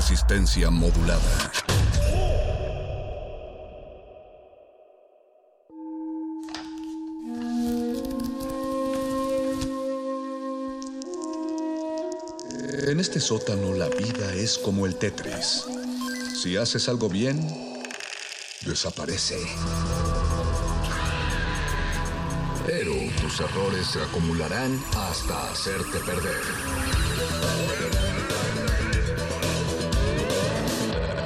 Resistencia modulada. En este sótano la vida es como el Tetris. Si haces algo bien, desaparece. Pero tus errores se acumularán hasta hacerte perder.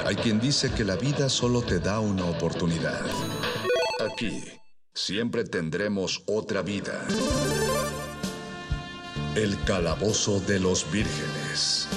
Hay quien dice que la vida solo te da una oportunidad. Aquí, siempre tendremos otra vida. El calabozo de los vírgenes.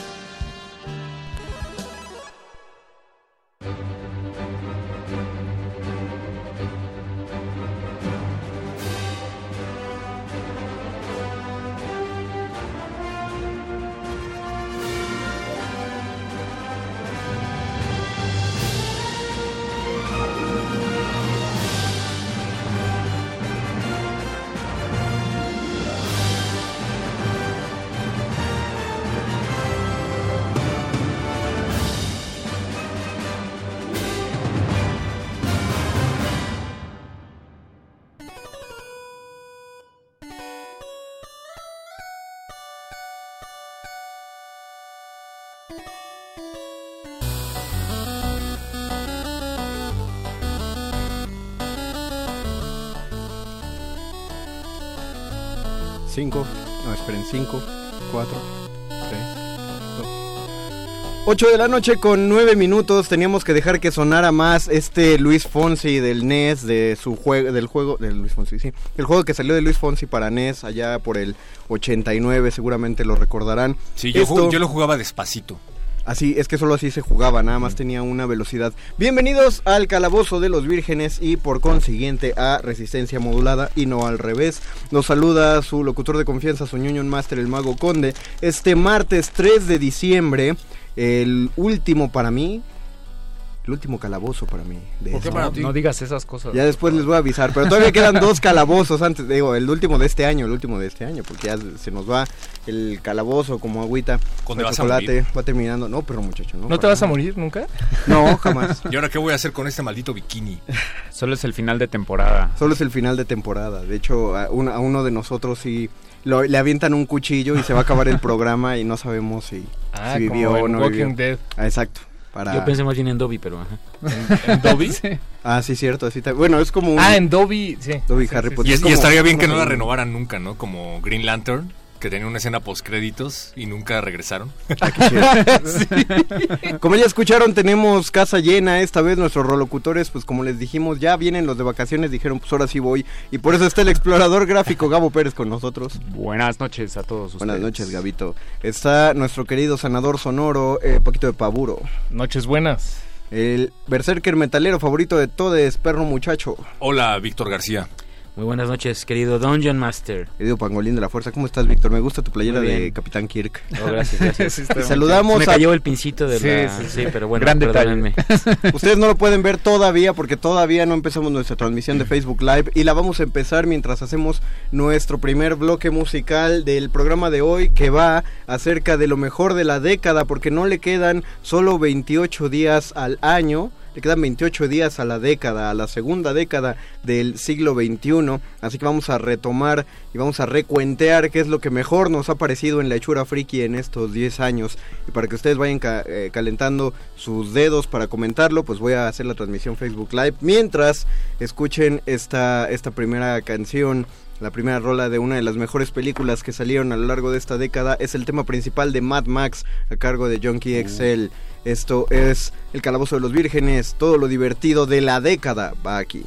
5, 4, 3, 2. 8 de la noche con 9 minutos. Teníamos que dejar que sonara más este Luis Fonsi del NES, de su juego, del juego, del Luis Fonsi, sí. El juego que salió de Luis Fonsi para NES allá por el 89, seguramente lo recordarán. Sí, yo, Esto... yo lo jugaba despacito. Así, es que solo así se jugaba, nada más tenía una velocidad. Bienvenidos al Calabozo de los Vírgenes y por consiguiente a Resistencia Modulada y no al revés. Nos saluda su locutor de confianza, su Union Master, el Mago Conde. Este martes 3 de diciembre, el último para mí, el último calabozo para mí. de ¿Por qué este para ti? No digas esas cosas. Ya después les voy a avisar, pero todavía quedan dos calabozos antes, digo, el último de este año, el último de este año, porque ya se nos va el calabozo como agüita. ¿Cuándo de vas a chocolate, morir? va terminando. No, pero muchacho, no. ¿No te vas a morir nunca? No, jamás. ¿Y ahora qué voy a hacer con este maldito bikini? Solo es el final de temporada. Solo es el final de temporada. De hecho, a, un- a uno de nosotros sí lo- le avientan un cuchillo y se va a acabar el programa y no sabemos si, Ah, si vivió como o no Walking vivió. Dead. Ah, exacto. Para... Yo pensé más bien en Dobby, pero ajá. ¿En Dobby? Ah, sí, cierto. Así Bueno, es como un... Ah, en Dobby, sí. Dobby Sí, Harry sí, Potter. Y, Es es- y como- estaría bien que como no la renovaran nunca, ¿no? Como Green Lantern, que tenía una escena post créditos y nunca regresaron. Como ya escucharon, tenemos casa llena. Esta vez nuestros rolocutores, pues como les dijimos, ya vienen los de vacaciones. Dijeron, pues ahora sí voy. Y por eso está el explorador gráfico Gabo Pérez con nosotros. Buenas noches a todos ustedes. Buenas noches, Gabito. Está nuestro querido sanador sonoro, eh, Paquito de Paburo. Noches buenas. El berserker metalero favorito de todos, perro muchacho. Hola, Víctor García. Muy buenas noches, querido Dungeon Master. Querido pangolín de la fuerza, ¿cómo estás, Víctor? Me gusta tu playera de. Capitán Kirk. Oh, gracias, gracias. Sí, saludamos a... cayó el pincito de Sí, la... sí, Sí, sí. pero bueno, Gran detalle. perdónenme. Ustedes no lo pueden ver todavía porque todavía no empezamos nuestra transmisión de Facebook Live y la vamos a empezar mientras hacemos nuestro primer bloque musical del programa de hoy que va acerca de lo mejor de la década porque no le quedan solo 28 días al año. Le quedan 28 días a la década, a la segunda década del siglo XXI. Así que vamos a retomar y vamos a recuentear qué es lo que mejor nos ha parecido en la hechura friki en estos 10 años. Y para que ustedes vayan eh, calentando sus dedos para comentarlo, pues voy a hacer la transmisión Facebook Live. Mientras escuchen esta, esta primera canción. La primera rola de una de las mejores películas que salieron a lo largo de esta década es el tema principal de Mad Max a cargo de Junkie XL. Esto es El Calabozo de los Vírgenes, todo lo divertido de la década va aquí.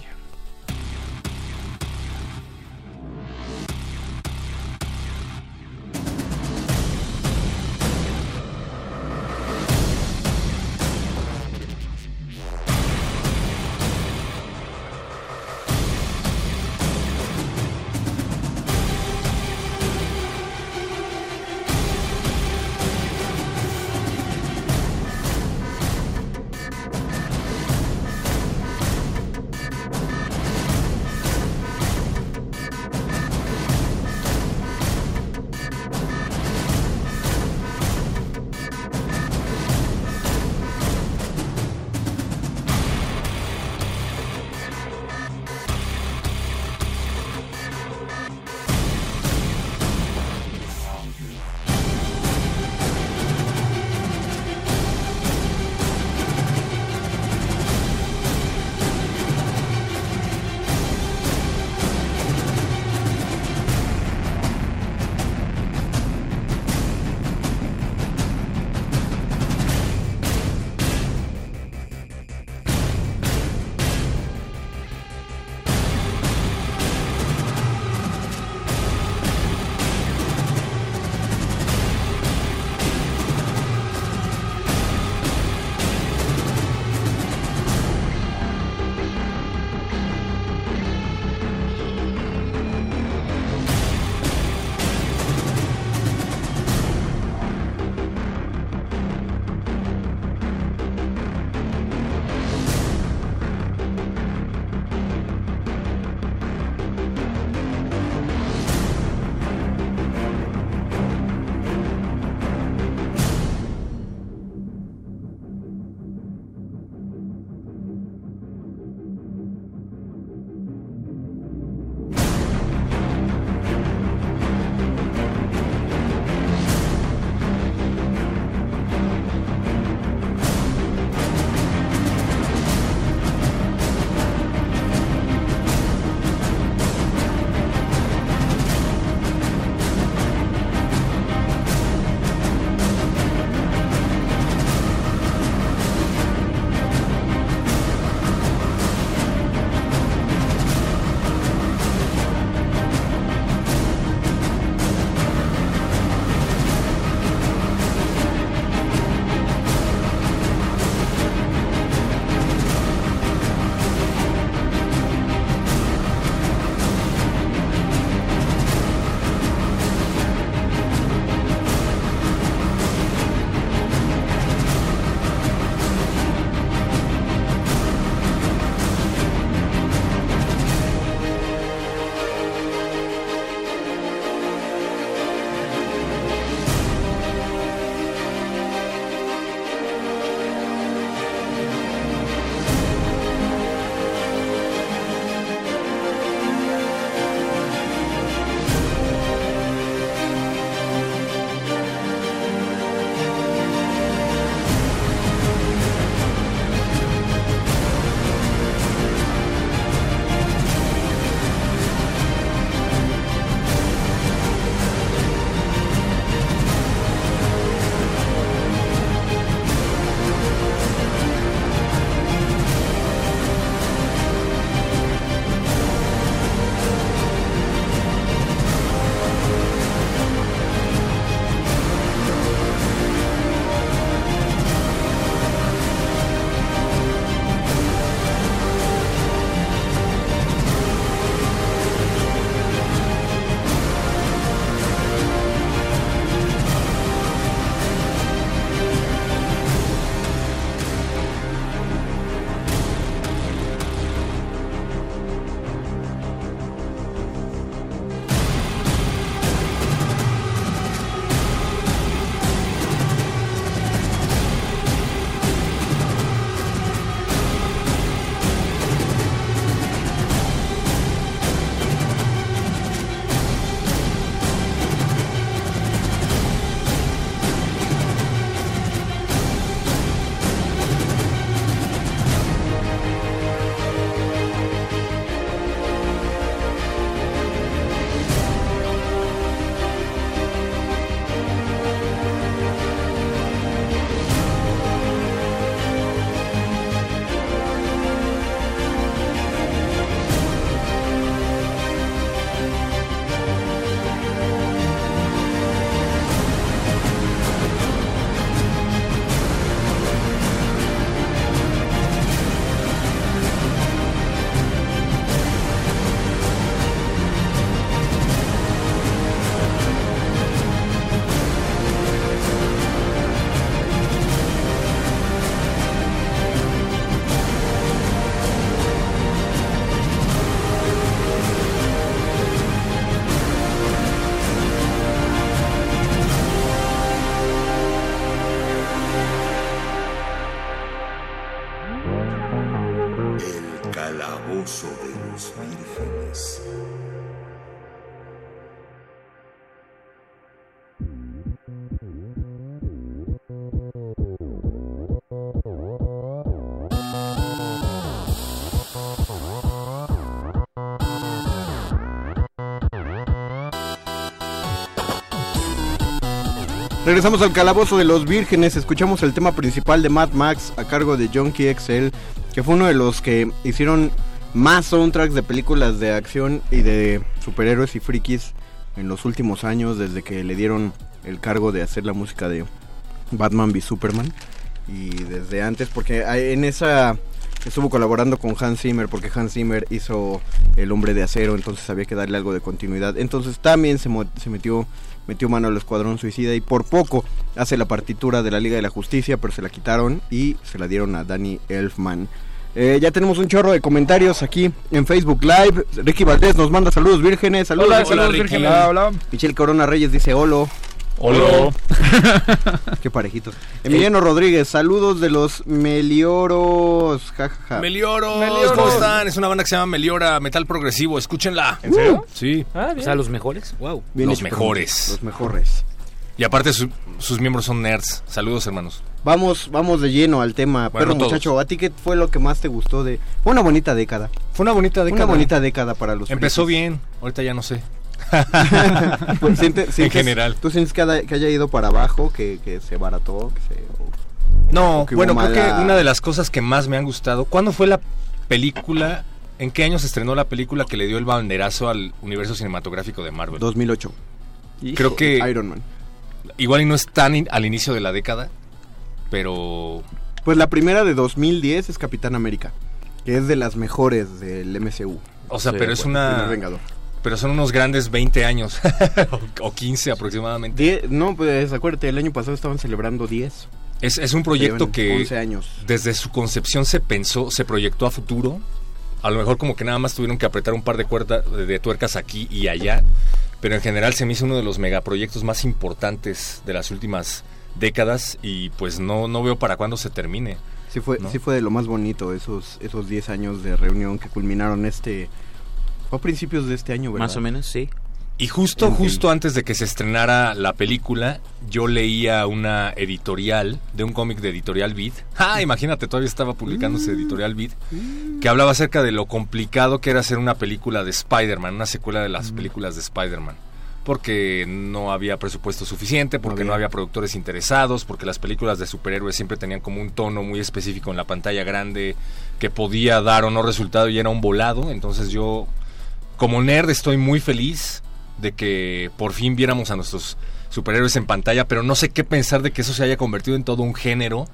Regresamos al calabozo de los vírgenes, escuchamos el tema principal de Mad Max a cargo de Junkie XL, que fue uno de los que hicieron más soundtracks de películas de acción y de superhéroes y frikis en los últimos años, desde que le dieron el cargo de hacer la música de Batman v Superman. Y desde antes, porque en esa estuvo colaborando con Hans Zimmer, porque Hans Zimmer hizo El Hombre de Acero, entonces había que darle algo de continuidad. Entonces también se, se metió metió mano al Escuadrón Suicida y por poco hace la partitura de la Liga de la Justicia, pero se la quitaron y se la dieron a Danny Elfman. Eh, ya tenemos un chorro de comentarios aquí en Facebook Live. Ricky Valdés nos manda saludos vírgenes. Saludos, Hola, saludos. Hola, hola. Michelle Corona Reyes dice holo. Hola. Qué parejitos. Emiliano Rodríguez, saludos de los Melioros. Ja, ja, ja. Melioros, Melioros. ¿cómo están? Es una banda que se llama Meliora, metal progresivo, escúchenla. ¿En serio? Sí, Ah, O sea, los mejores. Wow. Bien los hecho, mejores. Los mejores. y aparte su- sus miembros son nerds. Saludos, hermanos. Vamos, vamos de lleno al tema. Bueno, Perro todos. muchacho, ¿a ti qué fue lo que más te gustó de... Fue una bonita década. Fue una bonita Una bonita década para los Empezó frikis. bien, ahorita ya no sé. Pues, siente- sientes- general. ¿Tú sientes que, haya- que haya ido para abajo, que, que se barató, que se... o- No, O que bueno, creo que una de las cosas que más me han gustado. ¿Cuándo fue la película? ¿En qué año se estrenó la película que le dio el banderazo al universo cinematográfico de Marvel? 2008. Creo que Iron Man. igual y no es tan in- al inicio de la década, pero Pues la primera de 2010 es Capitán América, que es de las mejores del MCU. o sea, Sí, pero es una Vengador. Pero son unos grandes 20 años o- o 15 aproximadamente. Die- no, pues acuérdate, el año pasado estaban celebrando 10. Es, es un proyecto Llevan que 11 años. desde su concepción se pensó, se proyectó a futuro. A lo mejor como que nada más tuvieron que apretar un par de, cuerda- de, de tuercas aquí y allá. Pero en general se me hizo uno de los megaproyectos más importantes de las últimas décadas y pues no, no veo para cuándo se termine. Sí fue, ¿no? sí fue de lo más bonito esos, esos 10 años de reunión que culminaron este... Fue a principios de este año, ¿verdad? Más o menos, sí. Y justo, En fin. justo antes de que se estrenara la película, yo leía una editorial de un cómic de Editorial Beat. Ah, imagínate, todavía estaba publicándose Editorial Beat, que hablaba acerca de lo complicado que era hacer una película de Spider-Man, una secuela de las películas de Spider-Man. Porque no había presupuesto suficiente, porque no había. había productores interesados, porque las películas de superhéroes siempre tenían como un tono muy específico en la pantalla grande que podía dar o no resultado y era un volado. Entonces yo como nerd estoy muy feliz de que por fin viéramos a nuestros superhéroes en pantalla, pero no sé qué pensar de que eso se haya convertido en todo un género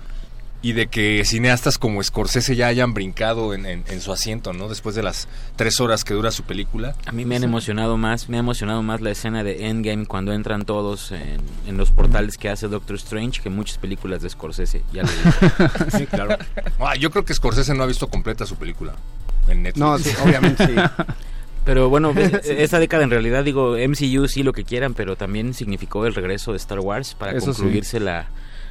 y de que cineastas como Scorsese ya hayan brincado en, en- en su asiento, ¿no? Después de las tres horas que dura su película. A mí me han emocionado más, me ha emocionado más la escena de Endgame cuando entran todos en, en los portales que hace Doctor Strange que muchas películas de Scorsese. Ya lo dije. Sí, claro. Ah, yo creo que Scorsese no ha visto completa su película en Netflix. No, sí, obviamente sí. Pero bueno, e- esa década en realidad, digo, MCU sí lo que quieran, pero también significó el regreso de Star Wars para Eso sí. concluirse la,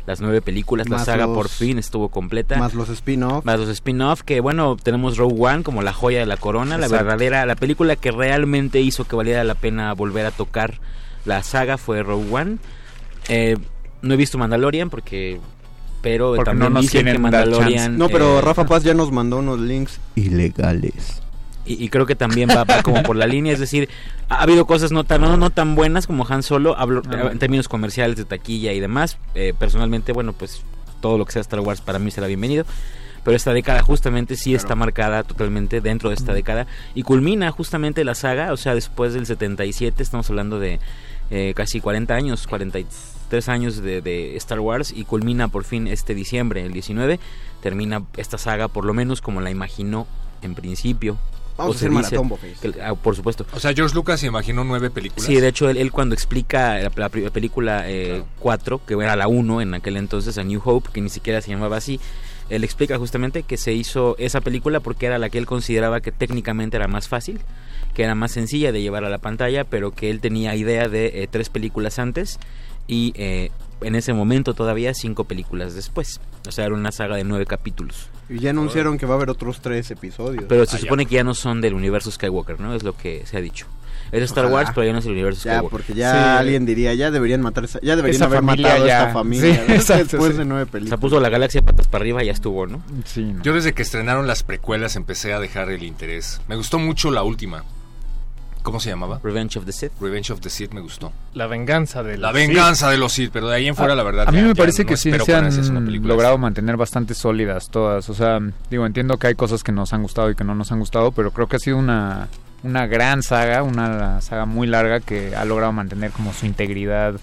las nueve películas. La saga los- por fin estuvo completa. Más los spin-off. Más los spin-off, que bueno, tenemos Rogue One como la joya de la corona, la verdadera, la película que realmente hizo que valiera la pena volver a tocar la saga fue Rogue One. Eh, no he visto Mandalorian porque... Pero Porque también no nos dicen que Mandalorian... No, pero eh, Rafa Paz ya nos mandó unos links ilegales. Y, y creo que también va, va como por la línea, es decir, ha habido cosas no tan, no, no tan buenas como Han Solo, hablo Ah. en términos comerciales de taquilla y demás. Eh, personalmente, bueno, pues todo lo que sea Star Wars para mí será bienvenido. Pero esta década justamente sí está marcada totalmente dentro de esta década y culmina justamente la saga, o sea, después del 77, estamos hablando de eh, casi 40 años, 43 años de, de Star Wars y culmina por fin este diciembre, el 19, termina esta saga por lo menos como la imaginó en principio. Vamos O a hacer maratón, que- ah, por supuesto. O sea, George Lucas se imaginó nueve películas. Sí, de hecho, él, él cuando explica la, película 4, que era la 1 en aquel entonces, a New Hope, que ni siquiera se llamaba así, él explica justamente que se hizo esa película porque era la que él consideraba que técnicamente era más fácil, que era más sencilla de llevar a la pantalla, pero que él tenía idea de eh, tres películas antes y eh, en ese momento todavía cinco películas después. O sea, era una saga de nueve capítulos. Y ya anunciaron que va a haber otros tres episodios. Pero se supone que ya no son del universo Skywalker, ¿no? Es lo que se ha dicho. Es Star Ojalá. Wars, pero ya no es el universo Ya, Skywalker. porque ya Sí. alguien diría, ya deberían matar esa, ya deberían Esa haber familia matado a ya. esta familia. Sí, ¿no? exacto, Después sí. de nueve películas. puso la galaxia patas para arriba y ya estuvo, ¿no? Sí, no. Yo desde que estrenaron las precuelas empecé a dejar el interés. Me gustó mucho la última. ¿Cómo se llamaba? Revenge of the Sith. Revenge of the Sith me gustó. La venganza de La venganza de los Sith, pero de ahí en fuera la verdad. A mí ya- me parece no que sí se han película logrado así. mantener bastante sólidas todas. O sea, digo, entiendo que hay cosas que nos han gustado y que no nos han gustado, pero creo que ha sido una, una gran saga, una saga muy larga que ha logrado mantener como su integridad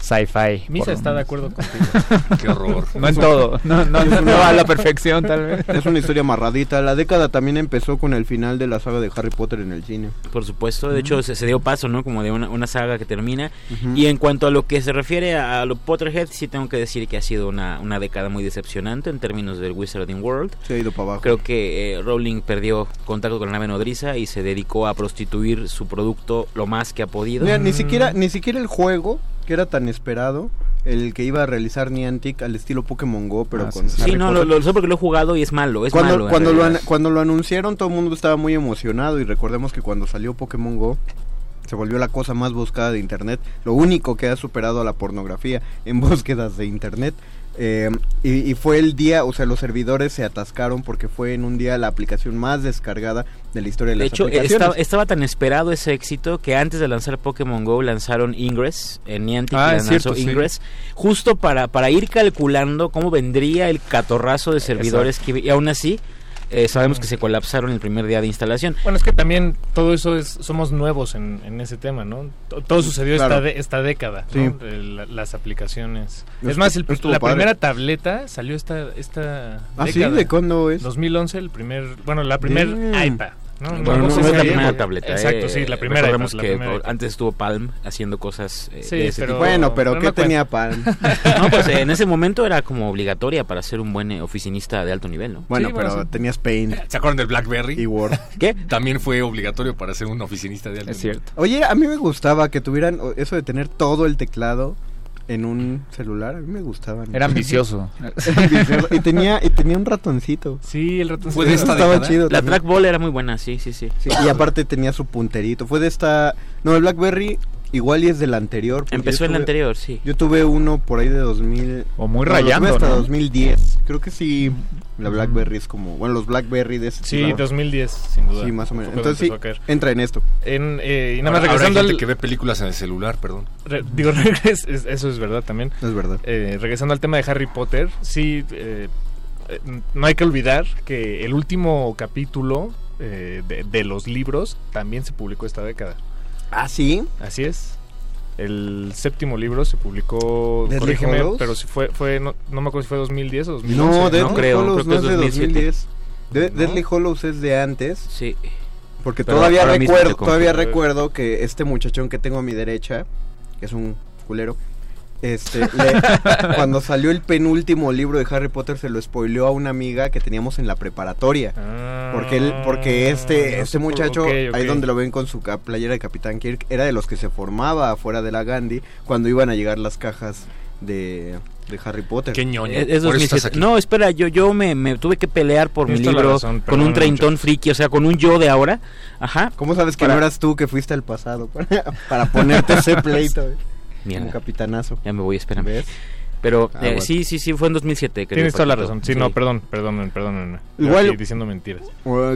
sci-fi. Misa está de acuerdo contigo. Qué horror. No en todo, no, no, no, no a la perfección tal vez. Es una historia amarradita. La década también empezó con el final de la saga de Harry Potter en el cine. Por supuesto, de hecho se, se dio paso, ¿no? Como de una, una saga que termina. Ujú. Y en cuanto a lo que se refiere a, lo Potterhead, sí tengo que decir que ha sido una, una década muy decepcionante en términos del Wizarding World. Se ha ido para abajo. Creo que eh, Rowling perdió contacto con la nave nodriza y se dedicó a prostituir su producto lo más que ha podido. Mira, ni siquiera, ni siquiera el juego, que era tan esperado, el que iba a realizar Niantic al estilo Pokémon Go, pero Ah, con sí, no, lo, lo sé porque lo he jugado y es malo, es cuando, malo. cuando, lo, an- cuando lo anunciaron todo el mundo estaba muy emocionado y recordemos que cuando salió Pokémon Go se volvió la cosa más buscada de internet, lo único que ha superado a la pornografía en búsquedas de internet. Eh, y, y fue el día, o sea, los servidores se atascaron porque fue en un día la aplicación más descargada de la historia de, De las hecho, aplicaciones. estaba, estaba tan esperado ese éxito que antes de lanzar Pokémon Go lanzaron Ingress, en Niantic Ah, lanzó sí. Ingress, justo para, para ir calculando cómo vendría el catorrazo de servidores que y aún así eh, sabemos que se colapsaron el primer día de instalación. Bueno, es que también todo eso es, somos nuevos en, en ese tema, ¿no? To- Todo sucedió Claro. esta, de- esta década, Sí. ¿no? De la- las aplicaciones. Es más, el- la padre. primera tableta salió esta, esta Ah, sí, década. ¿de cuándo es? 2011, el primer, bueno, la primer iPad, ¿no? Bueno, no, no, no es la primera tableta. Exacto, eh, sí, la primera Recordemos iPad, la que primera por- iPad. antes estuvo Palm haciendo cosas eh, Sí, de ese pero- tipo. Bueno, pero pero ¿qué no tenía Palm? No, pues eh, en ese momento era como obligatoria para ser un buen eh, oficinista de alto nivel, ¿no? Bueno, Sí, bueno, pero sí. tenías Paint ¿Se acuerdan del BlackBerry? y Word. ¿Qué? También fue obligatorio para ser un oficinista de alto Es nivel. cierto. Oye, a mí me gustaba que tuvieran eso de tener todo el teclado en un celular. A mí me gustaba. Era ambicioso. Era ambicioso. y tenía y tenía un ratoncito. Sí, el ratón Fue de esta estaba década? chido. La también. trackball era muy buena, sí, sí, sí. Sí, y aparte tenía su punterito. Fue de esta. No, el Blackberry igual y es del anterior. Empezó en tuve- anterior, sí. Yo tuve uno por ahí de 2000. O muy no, rayando, hasta ¿no? 2010. Creo que sí. La Blackberry es como. Bueno, los Blackberry de ese Sí, tipo. 2010, sin duda. Sí, más o menos. Entonces sí, entra en esto. En, eh, y nada más Ahora- ahora hay regresando gente al... que ve películas en el celular, perdón. re- digo, regres- es- eso es verdad también. Es verdad. Eh, regresando al tema de Harry Potter, sí, eh, eh, no hay que olvidar que el último capítulo eh, de, de los libros también se publicó esta década. Ah, sí. Así es. El séptimo libro se publicó, ¿Deathly corrígeme, pero si fue, fue no, no me acuerdo si fue 2010 o 2011. No, Deadly creo, Hollows creo que no es es de 2007. 2010. De- ¿No? Deadly Hollows es de antes. Sí. Porque Pero todavía recuerdo, todavía recuerdo que este muchachón que tengo a mi derecha, que es un culero, este, le- cuando salió el penúltimo libro de Harry Potter se lo spoileó a una amiga que teníamos en la preparatoria. Ah, Porque él, porque este, no este por- muchacho, ahí donde lo ven con su playera de Capitán Kirk, era de los que se formaba afuera de la Gandhi cuando iban a llegar las cajas de, de Harry Potter. Qué ñoño. Es, es Por eso 2007. estás aquí. No, espera, yo yo me, me tuve que pelear por mi Tienes libro razón, con un treintón friki, o sea, con un yo de ahora. Ajá. ¿Cómo sabes que Para- no eras tú que fuiste al pasado para, para ponerte ese pleito? Eh? Un Mierda. capitanazo. Ya me voy, espérame. ¿Ves? Pero Ah, eh, bueno. sí, sí, sí, fue en 2007. querido Tienes toda la razón. Sí, no, perdón, perdón, perdón. Igual- diciendo mentiras.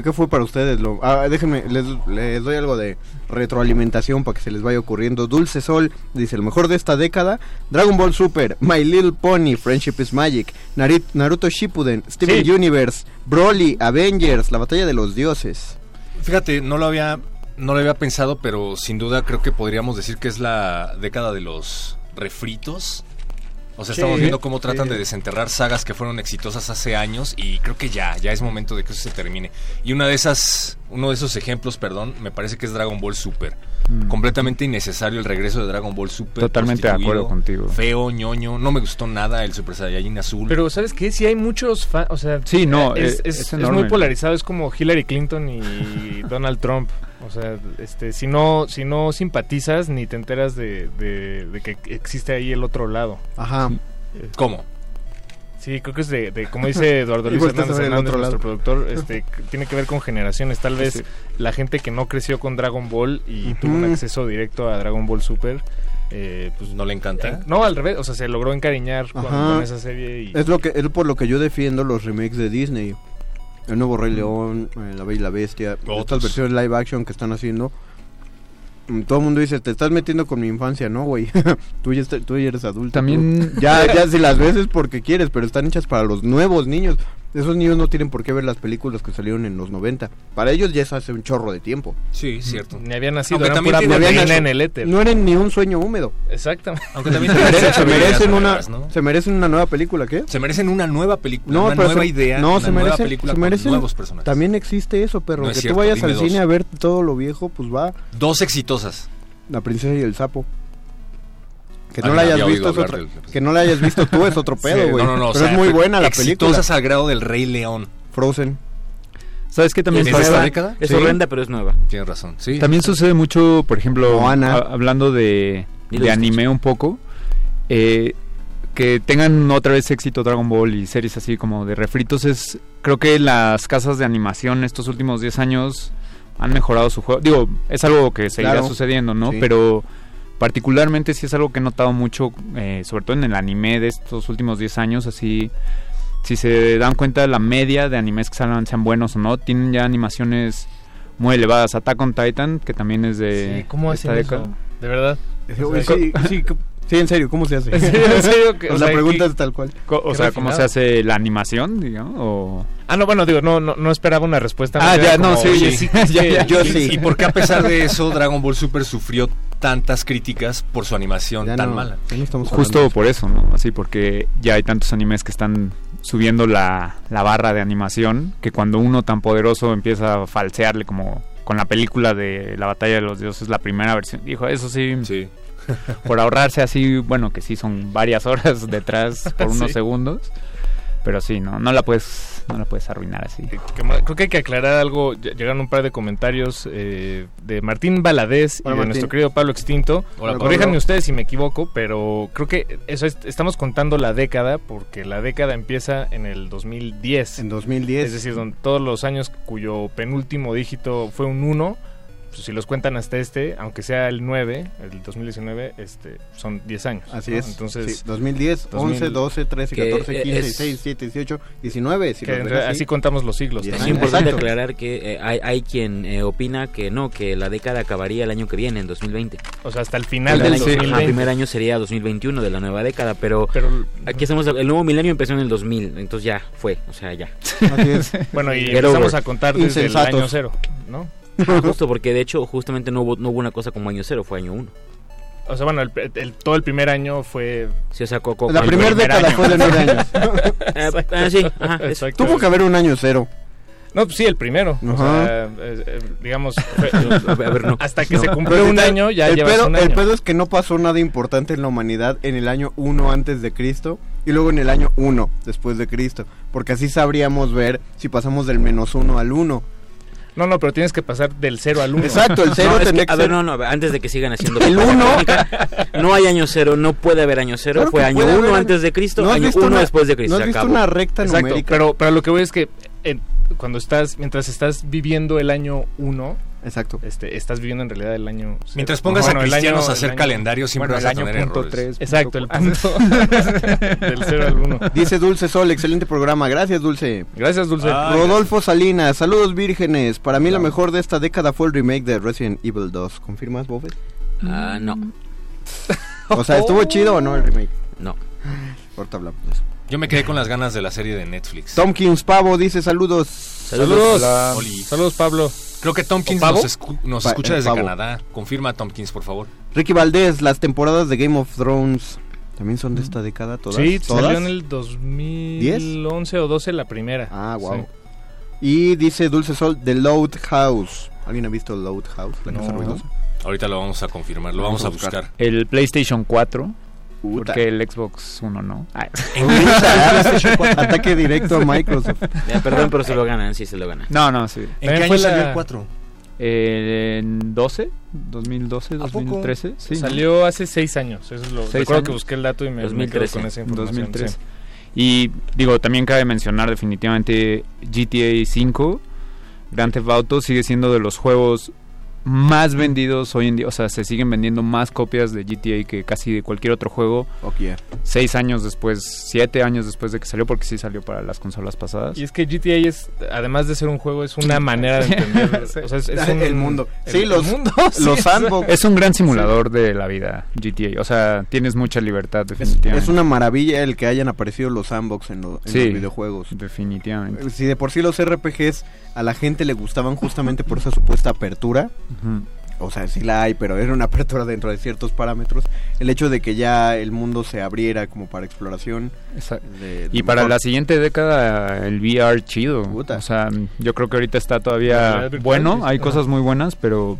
¿Qué fue para ustedes? Lo, ah, déjenme, les, les doy algo de retroalimentación para que se les vaya ocurriendo. Dulce Sol dice: El mejor de esta década: Dragon Ball Super, My Little Pony, Friendship is Magic, Narit- Naruto Shippuden, Steven Sí. Universe, Broly, Avengers, La Batalla de los Dioses. Fíjate, no lo había no lo había pensado, pero sin duda creo que podríamos decir que es la década de los refritos. O sea, Sí, estamos viendo cómo tratan sí. de desenterrar sagas que fueron exitosas hace años y creo que ya, ya es momento de que eso se termine. Y una de esas, uno de esos ejemplos, perdón, me parece que es Dragon Ball Super. Mm. Completamente innecesario el regreso de Dragon Ball Super. Totalmente de acuerdo contigo. Feo, ñoño, no me gustó nada el Super Saiyajin azul. Pero, ¿sabes qué? Sí hay muchos fans, o sea... Sí, no, es, eh, es- es es enorme. muy polarizado, es como Hillary Clinton y Donald Trump. O sea, este, si no, si no simpatizas ni te enteras de, de- de que existe ahí el otro lado. Ajá. ¿Cómo? Sí, creo que es de, de como dice Eduardo Luis Hernández Hernández, otro nuestro lado. productor, este, tiene que ver con generaciones. Tal vez Sí. la gente que no creció con Dragon Ball y tuvo un acceso directo a Dragon Ball Super, eh, pues ¿No le encanta? eh, no, al revés, o sea, se logró encariñar con esa serie y Es lo que es por lo que yo defiendo los remakes de Disney. El nuevo Rey León, eh, La Bella y la Bestia, estas Otros. versiones live action que están haciendo. Mm, Todo el mundo dice, te estás metiendo con mi infancia, ¿no, güey? tú, ya tú ya eres adulto. También- tú. Ya, ya si las ves es porque quieres, pero están hechas para los nuevos niños. Esos niños no tienen por qué ver las películas que salieron en los 90. Para ellos ya es hace un chorro de tiempo. Sí, cierto. ni había nacido, Aunque eran también pura tiene- habían en el éter. No eran ni un sueño húmedo. Exactamente. Aunque también Se, merecen una, nuevas, ¿no? se merecen una nueva película, ¿qué? Se merecen una nueva película, No, una pero nueva se- idea, no, una se nueva merecen- película se con merecen- nuevos personajes. También existe eso, perro. No que es tú cierto, vayas al dos. cine a ver todo lo viejo, pues va. Dos exitosas. La princesa y el sapo. Que no la hayas visto otra- del- que no la hayas visto tú es otro pedo, Sí, güey. no, no, no, o Pero sea, es muy buena la película. Exitosas al grado del Rey León. Frozen. ¿Sabes qué también ¿Es esta década? Es Sí. horrenda, pero es nueva. Tienes razón. Sí. También sucede mucho, por ejemplo, Moana. a- hablando de, de anime un poco, eh, que tengan otra vez éxito Dragon Ball y series así como de refritos es, creo que las casas de animación estos últimos 10 años han mejorado su juego. Digo, es algo que seguirá Claro. sucediendo, ¿no? Sí. Pero particularmente sí es algo que he notado mucho, eh, sobre todo en el anime de estos últimos 10 años, así... Si se dan cuenta, la media de animes que salgan, sean buenos o no, tienen ya animaciones muy elevadas. Attack on Titan, que también es de Sí, ¿Cómo esta hacen década. eso? De verdad. Sí, O sea, sí, sí, sí, en serio, ¿cómo se hace? ¿En serio, en serio? que- o la pregunta que- es tal cual. O sea, ¿cómo se hace la animación, digamos? O... Ah, no, bueno, digo, no, no, no esperaba una respuesta. Ah, ya, no, sí, oye, sí. que- Ya, ya, yo ¿Y- sí. ¿Y por qué a pesar de eso Dragon Ball Super sufrió tantas críticas por su animación Ya tan no, mala? no Justo por eso, ¿no? Así, porque ya hay tantos animes que están subiendo la, la barra de animación que cuando uno tan poderoso empieza a falsearle como con la película de la batalla de los dioses, la primera versión. Dijo, eso sí, Sí. por ahorrarse así, bueno, que sí son varias horas detrás por unos Sí. segundos. Pero sí, no, no la puedes, no la puedes arruinar así. ma- creo que hay que aclarar algo. ll- Llegaron un par de comentarios eh, de Martín Valadez y de Martín. nuestro querido Pablo Extinto. Hola, Corríjanme ustedes si me equivoco, pero creo que eso es- estamos contando la década porque la década empieza en el 2010. En 2010. Es decir, don- todos los años cuyo penúltimo dígito fue un 1, pues, si los cuentan hasta este, aunque sea el 9, el 2019, este, son 10 años. Así ¿no? es. Entonces, Sí, 2010, 11, 2000, 12, 13, que 14, 15, es- 16, 17, 18, 19. Si en así. así contamos los siglos. Es importante Exacto. aclarar que eh, hay, hay quien eh, opina que no, que la década acabaría el año que viene, en 2020. O sea, hasta el final el, del año- 2020. ajá, primer año sería 2021 de la nueva década, pero Pero, aquí hacemos el nuevo milenio empezó en el 2000, entonces ya fue, o sea, ya. Así es. bueno, y Get empezamos over. a contar desde Insensatos. el año cero, ¿no? Ah, justo porque de hecho justamente no hubo, no hubo una cosa como año cero, fue año uno. O sea, bueno, el, el- todo el primer año fue... Sí, o sea, co- co- La el primera primer década año. fue de 9 años. Eh, ah, sí, ajá, eso. Tuvo que haber un año cero. No, pues sí, el primero. O sea, eh, eh, digamos, fue- A ver, a ver, no. hasta que se Pero cumplió un el- año ya el llevas pedo, un el año. pedo es que no pasó nada importante en la humanidad en el año 1 antes de Cristo y luego en el año 1 después de Cristo. Porque así sabríamos ver si pasamos del menos 1 al 1. No, no, pero tienes que pasar del 0 al 1. Exacto, el 0 No, es que- a ver, no, no, antes de que sigan haciendo El propaganda uno. política, no hay año cero, no puede haber año cero, Claro fue año puede haber uno año- antes de Cristo, ¿No año visto uno una- después de Cristo, ¿No has visto una recta Exacto, numérica? pero, pero lo que voy es que eh, cuando estás, mientras estás viviendo el año 1, Exacto. este, estás viviendo en realidad el año... cero. Mientras pongas Bueno, a el cristianos año- a hacer el año- calendario, siempre Bueno, vas el a tener punto errores. tres. Exacto, el punto del 0 al 1. Dice Dulce Sol, excelente programa. Gracias, Dulce. Gracias, Dulce. Ah, Rodolfo Salinas, saludos vírgenes. Para mí lo mejor de esta década fue el remake de Resident Evil 2. ¿Confirmas, Bofet? Ah, no, O sea, ¿estuvo chido o no el remake? no. Ahorita hablamos de eso. Yo me quedé con las ganas de la serie de Netflix. Tomkins Pavo dice saludos. Saludos. Oli. Saludos, Pablo. Creo que Tompkins nos, escu- nos Pa- escucha eh, desde Pavo. Canadá. Confirma Tompkins, por favor. Ricky Valdés, las temporadas de Game of Thrones también son de esta década todas. Sí, ¿Todas? salió en el 2011 o 12 la primera. Ah, wow. Sí. Y dice Dulce Sol, The Loud House. ¿Alguien ha visto Loud House? La casa No. ruidosa. Ahorita lo vamos a confirmar, lo Vamos vamos, a a buscar. El PlayStation 4, Puta. porque el Xbox 1 no. Ay. Ataque directo a Microsoft. Ya, perdón, pero se lo ganan, sí se lo ganan. No, no, sí. ¿En qué año la- salió el 4? Eh, en 12, 2012, ¿A poco? 2013. Sí, ¿no? Salió hace seis años. Eso es lo, ¿Seis recuerdo años? que busqué el dato y me, me quedo 2013. con esa información. 2013. sí. Y digo, también cabe mencionar definitivamente GTA 5, Grand Theft Auto sigue siendo de los juegos más vendidos hoy en día, o sea, se siguen vendiendo más copias de GTA que casi de cualquier otro juego, Ok, yeah. seis años después, siete años después de que salió, porque sí salió para las consolas pasadas. Y es que GTA es, además de ser un juego, es una manera de entender. o sea, es, es un- El mundo. el- Sí, el los- mundo, sí, Los es- sandbox. Es un gran simulador de la vida, GTA, o sea, tienes mucha libertad definitivamente. Es una maravilla el que hayan aparecido los sandbox en, lo- en Sí. los videojuegos. Definitivamente. Si de por sí los RPGs a la gente le gustaban justamente por esa supuesta apertura, O sea, sí la hay, pero era una apertura dentro de ciertos parámetros, el hecho de que ya el mundo se abriera como para exploración. De- de Y para mejor. la siguiente década el VR chido. Puta. O sea, yo creo que ahorita está todavía bueno, hay cosas muy buenas, pero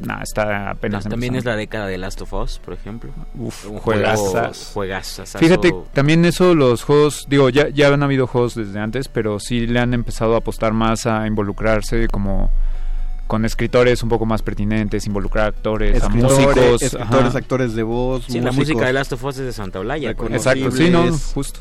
nada, está apenas También es la empezando. década de Last of Us, por ejemplo. Uf, Un juegazas. juegazas. Fíjate, también eso los juegos, digo, ya ya han habido juegos desde antes, pero sí le han empezado a apostar más a involucrarse como con escritores un poco más pertinentes, involucrar actores, a Escritores, músicos, escritores, ajá. actores de voz, Sí, la música de Last of Us es de Santa Olaya. Exacto, sí, no, justo.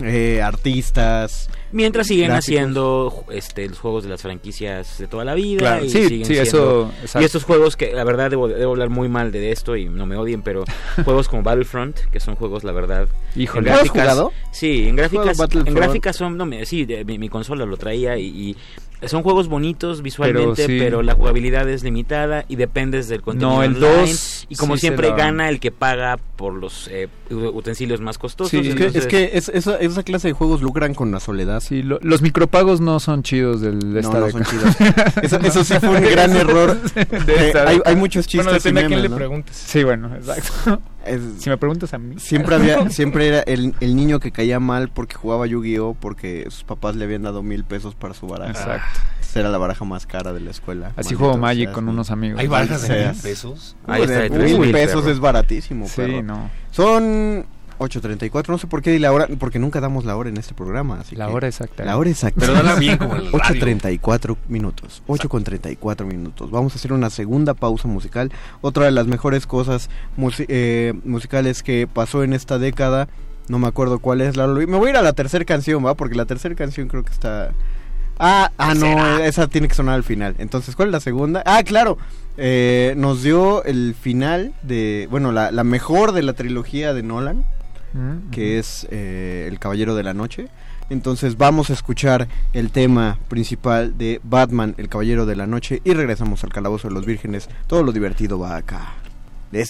eh, artistas. Mientras siguen Gráficos. haciendo este, los juegos de las franquicias de toda la vida. Claro, y sí, siguen sí, siendo- eso. Y estos juegos que la verdad debo, debo hablar muy mal de esto y no me odien, pero juegos como Battlefront, que son juegos la verdad Híjole. ¿Lo has gráficas- jugado? Sí, en gráficas, en gráficas son, no, me- sí, de- mi, mi consola lo traía y, y son juegos bonitos visualmente, pero, sí. la jugabilidad es limitada y dependes del contenido No, el online. 2 y como sí siempre gana el que paga por los eh, utensilios más costosos. Sí, Es que, es que es- esa, esa clase de juegos lucran con la soledad. Sí, lo- los micropagos no son chidos del, de No, esta no son década. chidos. Eso, eso sí fue un gran error. De esta hay, hay muchos chistes Bueno, depende y a quién le ¿no? preguntes. Sí, bueno, exacto. Es- Si me preguntas a mí. siempre había, siempre era el, el niño que caía mal porque jugaba Yu-Gi-Oh porque sus papás le habían dado mil pesos para su baraja. Exacto. Esa era la baraja más cara de la escuela. Así Maldito juego Magic con ¿no? unos amigos. Hay barajas de mil pesos. Ahí Uy, está, de mil mil, pesos perro. es baratísimo, Sí, perro. no. Son 8.34, no sé por qué di la hora, porque nunca damos la hora en este programa. Así La que- hora exacta. La hora exacta. Pero dala bien como el radio. 8.34 minutos. 8 con 34 minutos. Vamos a hacer una segunda pausa musical. Otra de las mejores cosas eh, musicales que pasó en esta década. No me acuerdo cuál es. La, me voy a ir a la tercera canción, ¿va? Porque la tercera canción creo que está... Ah, ah, no, esa tiene que sonar al final. Entonces, ¿cuál es la segunda? Ah, claro. Eh, nos dio el final de... Bueno, la, la mejor de la trilogía de Nolan Que es eh, El Caballero de la Noche. Entonces vamos a escuchar el tema principal de Batman, El Caballero de la Noche y regresamos al Calabozo de los Vírgenes. Todo lo divertido va acá. De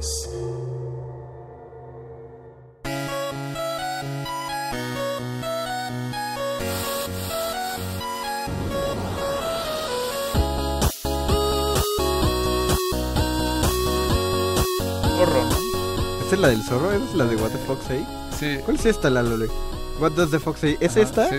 ¿no? ¿Esta es la del zorro? ¿Esa es la de What the Fox Say? Sí. ¿Cuál es esta, la Lole? What does the Fox Say? ¿Es Ajá, esta? Sí.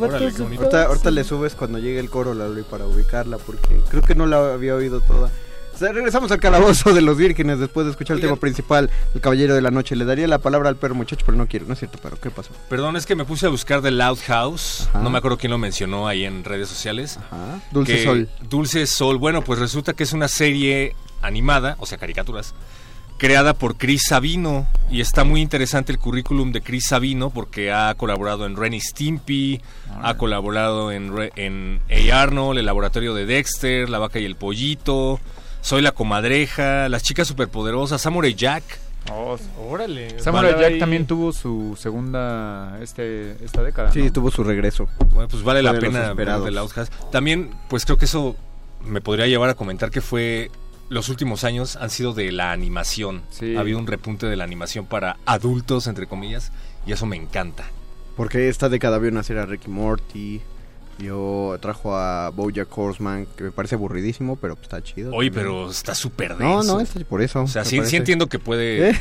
Órale, qué bonito. Ahorita, ahorita le subes cuando llegue el coro, la Loli, para ubicarla, porque creo que no la había oído toda. O sea, regresamos al calabozo de los vírgenes después de escuchar el tema principal, El Caballero de la Noche. Le daría la palabra al perro muchacho, pero no quiero, no es cierto, pero ¿qué pasó? Perdón, es que me puse a buscar The Loud House. Ajá. No me acuerdo quién lo mencionó ahí en redes sociales. Ajá. Dulce que- Sol. Dulce Sol. Bueno, pues resulta que es una serie animada, o sea, caricaturas, creada por Chris Sabino. Y está muy interesante el currículum de Chris Sabino porque ha colaborado en Ren y Stimpy, ha colaborado en, Re- en A. Arnold, el laboratorio de Dexter, La Vaca y el Pollito, Soy la Comadreja, Las Chicas Superpoderosas, Samurai Jack. Oh, órale. Samurai Vale, Jack ahí- también tuvo su segunda este esta década. Sí, ¿no? tuvo su regreso. Bueno, pues vale la de pena ver. The Loud House. También, pues creo que eso me podría llevar a comentar que fue los últimos años han sido de la animación. Sí. Ha habido un repunte de la animación para adultos, entre comillas, y eso me encanta. Porque esta década vio nacer a Ricky Morty. Yo trajo a Bojack Horseman, que me parece aburridísimo, pero pues, está chido. Oye, también. pero está súper No, denso. no, es por eso. O sea, sí, sí entiendo que puede... ¿Eh?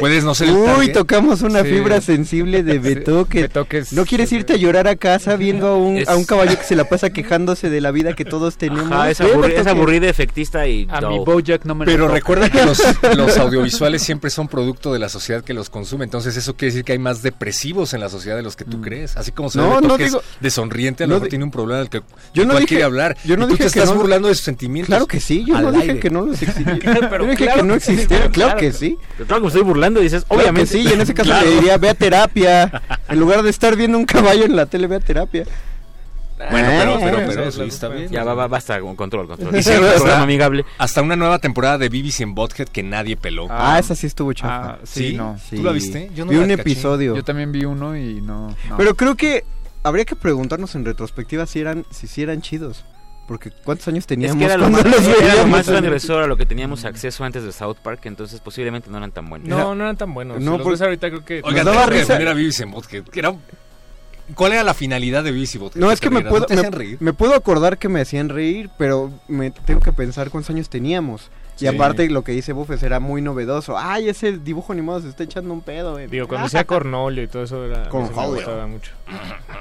Puedes no ser el Uy, target. tocamos una Sí. fibra sensible de Sí, Betoques. Betoques. ¿No quieres irte a llorar a casa viendo a un, Es- a un caballo que se la pasa quejándose de la vida que todos tenemos? Ajá, es, ¿Eh, aburri- es aburrida, efectista y... A no. mi Bojack no me Pero lo recuerda que los, los audiovisuales siempre son producto de la sociedad que los consume. Entonces eso quiere decir que hay más depresivos en la sociedad de los que tú crees. Así como se Mm. No, ve no Betoques digo- de sonriente, a no lo mejor di- tiene un problema del que Yo no dije- quiere hablar. yo no y tú dije te que estás no- burlando de sus sentimientos. Claro que sí, yo al no dije que no los existía. Pero yo dije claro que no existía. Claro, claro que sí. Pero claro que me estoy burlando y dices, Obviamente sí, y en ese caso Claro. le diría, ve a terapia. En lugar de estar viendo un caballo en la tele, ve a terapia. Bueno, pero, pero, eh, pero, sí, está bien. Ya, va, va, basta, con control, control. Hicieron un hasta- programa amigable. Hasta una nueva temporada de BBC en Bothead que nadie peló. Ah, esa sí estuvo chafa. Ah, sí, ¿Sí? no. Sí. ¿Tú la viste? Yo no Vi la un caché. episodio. Yo también vi uno y no. no. Pero creo que habría que preguntarnos en retrospectiva si eran, si sí eran chidos. Porque ¿cuántos años Es teníamos que era lo, cuando más, los era lo más transgresor a lo que teníamos acceso antes de South Park, entonces posiblemente no eran tan buenos. No, no eran tan buenos. No, No, por- ves ahorita creo que... Oigan, Nos daba tengo que a BBC en que era- ¿Cuál era la finalidad de BBC Bothead? No, es que me puedo, ¿No me, hacían reír? me puedo acordar que me hacían reír, pero me tengo que pensar cuántos años teníamos. Sí. Y aparte lo que dice Buffes era muy novedoso. Ay, ese dibujo animado se está echando un pedo. güey. Digo, cuando sea Cornolio y todo eso era... eso me gustaba mucho.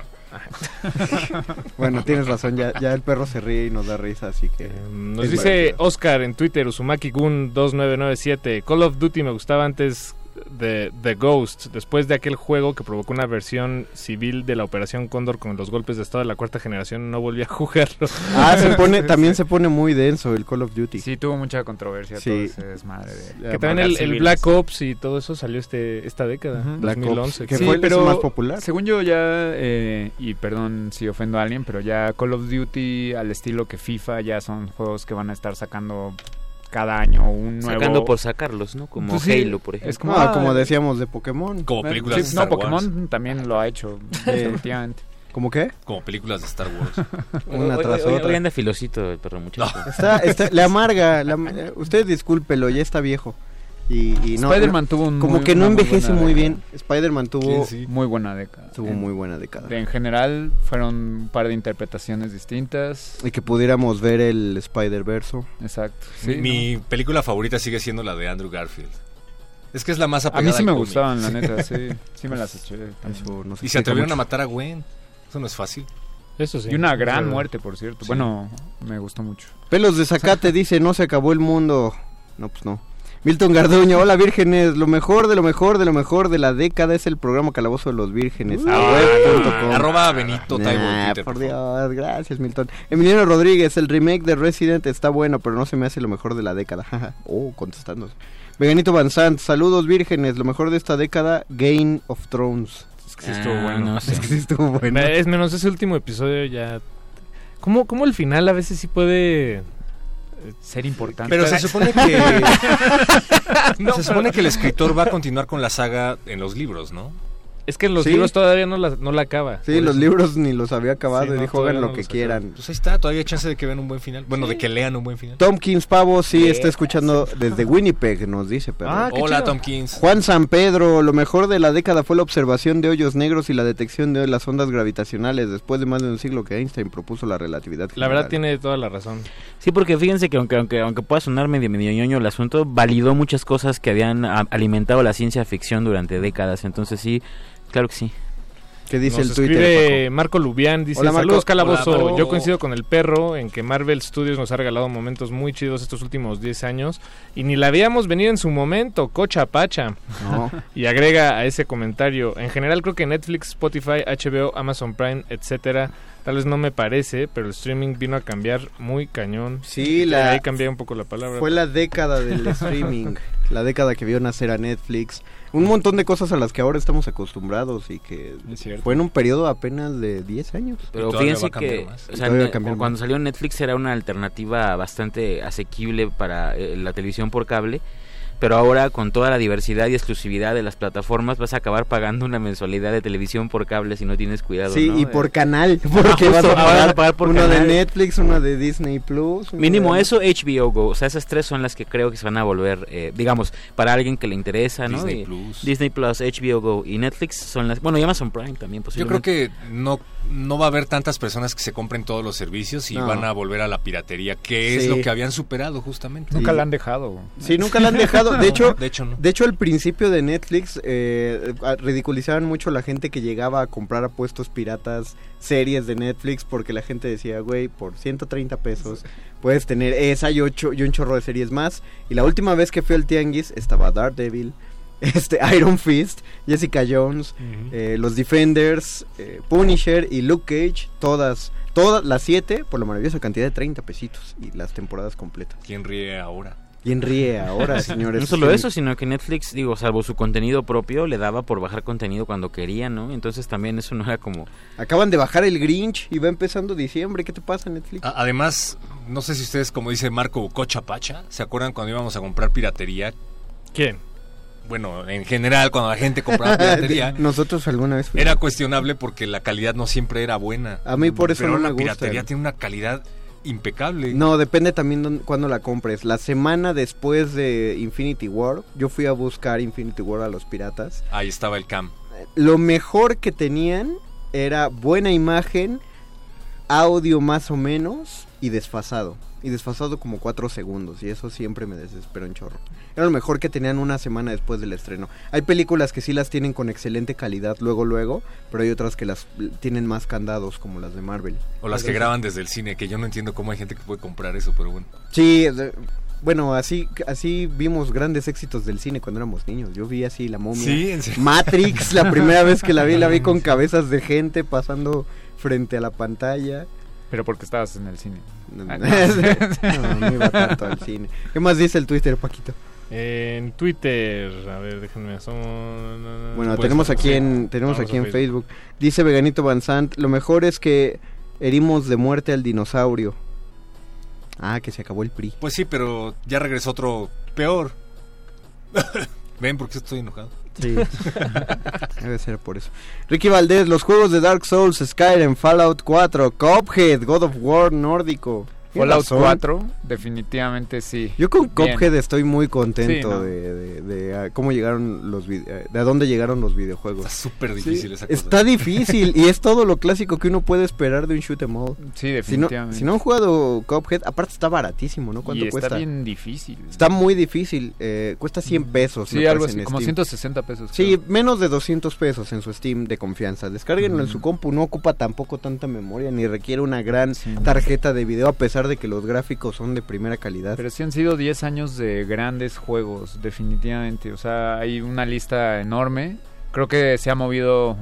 Bueno, tienes razón, ya, ya el perro se ríe y nos da risa, así que... Eh, Nos dice. Oscar en Twitter, Uzumaki Gun 2997, Call of Duty me gustaba antes de The Ghost, después de aquel juego que provocó una versión civil de la Operación Cóndor con los golpes de estado de la cuarta generación, no volví a jugarlo. Ah, se pone, también se pone muy denso el Call of Duty. Sí, tuvo mucha controversia Sí. todo ese desmadre. de- que también el, el. Black Ops y todo eso salió este esta década. Black Ops, 2011. que Sí, fue el pero más popular. Según yo ya, eh, y perdón si ofendo a alguien, pero ya Call of Duty al estilo que FIFA ya son juegos que van a estar sacando cada año un nuevo... Sacando por sacarlos, ¿no? Como Pues sí, Halo, por ejemplo. Es como, Ah, como decíamos de Pokémon. Como películas sí, de Star No, Wars. Pokémon también lo ha hecho, definitivamente. ¿Cómo qué? Como películas de Star Wars. Una Hoy- tras hoy- otra. Hoy anda filosito el perro muchacho. Está, está, le amarga. la- eh, usted discúlpelo, ya está viejo. Y, y no, Spider-Man no- tuvo un como muy- que no muy envejece muy bien. Spider-Man tuvo. Muy buena década. tuvo En- muy buena década. En general fueron un par de interpretaciones distintas. Y que pudiéramos ver el Spider-Verso. Exacto. Sí, Mi película favorita sigue siendo la de Andrew Garfield. Es que es la más ¿no? A apegada mí sí me gustaban, la neta, sí. Sí me las eché. también. Eso no sé Y si se atrevieron mucho. a matar a Gwen. Eso no es fácil. Eso sí. Y una gran Pero- muerte, por cierto. Sí. Bueno, me gustó mucho. Pelos de Zacate dice, no se acabó el mundo. No, pues no. Milton Garduño, hola vírgenes, lo mejor de lo mejor de lo mejor de la década es el programa Calabozo de los Vírgenes. a web.com. Arroba Benito Nah, Twitter, por. Dios, gracias Milton. Emiliano Rodríguez, el remake de Resident está bueno, pero no se me hace lo mejor de la década. oh, contestando. Veganito Van Sant, saludos vírgenes, lo mejor de esta década, Game of Thrones. Es que sí estuvo Ah, bueno. no sé. Es que sí estuvo bueno. Es menos ese último episodio ya... ¿Cómo, cómo el final a veces sí puede... Ser importante. Pero se supone que No, se supone que el escritor va a continuar con la saga en los libros, ¿no? Es que en los Sí. libros todavía no la, no la acaba. Sí, los eso. libros ni los había acabado Sí, y no, dijo, hagan no lo que quieran. Pues ahí está, todavía hay chance de que vean un buen final. Bueno, de que lean un buen final. Tomkins Pavo sí está escuchando desde Winnipeg, nos dice, pero... Ah, qué Hola. Tomkins. Juan San Pedro, lo mejor de la década fue la observación de hoyos negros y la detección de las ondas gravitacionales después de más de un siglo que Einstein propuso la relatividad La verdad general. tiene toda la razón. Sí, porque fíjense que aunque, aunque, aunque pueda sonar medio, medio ñoño el asunto, validó muchas cosas que habían alimentado la ciencia ficción durante décadas. Entonces sí, claro que sí. ¿Qué dice Nos el Twitter? escribe Marco Lubián, dice, Hola, Marco. saludos Calabozo, Hola, Marco. yo coincido con el perro en que Marvel Studios nos ha regalado momentos muy chidos estos últimos 10 años y ni la habíamos venido en su momento, cocha pacha. No. Y agrega a ese comentario, en general creo que Netflix, Spotify, HBO, Amazon Prime, etcétera, tal vez no me parece, pero el streaming vino a cambiar muy cañón. Sí, la, Ahí cambié un poco la palabra. fue la década del streaming, la década que vio nacer a Netflix. Un montón de cosas a las que ahora estamos acostumbrados y que fue en un periodo apenas de 10 años. Pero fíjense que o sea, cuando más. salió Netflix era una alternativa bastante asequible para eh, la televisión por cable. Pero ahora con toda la diversidad y exclusividad de las plataformas vas a acabar pagando una mensualidad de televisión por cable si no tienes cuidado. Sí, ¿no? y por canal, porque vas a vas pagar, a pagar por uno de canal. Netflix, uno de Disney Plus. Mínimo de- eso, HBO Go. O sea, esas tres son las que creo que se van a volver, eh, digamos, para alguien que le interesa, ¿no? Disney Y Plus. Disney Plus, HBO Go y Netflix son las... Bueno, y Amazon Prime también Yo posiblemente. creo que no, no va a haber tantas personas que se compren todos los servicios y No. van a volver a la piratería, que es Sí. lo que habían superado justamente. Nunca Sí. la han dejado. Sí, nunca la han dejado. De hecho, De hecho, no. De hecho, al principio de Netflix eh, ridiculizaban mucho a la gente que llegaba a comprar a puestos piratas series de Netflix porque la gente decía, güey, por 130 pesos puedes tener esa y, ocho, y un chorro de series más. Y la última vez que fui al Tianguis estaba Daredevil, este, Iron Fist, Jessica Jones, eh, los Defenders, eh, Punisher y Luke Cage, todas, todas las siete por la maravillosa cantidad de 30 pesitos y las temporadas completas. ¿Quién ríe ahora? ¿Quién ríe ahora, señores? No solo eso, sino que Netflix, digo, salvo su contenido propio, le daba por bajar contenido cuando quería, ¿no? Entonces también eso no era como... Acaban de bajar el Grinch y va empezando diciembre. ¿Qué te pasa, Netflix? A- Además, no sé si ustedes, como dice Marco Cocha Pacha, ¿se acuerdan cuando íbamos a comprar piratería? ¿Quién? Bueno, en general, cuando la gente compraba piratería, Nosotros alguna vez fuimos. era cuestionable porque la calidad no siempre era buena. A mí por eso Pero no me la gusta. piratería tiene una calidad impecable. No, depende también cuándo la compres. La semana después de Infinity War, yo fui a buscar Infinity War a los piratas. Ahí estaba el cam. Lo mejor que tenían era buena imagen, audio más o menos y desfasado. Y desfasado como cuatro segundos. Y eso siempre me desesperó un chorro. Era lo mejor que tenían una semana después del estreno. Hay películas que sí las tienen con excelente calidad luego, luego. Pero hay otras que las tienen más candados como las de Marvel. O las que graban desde el cine, que yo no entiendo cómo hay gente que puede comprar eso, pero bueno. Sí, de- bueno, así, así vimos grandes éxitos del cine cuando éramos niños. Yo vi así La Momia. en serio. Matrix, la primera vez que la vi, la vi con cabezas de gente pasando frente a la pantalla. Pero porque estabas en el cine. No, Ah, no, no iba tanto al cine. ¿Qué más dice el Twitter, Paquito? En Twitter, a ver, déjenme Bueno, tenemos aquí sí. en tenemos aquí en Facebook. Dice Veganito Van Sant, lo mejor es que herimos de muerte al dinosaurio. Ah, que se acabó el PRI. Pues sí, pero ya regresó otro peor. ¿Ven por qué estoy enojado? Sí. Debe ser por eso. Ricky Valdés, los juegos de Dark Souls, Skyrim, Fallout 4, Cuphead, God of War nórdico. Fallout razón. 4, definitivamente sí. Yo con Bien. Cuphead estoy muy contento Sí, ¿no? de, de- de, cómo llegaron los eh, de a dónde llegaron los videojuegos. Está súper Sí, difícil esa cosa. está difícil y es todo lo clásico que uno puede esperar de un shoot 'em all. Sí, Si no, definitivamente. si no han jugado Cuphead, aparte está baratísimo, ¿no? ¿Cuánto y está cuesta? bien difícil. Está muy difícil, eh, cuesta 100 pesos. Sí, algo así, como Steam. 160 pesos. Sí, creo. menos de 200 pesos en su Steam de confianza. Descárguenlo en su compu, no ocupa tampoco tanta memoria ni requiere una gran Sí. tarjeta de video a pesar de que los gráficos son de primera calidad. Pero sí han sido 10 años de grandes juegos, definitivamente. O sea, hay una lista enorme. Creo que se ha movido,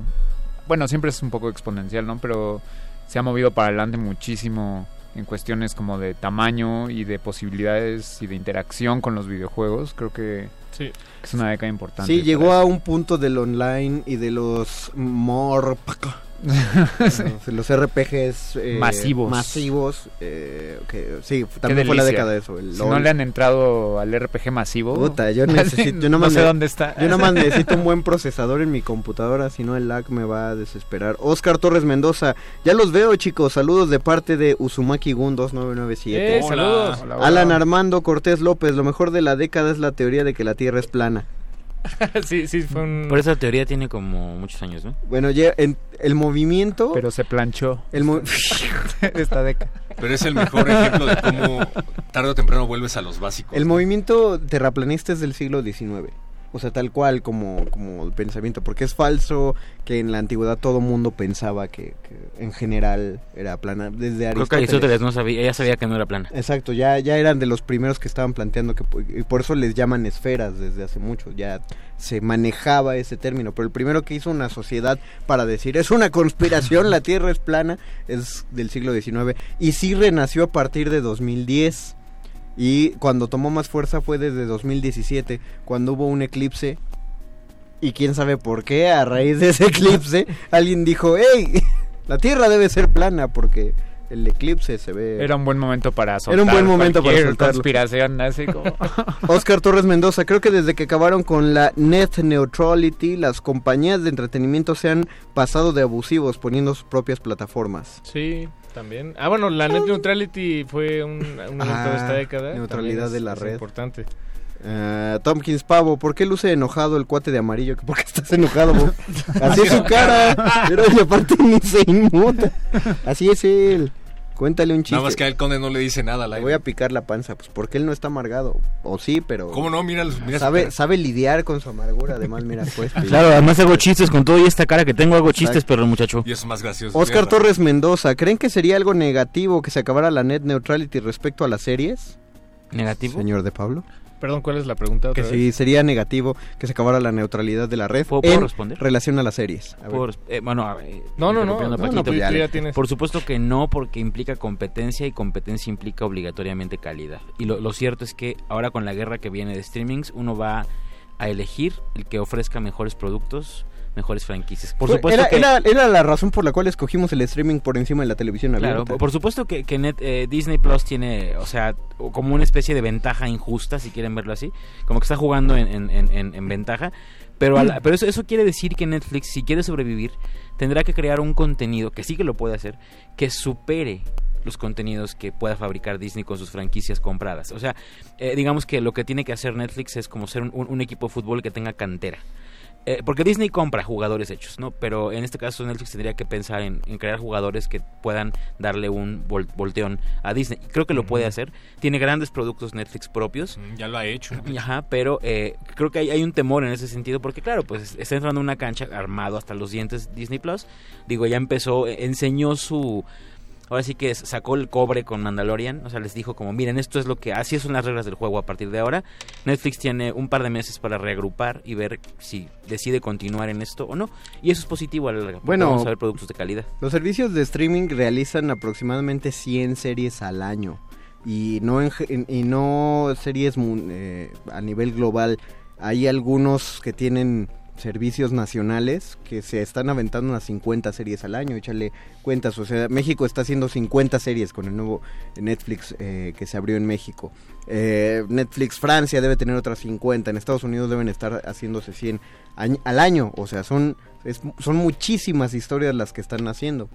bueno, siempre es un poco exponencial, ¿no? Pero se ha movido para adelante muchísimo en cuestiones como de tamaño y de posibilidades y de interacción con los videojuegos. Creo que Sí. es una década importante. Sí, llegó a un punto del online y de los los RPGs eh, Masivos. masivos eh, sí Qué también fue la década de eso el Si no le han entrado al RPG masivo. Puta, yo necesito, yo no sé dónde está. Yo nomás necesito un buen procesador en mi computadora, si no el lag me va a desesperar. Oscar Torres Mendoza, ya los veo chicos, saludos de parte de Uzumaki Gun 2997. Eh, saludos. Hola, hola. Alan Armando Cortés López, lo mejor de la década es la teoría de que la Tierra es plana. sí, sí, fue un... Por esa teoría tiene como muchos años, ¿no? Bueno, ya en el movimiento, Pero se planchó el mo- esta década. Pero es el mejor ejemplo de cómo tarde o temprano vuelves a los básicos. el movimiento terraplanista es del siglo XIX. O sea, tal cual como, como el pensamiento, porque es falso que en la antigüedad todo mundo pensaba que, que en general era plana. Desde Creo que Aristóteles. Aristóteles no sabía, ella sabía que no era plana. Exacto, ya, ya eran de los primeros que estaban planteando que y por eso les llaman esferas desde hace mucho, ya se manejaba ese término, pero el primero que hizo una sociedad para decir es una conspiración, la Tierra es plana, es del siglo XIX y sí renació a partir de 2010 y cuando tomó más fuerza fue desde 2017, cuando hubo un eclipse y quién sabe por qué, a raíz de ese eclipse alguien dijo, hey, la Tierra debe ser plana porque el eclipse se ve... Era un buen momento para soltar Era un buen momento para soltarlo. conspiración, así como... Oscar Torres Mendoza, creo que desde que acabaron con la net neutrality, las compañías de entretenimiento se han pasado de abusivos poniendo sus propias plataformas. Sí, también. Ah, bueno, la net neutrality fue un, un evento Ah, de esta década. neutralidad es- de la es red. importante. Eh, Tompkins Pavo, ¿por qué luce enojado el cuate de amarillo? ¿Por qué estás enojado? Así es su cara. Pero aparte ni se inmuta. Así es él. Cuéntale un chiste. Nada más que al conde no le dice nada al Le voy a picar la panza, pues porque él no está amargado. O sí, pero ¿Cómo no? Mira, mira sabe, sabe lidiar con su amargura. Además, mira, pues. Claro, además hago chistes con todo y esta cara que tengo, hago chistes, Exacto. pero el muchacho. Y eso es más gracioso. Oscar. Torres Mendoza, ¿creen que sería algo negativo que se acabara la net neutrality respecto a las series? ¿Negativo? Señor de Pablo. Perdón, ¿cuál es la pregunta Que otra sí vez? sería negativo que se acabara la neutralidad de la red ¿Puedo- puedo en responder? relación a las series. A ver. Por- eh, bueno, a ver, No, no, no. no, no, Paquito. pues ya tienes. Por supuesto que no, porque implica competencia y competencia implica obligatoriamente calidad. Y lo, lo cierto es que ahora con la guerra que viene de streamings, uno va a elegir el que ofrezca mejores productos, mejores franquicias. Por supuesto era, que... era, era la razón por la cual escogimos el streaming por encima de la televisión Claro, abierta. por supuesto que, que Net- eh, Disney Plus tiene, o sea, como una especie de ventaja injusta, si quieren verlo así, como que está jugando en, en- en- en- en ventaja, pero, a la- pero eso, eso quiere decir que Netflix, si quiere sobrevivir, tendrá que crear un contenido, que sí que lo puede hacer, que supere los contenidos que pueda fabricar Disney con sus franquicias compradas. O sea, eh, digamos que lo que tiene que hacer Netflix es como ser un, un- un equipo de fútbol que tenga cantera. Eh, porque Disney compra jugadores hechos, ¿no? Pero en este caso Netflix tendría que pensar en, en crear jugadores que puedan darle un vol- volteón a Disney. Creo que lo puede hacer. Tiene grandes productos Netflix propios. Mm, Ya lo ha hecho. Ajá, pero eh, creo que hay, hay un temor en ese sentido porque claro, pues está entrando en una cancha armado hasta los dientes Disney Plus. Digo, ya empezó, eh, enseñó su... Ahora sí que sacó el cobre con Mandalorian, o sea, les dijo como, miren, esto es lo que, así son las reglas del juego a partir de ahora. Netflix tiene un par de meses para reagrupar y ver si decide continuar en esto o no. Y eso es positivo a la larga, Bueno, vamos a ver productos de calidad. Los servicios de streaming realizan aproximadamente 100 series al año y no en y no series eh, a nivel global. Hay algunos que tienen servicios nacionales que se están aventando unas 50 series al año, échale cuentas, o sea, México está haciendo 50 series con el nuevo Netflix eh, que se abrió en México. Eh, Netflix Francia debe tener otras 50, en Estados Unidos deben estar haciéndose 100 añ- al año, o sea, son es- son muchísimas historias las que están haciendo.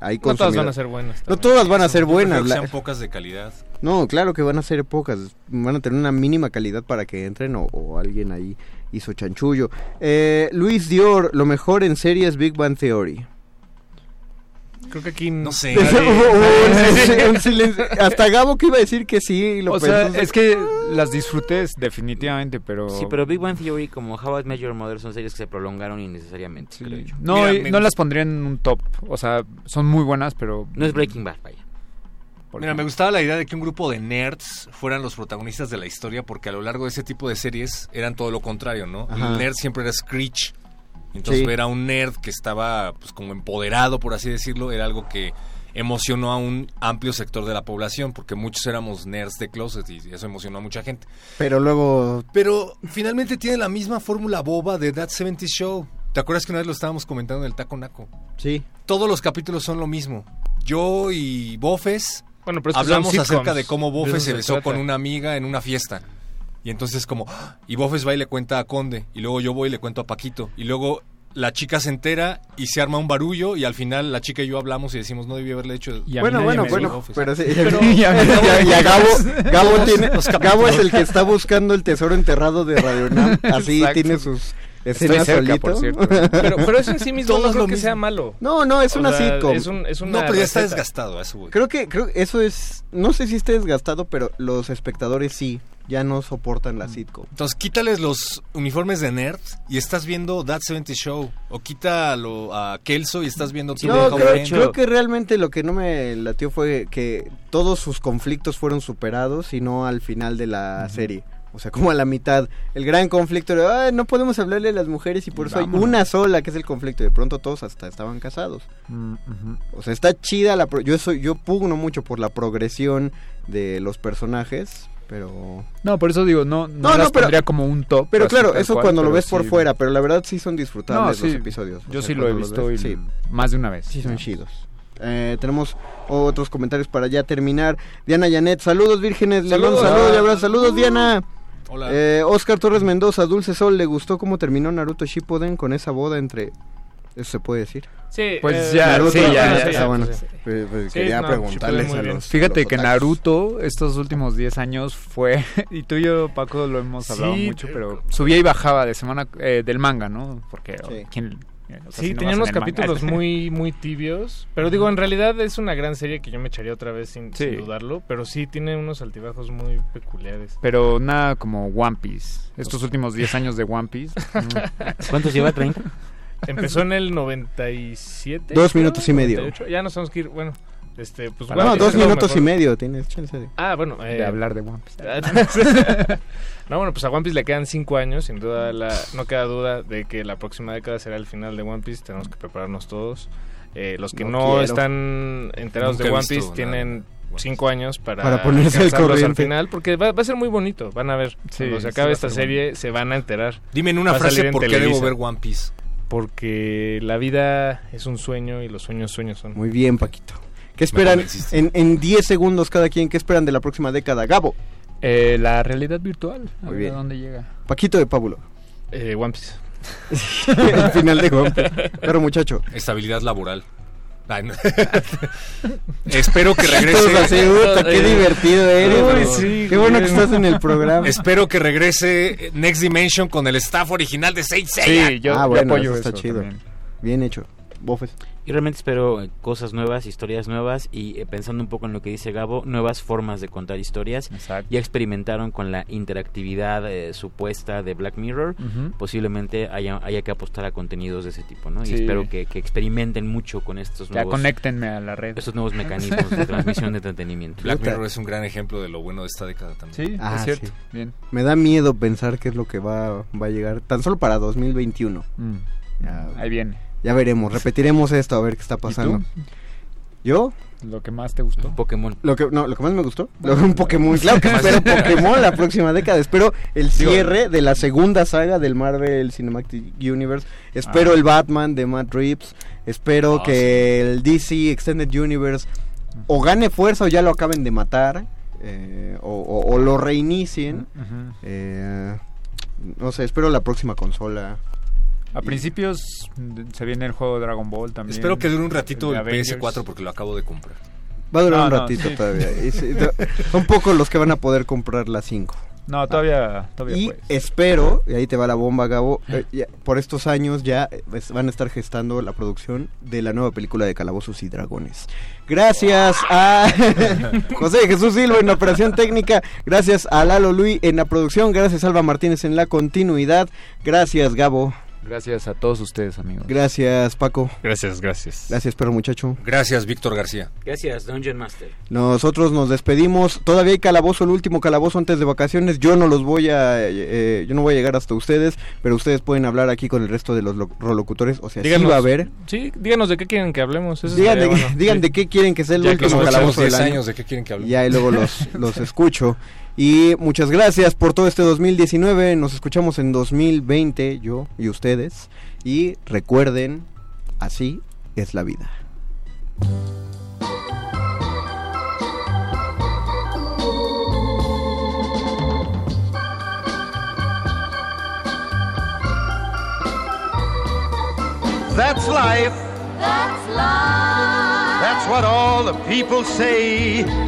Hay No todas van a ser buenas. No todas van a ser buenas. que sean pocas de calidad. no, claro que van a ser pocas. Van a tener una mínima calidad para que entren o, o alguien ahí hizo chanchullo. Eh, Luis Dior, lo mejor en series Big Bang Theory. Creo que aquí No sé. Hubo un- nadie- un silencio. Hasta Gabo que iba a decir que sí. Lo O sea, es que las disfruté definitivamente, pero... Sí, pero Big Bang Theory como How I Met Your Mother son series que se prolongaron innecesariamente, Sí. creo yo. No, Mira, y me no las pondría en un top. O sea, son muy buenas, pero... No es Breaking Bad, vaya. Mira, me gustaba la idea de que un grupo de nerds fueran los protagonistas de la historia, porque a lo largo de ese tipo de series eran todo lo contrario, ¿no? Ajá. El nerd siempre era Screech. Entonces Sí. ver a un nerd que estaba pues como empoderado, por así decirlo, era algo que emocionó a un amplio sector de la población, porque muchos éramos nerds de closet y eso emocionó a mucha gente. Pero luego. Pero finalmente tiene la misma fórmula boba de That 70 Show. ¿Te acuerdas que una vez lo estábamos comentando en el Taco Naco? Sí. Todos los capítulos son lo mismo. Yo y Bofes Bueno, pero hablamos acerca de cómo Bofes se se besó con una amiga en una fiesta. Y entonces como, ¡ah! y Bofes va y le cuenta a Conde, y luego yo voy y le cuento a Paquito, y luego la chica se entera y se arma un barullo y al final la chica y yo hablamos y decimos no debí haberle hecho Y Bueno, bueno, bueno, dijo, Bofes". pero sí, Pero- y, a- y a Gabo, Gabo, tiene, Gabo es el que está buscando el tesoro enterrado de Radio UNAM, así Exacto. tiene sus Estoy cerca, solito. por cierto. Pero, pero eso en sí mismo Todos no creo lo que mismo. sea malo. No, no, es O una sea, sitcom. Es, un, es una No, pero ya está receta. desgastado, eso voy. Creo que creo eso es no sé si esté desgastado, pero los espectadores sí ya no soportan la sitcom. Entonces quítales los uniformes de nerd y estás viendo That 70 Show. O quítalo a Kelso y estás viendo Sí, No, creo, creo que realmente lo que no me latió fue que todos sus conflictos fueron superados y no al final de la serie. O sea, como a la mitad. El gran conflicto era, "Ay, no podemos hablarle a las mujeres y por eso hay una sola que es el conflicto. Y de pronto todos hasta estaban casados. Mm. O sea, está chida la... pro- yo, soy, yo pugno mucho por la progresión de los personajes, pero... No, por eso digo, no, no, No, no, las pero- pondría como un top. Pero claro, eso cual, cuando lo ves por fuera, pero la verdad sí son disfrutables los episodios. O Yo sea, sí lo he visto ves, y sí. más de una vez. Sí, son chidos. Eh, tenemos otros comentarios para ya terminar. Diana Janet, saludos vírgenes, Saludos. saludo y abrazo. Saludos Diana. Hola. Eh, Oscar Torres Mendoza, Dulce Sol, ¿le gustó cómo terminó Naruto Shippuden con esa boda entre... ¿Eso se puede decir? Sí, Pues eh, ya, Naruto, sí, ya, ya, ya, bueno. sí. Pues- pues Sí, quería no, preguntarles a los Fíjate los que otakus. Naruto estos últimos 10 años fue, y tú y yo Paco lo hemos hablado Sí, mucho, pero- subía y bajaba de semana eh, del manga, ¿no? Porque Sí. ¿quién- o sea, Sí, si no tenía unos manga- capítulos muy muy tibios, pero digo, en realidad es una gran serie que yo me echaría otra vez sin, Sí. sin dudarlo, pero sí tiene unos altibajos muy peculiares. Pero nada como One Piece. Estos últimos 10 años de One Piece. ¿Cuántos lleva? ¿30? Empezó en el 97. Dos minutos y medio. 98. Ya nos tenemos que ir, bueno, este, pues No, No, One Piece dos minutos y medio tienes chance de... Ah, bueno, eh, de hablar de One Piece. no, bueno, pues a One Piece le quedan cinco años, sin duda, la, no queda duda de que la próxima década será el final de One Piece, tenemos que prepararnos todos. Eh, los que No están enterados Nunca de One Piece tienen cinco años para, Para ponerse al alcanzarlos corriente. final, porque va, va a ser muy bonito, van a ver, Sí, cuando se acabe esta ser serie se van a enterar, Dime en una Va frase por qué debo ver One Piece. porque la vida es un sueño y los sueños sueños son. Muy bien, Paquito. ¿Qué esperan en, en 10 segundos cada quien? ¿Qué esperan de la próxima década? Gabo, Eh, la realidad virtual. A Muy ver bien. a dónde llega. Paquito de Pábulo. Eh, One Piece. el final de One Piece. Pero muchacho. Estabilidad laboral. Ay, no. Espero que así, regrese. qué divertido eres. Uy, sí, qué bueno que estás en el programa. Espero que regrese Next Dimension con el staff original de Saint Seiya. Sí, yo, Ah, yo bueno, apoyo eso está eso chido. también. Bien hecho. Bofes. Yo realmente espero eh, cosas nuevas, historias nuevas y eh, pensando un poco en lo que dice Gabo, nuevas formas de contar historias. Exacto. Ya experimentaron con la interactividad eh, supuesta de Black Mirror. Posiblemente haya, haya que apostar a contenidos de ese tipo, ¿no? Sí. Y espero que, que experimenten mucho con estos Ya nuevos, conéctenme a la red. estos nuevos mecanismos de transmisión de entretenimiento. Black. Mirror es un gran ejemplo de lo bueno de esta década también. Sí, Ah, es cierto. sí. Bien. Me da miedo pensar qué es lo que va, va a llegar. Tan solo para 2021. Mm. Ya, Ahí viene. Ya veremos. Repetiremos esto a ver qué está pasando. ¿Yo? Lo que más te gustó. Pokémon. Lo que, no, lo que más me gustó, lo un Pokémon, claro que espero Pokémon la próxima década, espero el cierre de la segunda saga del Marvel Cinematic Universe, espero Ah. el Batman de Matt Reeves, espero Ah, que el DC Extended Universe o gane fuerza o ya lo acaben de matar, eh, o, o- o lo reinicien, eh, no sé, espero la próxima consola. A principios se viene el juego de Dragon Ball también. Espero que dure un ratito el Avengers. PS4 porque lo acabo de comprar. Va a durar No, un no, ratito sí. todavía. sí, son pocos los que van a poder comprar la 5. No, todavía, todavía Y puedes. espero, y ahí te va la bomba, Gabo, eh, ya- por estos años ya eh, pues, van a estar gestando la producción de la nueva película de Calabozos y Dragones. Gracias a José Jesús Silva en la operación técnica, gracias a Lalo Luis en la producción, gracias a Alba Martínez en la continuidad, gracias Gabo, Gracias a todos ustedes, amigos. gracias Paco, Gracias, gracias. gracias perro muchacho. Gracias, Víctor García. Gracias, Dungeon Master. Nosotros nos despedimos. Todavía hay calabozo, el último calabozo antes de vacaciones. Yo no los voy a, eh, yo no voy a llegar hasta ustedes, pero ustedes pueden hablar aquí con el resto de los lo- rolocutores. O sea, sí Díganos, va a haber. Sí, díganos de qué quieren que hablemos. eso Digan, de, estaría bueno. digan Sí. de qué quieren que sea el Ya último calabozo del 10 año. años, ¿de qué quieren que hablemos? Ya y luego los, los escucho. Y muchas gracias por todo este 2019. Nos escuchamos en 2020, yo y ustedes. Y recuerden, así es la vida. That's life. That's life. That's what all the people say.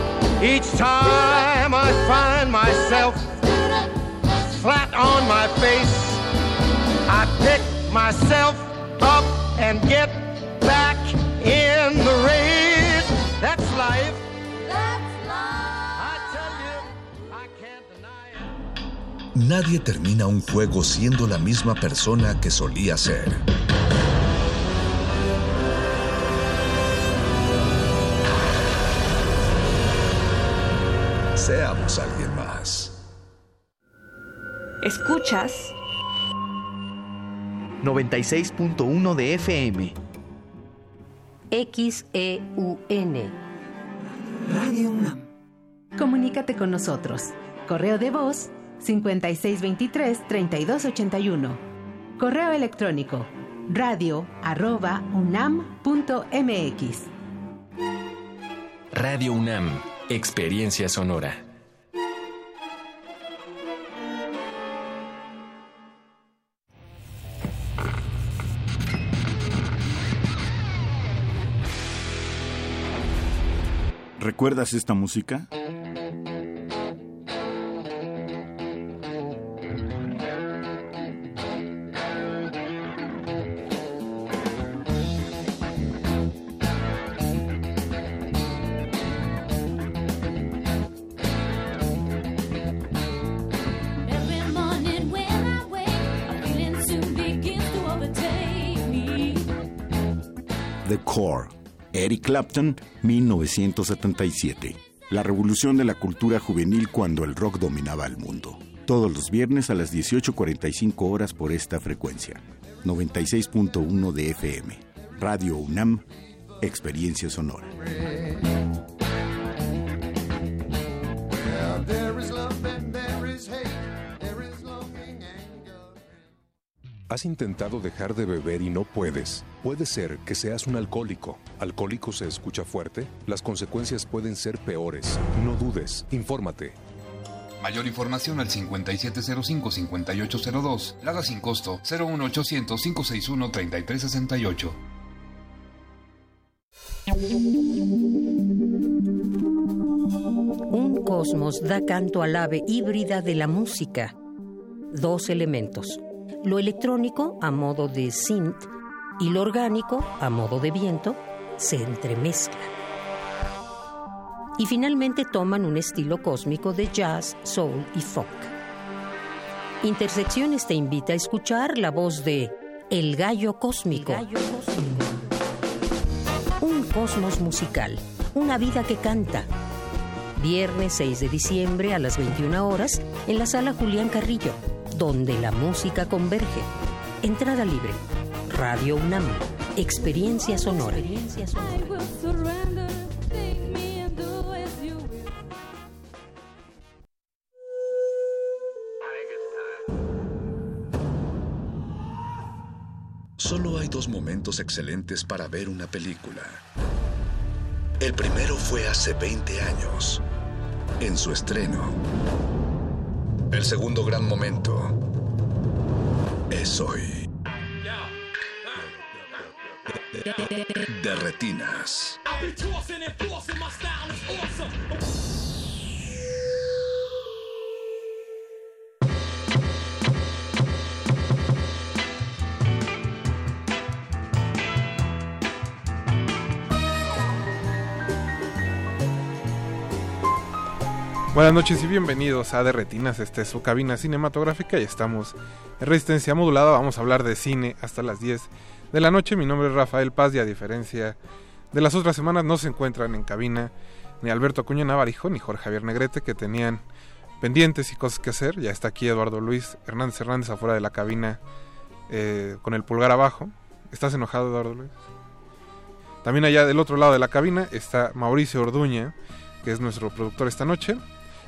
Each time I find myself flat on my face, I pick myself up and get back in the race. That's life. Nadie termina un juego siendo la misma persona que solía ser. Seamos alguien más. Escuchas 96.1 de FM. XEUN. Radio UNAM. Comunícate con nosotros. Correo de voz 5623-3281. Correo electrónico radio arroba unam.mx. Radio UNAM, Experiencia Sonora. ¿Recuerdas esta música? Clapton, 1977. La revolución de la cultura juvenil cuando el rock dominaba el mundo. Todos los viernes a las 18.45 horas por esta frecuencia. 96.1 de FM. Radio UNAM, Experiencia Sonora. ¿Has intentado dejar de beber y no puedes? Puede ser que seas un alcohólico. ¿Alcohólico se escucha fuerte? Las consecuencias pueden ser peores. No dudes, infórmate. Mayor información al 5705-5802. Lada sin costo 01800-561-3368. Un cosmos da canto al ave híbrida de la música. Dos elementos. Lo electrónico, a modo de synth, y lo orgánico, a modo de viento, se entremezclan. Y finalmente toman un estilo cósmico de jazz, soul y folk. Intersecciones te invita a escuchar la voz de El Gallo Cósmico. Un cosmos musical, una vida que canta. Viernes 6 de diciembre a las 21 horas en la sala Julián Carrillo, donde la música converge. Entrada libre. Radio UNAM. Experiencia sonora. I will surrender. Take me and do as you will. Solo hay dos momentos excelentes para ver una película. El primero fue hace 20 años, en su estreno. El segundo gran momento es hoy. De retinas. Buenas noches y bienvenidos a De Retinas, esta es su cabina cinematográfica y estamos en resistencia modulada, vamos a hablar de cine hasta las 10 de la noche, mi nombre es Rafael Paz y a diferencia de las otras semanas no se encuentran en cabina ni Alberto Acuña Navarijo ni Jorge Javier Negrete que tenían pendientes y cosas que hacer, ya está aquí Eduardo Luis Hernández Hernández afuera de la cabina eh, con el pulgar abajo, ¿estás enojado Eduardo Luis? También allá del otro lado de la cabina está Mauricio Orduña, que es nuestro productor esta noche,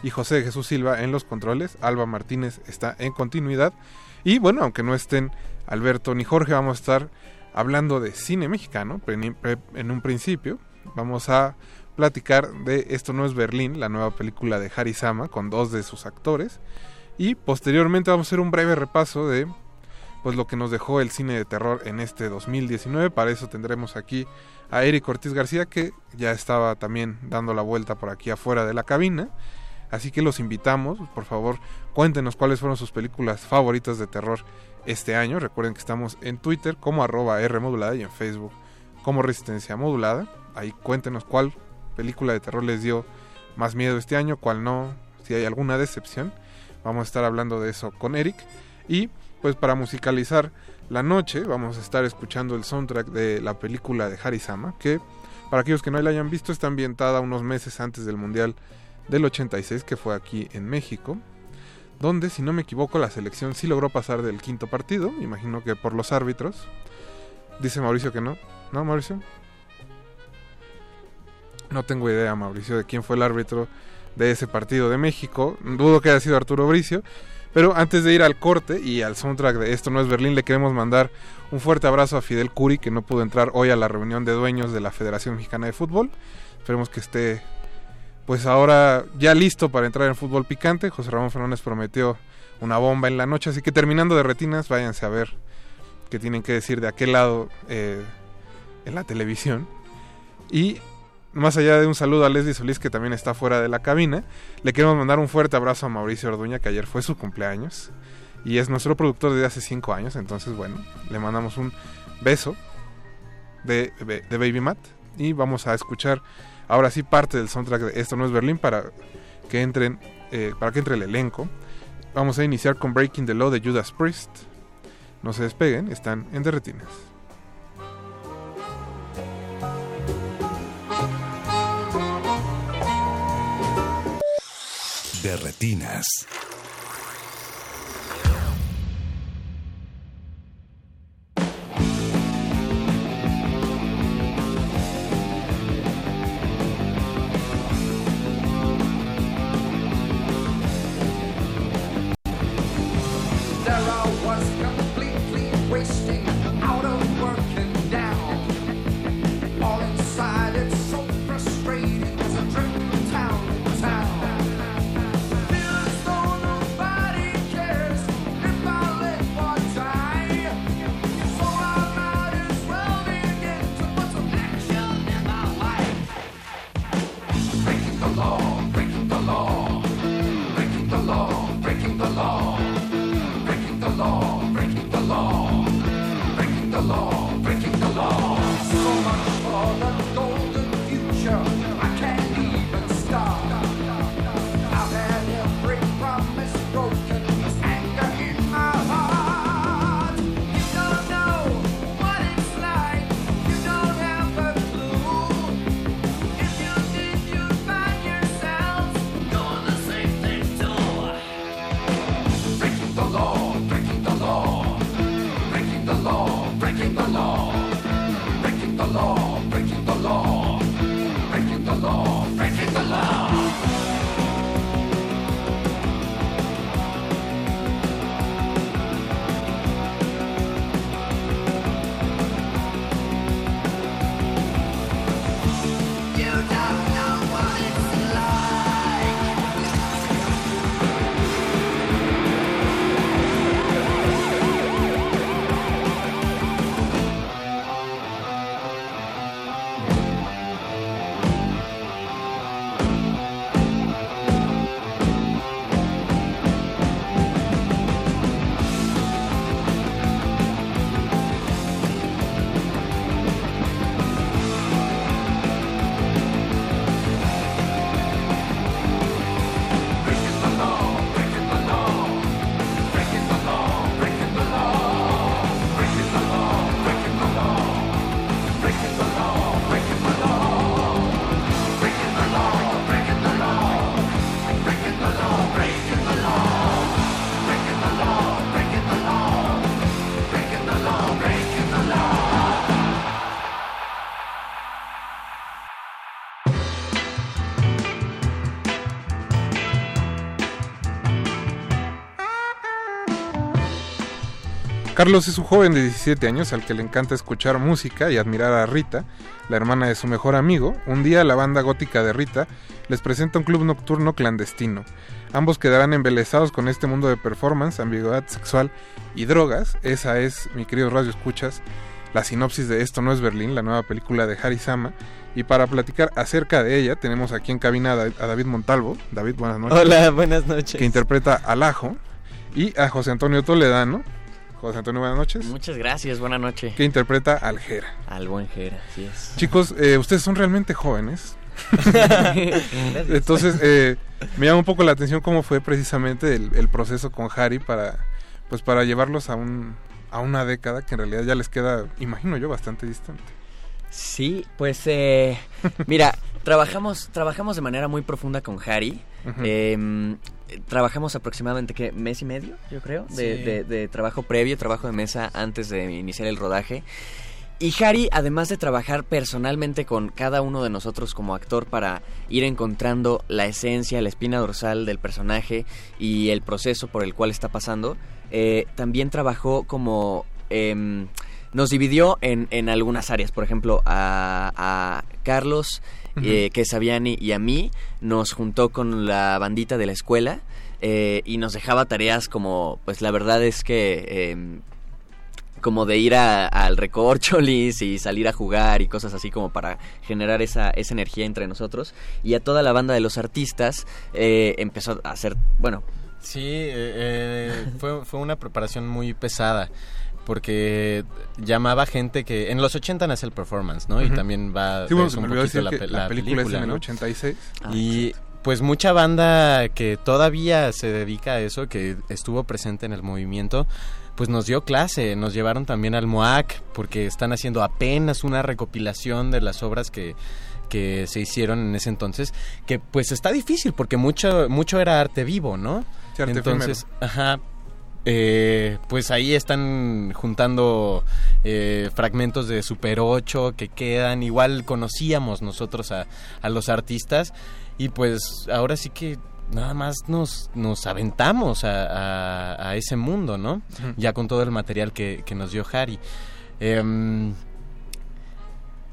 y José Jesús Silva en los controles. Alba Martínez está en continuidad. Y bueno, aunque no estén Alberto ni Jorge, vamos a estar hablando de cine mexicano en un principio. Vamos a platicar de Esto no es Berlín, la nueva película de Harry Sama con dos de sus actores. Y posteriormente vamos a hacer un breve repaso de pues lo que nos dejó el cine de terror en este 2019. Para eso tendremos aquí a Eric Ortiz García que ya estaba también dando la vuelta por aquí afuera de la cabina. Así que los invitamos, por favor, cuéntenos cuáles fueron sus películas favoritas de terror este año. Recuerden que estamos en Twitter como arroba R modulada y en Facebook como Resistencia Modulada. Ahí cuéntenos cuál película de terror les dio más miedo este año, cuál no, si hay alguna decepción. Vamos a estar hablando de eso con Eric. Y pues para musicalizar la noche vamos a estar escuchando el soundtrack de la película de Harisama, que para aquellos que no la hayan visto está ambientada unos meses antes del Mundial del 86 que fue aquí en México, donde si no me equivoco la selección sí logró pasar del quinto partido, imagino que por los árbitros. Dice Mauricio que no. ¿No, Mauricio? No tengo idea, Mauricio, de quién fue el árbitro de ese partido de México. Dudo que haya sido Arturo Bricio. Pero antes de ir al corte y al soundtrack de Esto no es Berlín, le queremos mandar un fuerte abrazo a Fidel Curi, que no pudo entrar hoy a la reunión de dueños de la Federación Mexicana de Fútbol. Esperemos que esté, pues ahora ya listo para entrar en fútbol picante. José Ramón Fernández prometió una bomba en la noche, así que terminando de retinas, váyanse a ver qué tienen que decir de aquel lado eh, en la televisión. Y más allá de un saludo a Leslie Solís, que también está fuera de la cabina, le queremos mandar un fuerte abrazo a Mauricio Orduña, que ayer fue su cumpleaños. Y es nuestro productor desde hace 5 años, entonces bueno, le mandamos un beso de, de Baby Matt. Y vamos a escuchar ahora sí parte del soundtrack de Esto no es Berlín para que entren, eh, para que entre el elenco. Vamos a iniciar con Breaking the Law de Judas Priest. No se despeguen, están en Derretinas. De retinas. Carlos es un joven de 17 años al que le encanta escuchar música y admirar a Rita, la hermana de su mejor amigo. Un día la banda gótica de Rita les presenta un club nocturno clandestino. Ambos quedarán embelesados con este mundo de performance, ambigüedad sexual y drogas. Esa es, mi querido Radio Escuchas, la sinopsis de Esto no es Berlín, la nueva película de Harry Sama. Y para platicar acerca de ella, tenemos aquí en cabina a Da- a David Montalvo. David, buenas noches. Hola, buenas noches. Que interpreta al Ajo. Y a José Antonio Toledano. José Antonio, buenas noches. Muchas gracias, buenas noches. Que interpreta al Jera. Al buen Jera, así es. Chicos, eh, ustedes son realmente jóvenes. Entonces, eh, me llama un poco la atención cómo fue precisamente el, el proceso con Harry para, pues, para llevarlos a un a una década que en realidad ya les queda, imagino yo, bastante distante. Sí, pues eh, mira, trabajamos, trabajamos de manera muy profunda con Harry. Eh, trabajamos aproximadamente ¿qué? mes y medio, yo creo, de, Sí. de- de trabajo previo, trabajo de mesa antes de iniciar el rodaje. Y Harry, además de trabajar personalmente con cada uno de nosotros como actor para ir encontrando la esencia, la espina dorsal del personaje y el proceso por el cual está pasando, eh, también trabajó como... em, nos dividió en, en algunas áreas, por ejemplo, a, a Carlos, Eh, que Sabiani y a mí, nos juntó con la bandita de la escuela eh, y nos dejaba tareas como, pues la verdad es que... em, como de ir a- al recorcholis y salir a jugar y cosas así como para generar esa, esa energía entre nosotros. Y a toda la banda de los artistas eh, empezó a hacer, bueno, Sí, eh, eh, fue, fue una preparación muy pesada porque llamaba gente que en los 80 nace el performance, ¿no? Y también va Sí, bueno, un poquito decir que la película es en el ¿no? 86. y pues mucha banda que todavía se dedica a eso, que estuvo presente en el movimiento, pues nos dio clase, nos llevaron también al MOAC porque están haciendo apenas una recopilación de las obras que que se hicieron en ese entonces, que pues está difícil porque mucho mucho era arte vivo, ¿no? Sí, arte entonces, ajá, eh, pues ahí están juntando eh, fragmentos de Super 8 que quedan. Igual conocíamos nosotros a, a los artistas y pues ahora sí que nada más nos, nos aventamos a, a- a ese mundo, ¿no? Ya con todo el material que, que nos dio Harry. Em,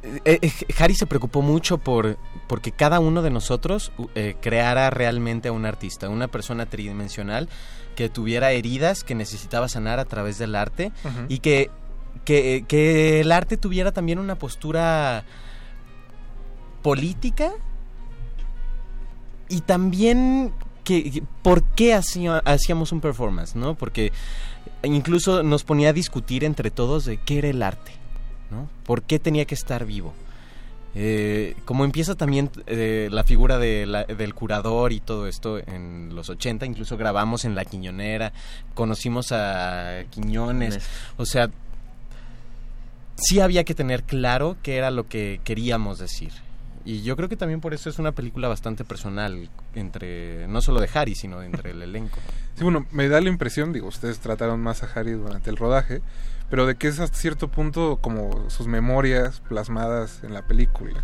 eh, eh, Harry se preocupó mucho por porque cada uno de nosotros eh, creara realmente a un artista, una persona tridimensional que tuviera heridas que necesitaba sanar a través del arte y que, que, que el arte tuviera también una postura política y también que por qué hacía- hacíamos un performance, ¿no? Porque incluso nos ponía a discutir entre todos de qué era el arte, ¿no? ¿Por qué tenía que estar vivo? Eh, como empieza también eh, la figura de la- del curador y todo esto en los 80, incluso grabamos en La Quiñonera, conocimos a Quiñones, o sea, sí había que tener claro qué era lo que queríamos decir. Y yo creo que también por eso es una película bastante personal, entre no solo de Harry, sino entre el elenco. Sí, bueno, me da la impresión, digo, ustedes trataron más a Harry durante el rodaje, pero de que es hasta cierto punto como sus memorias plasmadas en la película.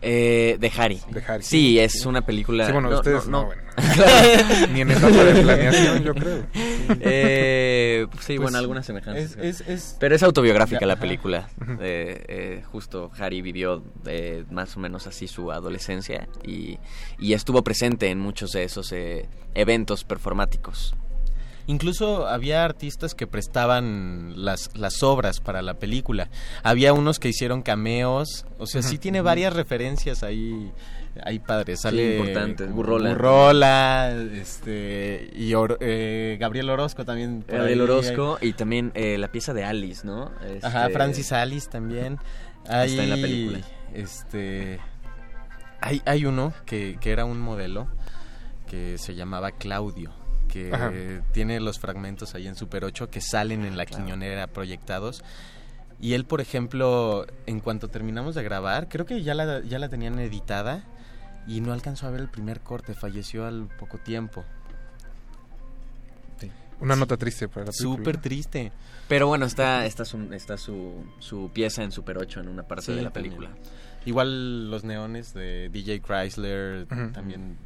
eh, de Harry. De Harry. Sí, es una película... Sí, bueno, no, ustedes no, no, no. bueno. Ni en etapa de planeación, yo creo. Eh, sí, Pues, bueno, algunas semejanzas. es- es- es- Pero es autobiográfica la película. Eh, eh, justo Harry vivió eh, más o menos así su adolescencia y, y estuvo presente en muchos de esos eh, eventos performáticos. Incluso había artistas que prestaban las, las obras para la película. Había unos que hicieron cameos. O sea, sí tiene varias referencias ahí. Ahí padres. Sale importantes. Burrola. Burrola, este, y Or- eh, Gabriel Orozco también. Gabriel. Orozco y también eh, la pieza de Alice, ¿no? Ajá, Este, Francis Alice también. Está en la película. Este, hay, hay uno que, que era un modelo que se llamaba Claudio, que Ajá. tiene los fragmentos ahí en Super 8 que salen en la quiñonera proyectados. Y él, por ejemplo, en cuanto terminamos de grabar, creo que ya la, ya la tenían editada y no alcanzó a ver el primer corte, falleció al poco tiempo. Una nota triste para la película. Súper triste. Pero bueno, está, está, su, está su, su pieza en Super 8 en una parte Sí, de la también. película. Igual los neones de DJ Chrysler Ujú. también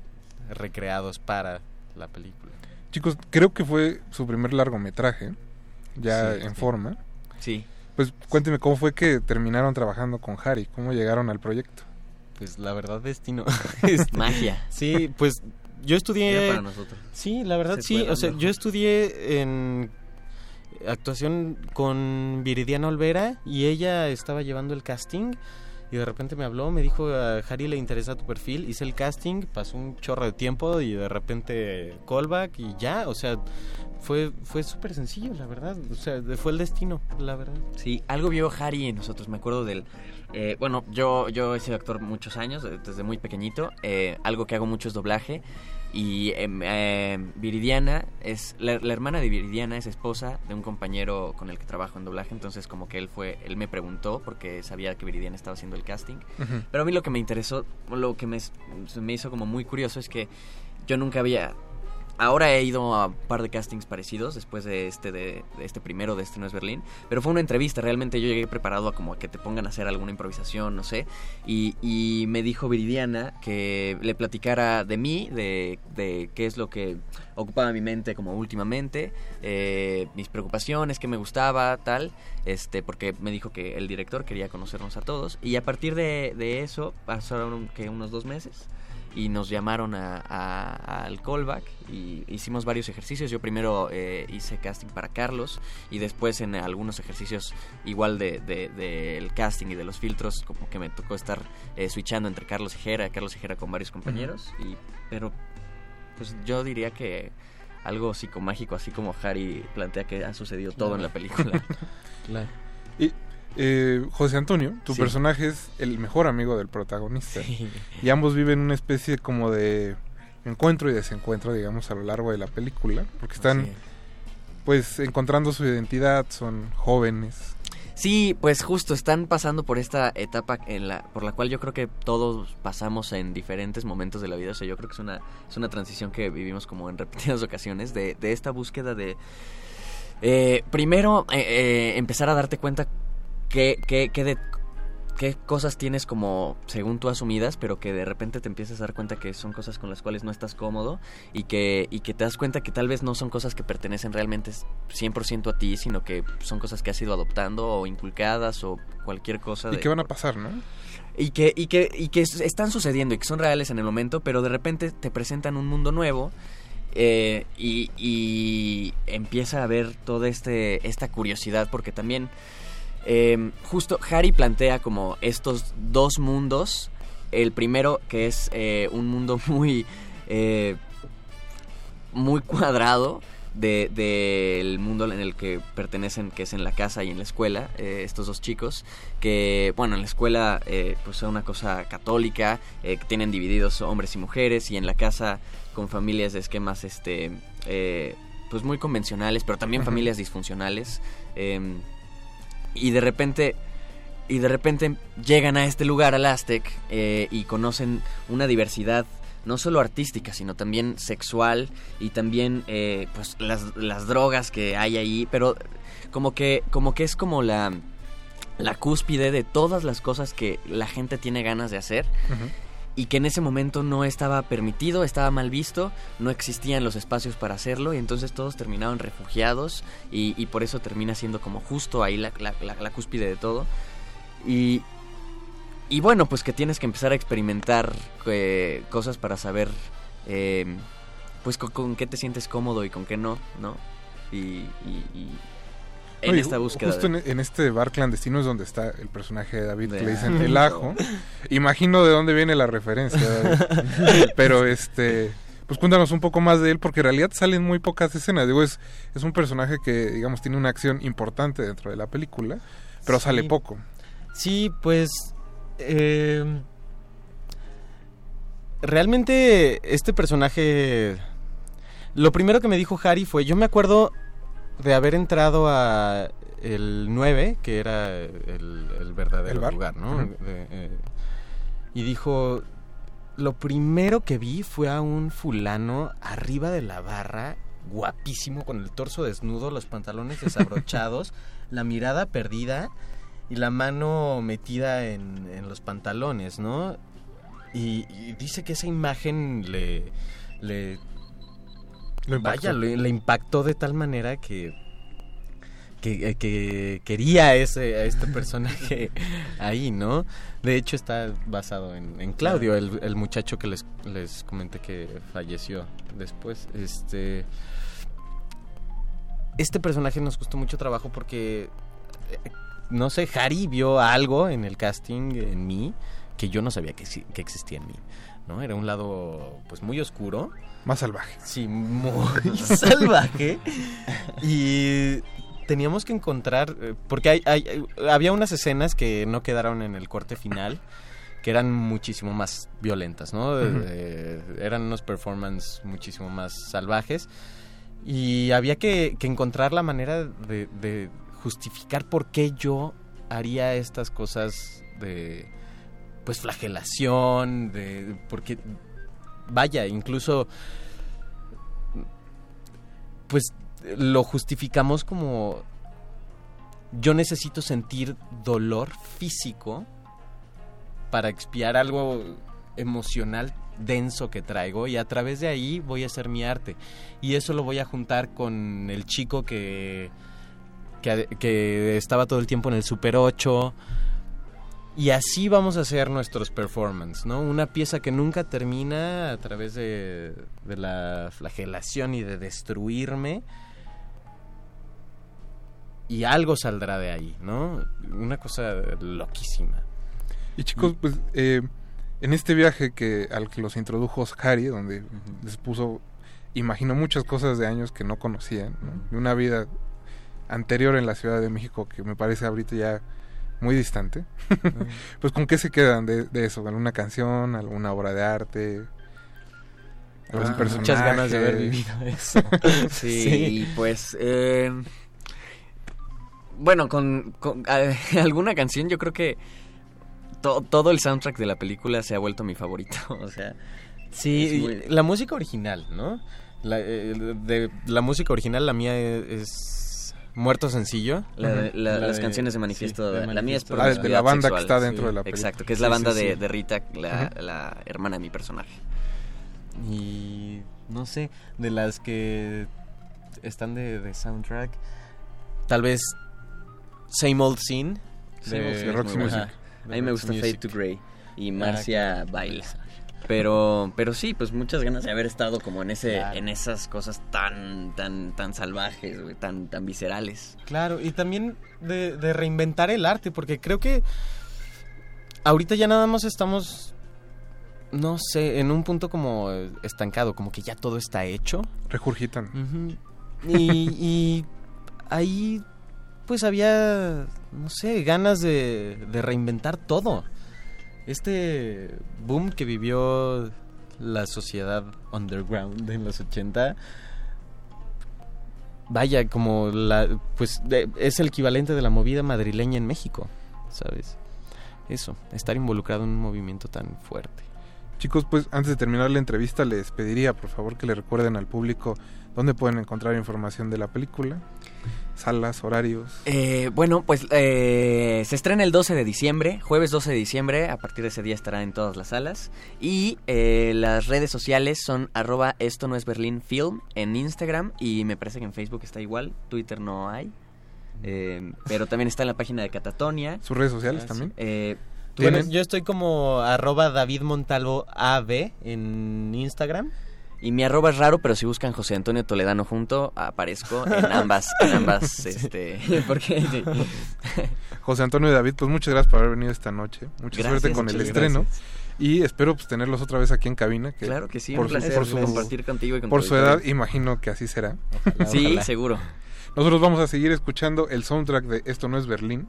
recreados para la película. Chicos, creo que fue su primer largometraje. ya Sí, en sí. forma. Sí. Pues cuénteme cómo fue que terminaron trabajando con Harry, cómo llegaron al proyecto. Pues la verdad, destino. Magia. Sí, pues yo estudié... Era para nosotros. Sí, la verdad Se sí. O sea, yo estudié en actuación con Viridiana Olvera y ella estaba llevando el casting y de repente me habló, me dijo a Harry le interesa tu perfil, hice el casting, pasó un chorro de tiempo y de repente callback y ya, o sea, fue fue súper sencillo, la verdad, o sea, fue el destino, la verdad. Sí, algo vio Harry en nosotros, me acuerdo del... eh, bueno, yo, yo he sido actor muchos años, desde muy pequeñito. eh, algo que hago mucho es doblaje. Y em, eh, Viridiana es... La, la hermana de Viridiana es esposa de un compañero con el que trabajo en doblaje. Entonces como que él fue... Él me preguntó porque sabía que Viridiana estaba haciendo el casting. Pero a mí lo que me interesó, lo que me, me hizo como muy curioso es que yo nunca había... Ahora he ido a un par de castings parecidos después de este de, de este primero de este no es Berlín, pero fue una entrevista, realmente yo llegué preparado a como a que te pongan a hacer alguna improvisación, no sé, y, y me dijo Viridiana que le platicara de mí, de, de qué es lo que ocupaba mi mente como últimamente, eh, mis preocupaciones, qué me gustaba, tal, este, porque me dijo que el director quería conocernos a todos, y a partir de, de eso pasaron que unos dos meses y nos llamaron a, a- al callback y hicimos varios ejercicios. Yo primero eh, hice casting para Carlos y después en algunos ejercicios igual de, de- del casting y de los filtros como que me tocó estar eh, switchando entre Carlos y Jera, Carlos y Jera con varios compañeros. y, pero pues yo diría que algo psicomágico así como Harry plantea que ha sucedido todo en la película. Claro. Y eh, José Antonio, tu Sí. personaje es el mejor amigo del protagonista. Sí. Y ambos viven una especie como de encuentro y desencuentro, digamos, a lo largo de la película. Porque están, pues, encontrando su identidad, son jóvenes. Sí, pues justo están pasando por esta etapa en la, por la cual yo creo que todos pasamos en diferentes momentos de la vida. O sea, yo creo que es una, es una transición que vivimos como en repetidas ocasiones de, de esta búsqueda de... eh, primero, eh, eh, empezar a darte cuenta qué, qué, qué de- qué cosas tienes como según tú asumidas, pero que de repente te empiezas a dar cuenta que son cosas con las cuales no estás cómodo y que, y que te das cuenta que tal vez no son cosas que pertenecen realmente 100% a ti, sino que son cosas que has ido adoptando o inculcadas o cualquier cosa. ¿Y de- qué van a pasar, no? y que, y que, y que están sucediendo y que son reales en el momento, pero de repente te presentan un mundo nuevo eh, y, y empieza a haber toda este, esta curiosidad, porque también eh, justo Harry plantea como estos dos mundos. El primero que es eh, un mundo muy, eh, muy cuadrado de- del mundo en el que pertenecen, que es en la casa y en la escuela, eh, estos dos chicos, que, bueno, en la escuela eh, pues son una cosa católica, que tienen divididos hombres y mujeres, y en la casa con familias de esquemas, este, pues muy convencionales, pero también familias disfuncionales, em, y de repente y de repente llegan a este lugar, al Aztec, eh, y conocen una diversidad no solo artística, sino también sexual y también eh, pues las, las drogas que hay ahí, pero como que, como que es como la, la cúspide de todas las cosas que la gente tiene ganas de hacer y que en ese momento no estaba permitido, estaba mal visto, no existían los espacios para hacerlo y entonces todos terminaron refugiados y, y por eso termina siendo como justo ahí la, la- la- cúspide de todo. Y, y bueno, pues que tienes que empezar a experimentar eh, cosas para saber eh, pues con, con qué te sientes cómodo y con qué no, ¿no? Y- y en esta búsqueda. Justo de- en, en este bar clandestino es donde está el personaje de David, De que le dicen el ajo. Imagino de dónde viene la referencia, David. Pero este. Pues cuéntanos un poco más de él, porque en realidad salen muy pocas escenas. Digo, es, es un personaje que, digamos, tiene una acción importante dentro de la película, pero Sí. sale poco. Sí, pues... eh, realmente este personaje... Lo primero que me dijo Harry fue, yo me acuerdo de haber entrado a el 9, que era el, el verdadero El lugar, ¿no? De- eh, y dijo, lo primero que vi fue a un fulano arriba de la barra, guapísimo, con el torso desnudo, los pantalones desabrochados, la mirada perdida y la mano metida en, en los pantalones, ¿no? Y, y dice que esa imagen le... le Lo vaya, le, le impactó de tal manera que que, eh, que quería a, ese, a este personaje ahí, ¿no? De hecho está basado en, en Claudio, el, el muchacho que les, les comenté que falleció después. Este, este personaje nos costó mucho trabajo porque, eh, no sé, Harry vio algo en el casting en mí que yo no sabía que, que existía en mí. ¿no? Era un lado pues muy oscuro. Más salvaje. Sí, muy salvaje. Y teníamos que encontrar, eh, porque hay, hay- había unas escenas que no quedaron en el corte final, que eran muchísimo más violentas, ¿no? Eh, eran unos performances muchísimo más salvajes. Y había que, que encontrar la manera de, de justificar por qué yo haría estas cosas de pues flagelación, de porque vaya, incluso pues lo justificamos como yo necesito sentir dolor físico para expiar algo emocional denso que traigo y a través de ahí voy a hacer mi arte. Y eso lo voy a juntar con el chico que que, que estaba todo el tiempo en el Super 8 y así vamos a hacer nuestros performances, ¿no? Una pieza que nunca termina a través de, de la flagelación y de destruirme. Y algo saldrá de ahí, ¿no? Una cosa loquísima. Y chicos, pues eh, en este viaje que al que los introdujo Harry, donde les puso, imagino muchas cosas de años que no conocían, ¿no? de una vida anterior en la Ciudad de México que me parece ahorita ya muy distante. pues con qué se quedan de, de eso, alguna canción, alguna obra de arte, Ah, muchas ganas de haber vivido eso. sí, Sí. pues... eh, bueno, con, con, eh, alguna canción yo creo que to- todo el soundtrack de la película se ha vuelto mi favorito. O sea, Sí, muy- la música original, ¿no? La, eh, de la música original, la mía es, es Muerto Sencillo. La de- la- La las de- canciones de Manifiesto, sí, de la mía es Manifiesto. Ah, de la banda que Sexual. está dentro de la película. Exacto, que es la Sí, banda sí, de, sí. de Rita, la, la hermana de mi personaje. Y no sé, de las que están de, de soundtrack, tal vez Same Old Scene Roxy muy Music. de A mí me gusta Fade to Grey y Ah, Marcia claro. baila. Pero, pero sí, pues muchas ganas de haber estado como en ese, Claro. en esas cosas tan, tan, tan salvajes, güey, tan, tan viscerales. Claro, y también de, de reinventar el arte, porque creo que ahorita ya nada más estamos, no sé, en un punto como estancado, como que ya todo está hecho. Regurgitan. Ujú. y, y ahí pues había, no sé, ganas de, de reinventar todo. Este boom que vivió la sociedad underground en los 80, vaya, como la, pues es el equivalente de la movida madrileña en México, ¿sabes? Eso, estar involucrado en un movimiento tan fuerte. Chicos, pues antes de terminar la entrevista les pediría por favor que le recuerden al público dónde pueden encontrar información de la película, salas, horarios. Eh, bueno, pues eh, se estrena el 12 de diciembre, jueves 12 de diciembre, a partir de ese día estará en todas las salas. Y eh, las redes sociales son arroba esto no es Berlín Film en Instagram y me parece que en Facebook está igual, Twitter no hay. Eh, pero también está en la página de Catatonia. ¿Sus redes sociales Ah, también? Eh, Bueno, yo estoy como arroba David Montalvo AB en Instagram. Y mi arroba es raro, pero si buscan José Antonio Toledano junto, aparezco en ambas, en ambas, este, porque. José Antonio y David, pues muchas gracias por haber venido esta noche. Mucha Gracias, suerte con el estreno. gracias. Y espero pues tenerlos otra vez aquí en cabina. Que Claro que sí, por un su- placer por su, compartir contigo y con Por su edad, imagino que así será. Sí, Ojalá. seguro. Nosotros vamos a seguir escuchando el soundtrack de Esto no es Berlín.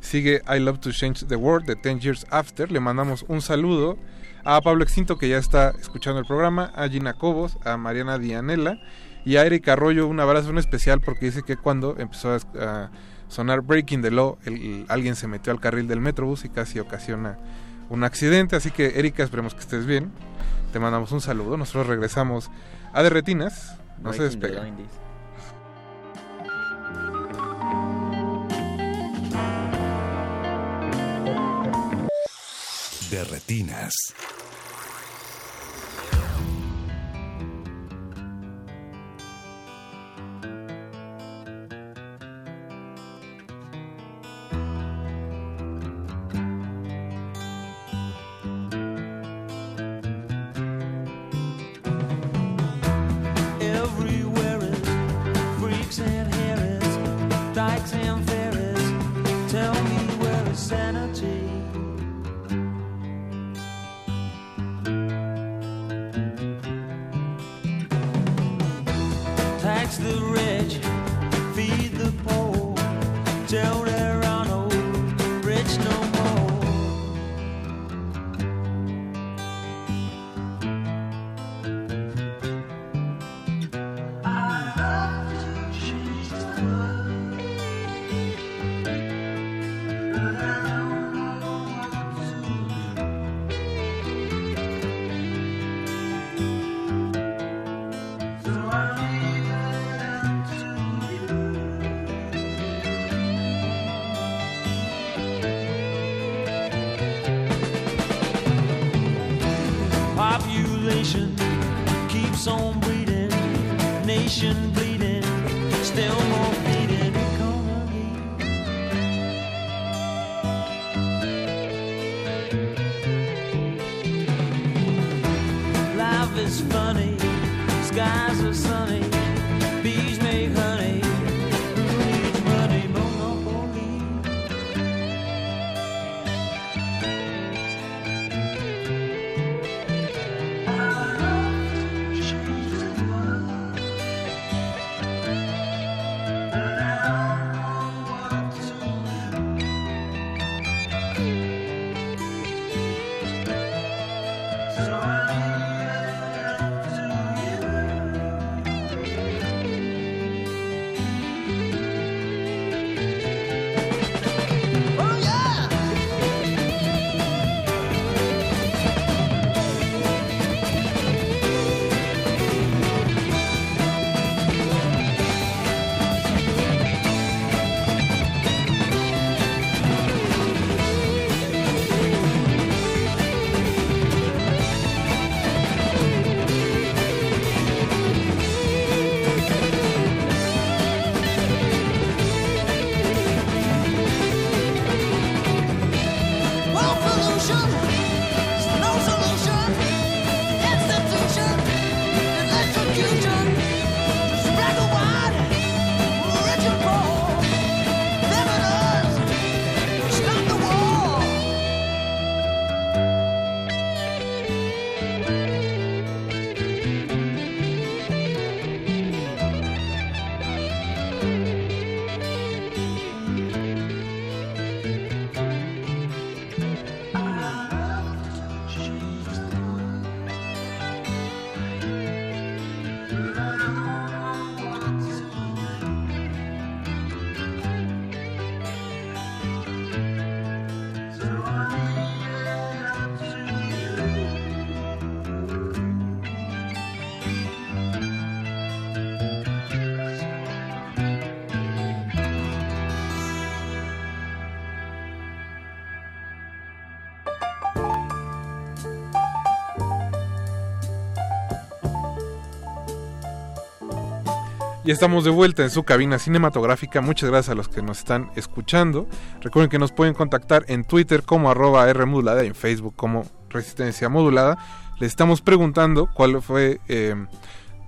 Sigue I Love to Change the World de 10 Years After. Le mandamos un saludo a Pablo Extinto que ya está escuchando el programa, a Gina Cobos, a Mariana Dianela y a Eric Arroyo. Un abrazo en especial porque dice que cuando empezó a, sonar Breaking the Law, el- el- alguien se metió al carril del Metrobús y casi ocasiona un accidente. Así que Erika, esperemos que estés bien. Te mandamos un saludo. Nosotros regresamos a Derretinas. No se Breaking despeguen. De retinas. Estamos de vuelta en su cabina cinematográfica. Muchas gracias a los que nos están escuchando. Recuerden que nos pueden contactar en Twitter como arroba Rmodulada y en Facebook como Resistencia Modulada. Les estamos preguntando cuál fue eh,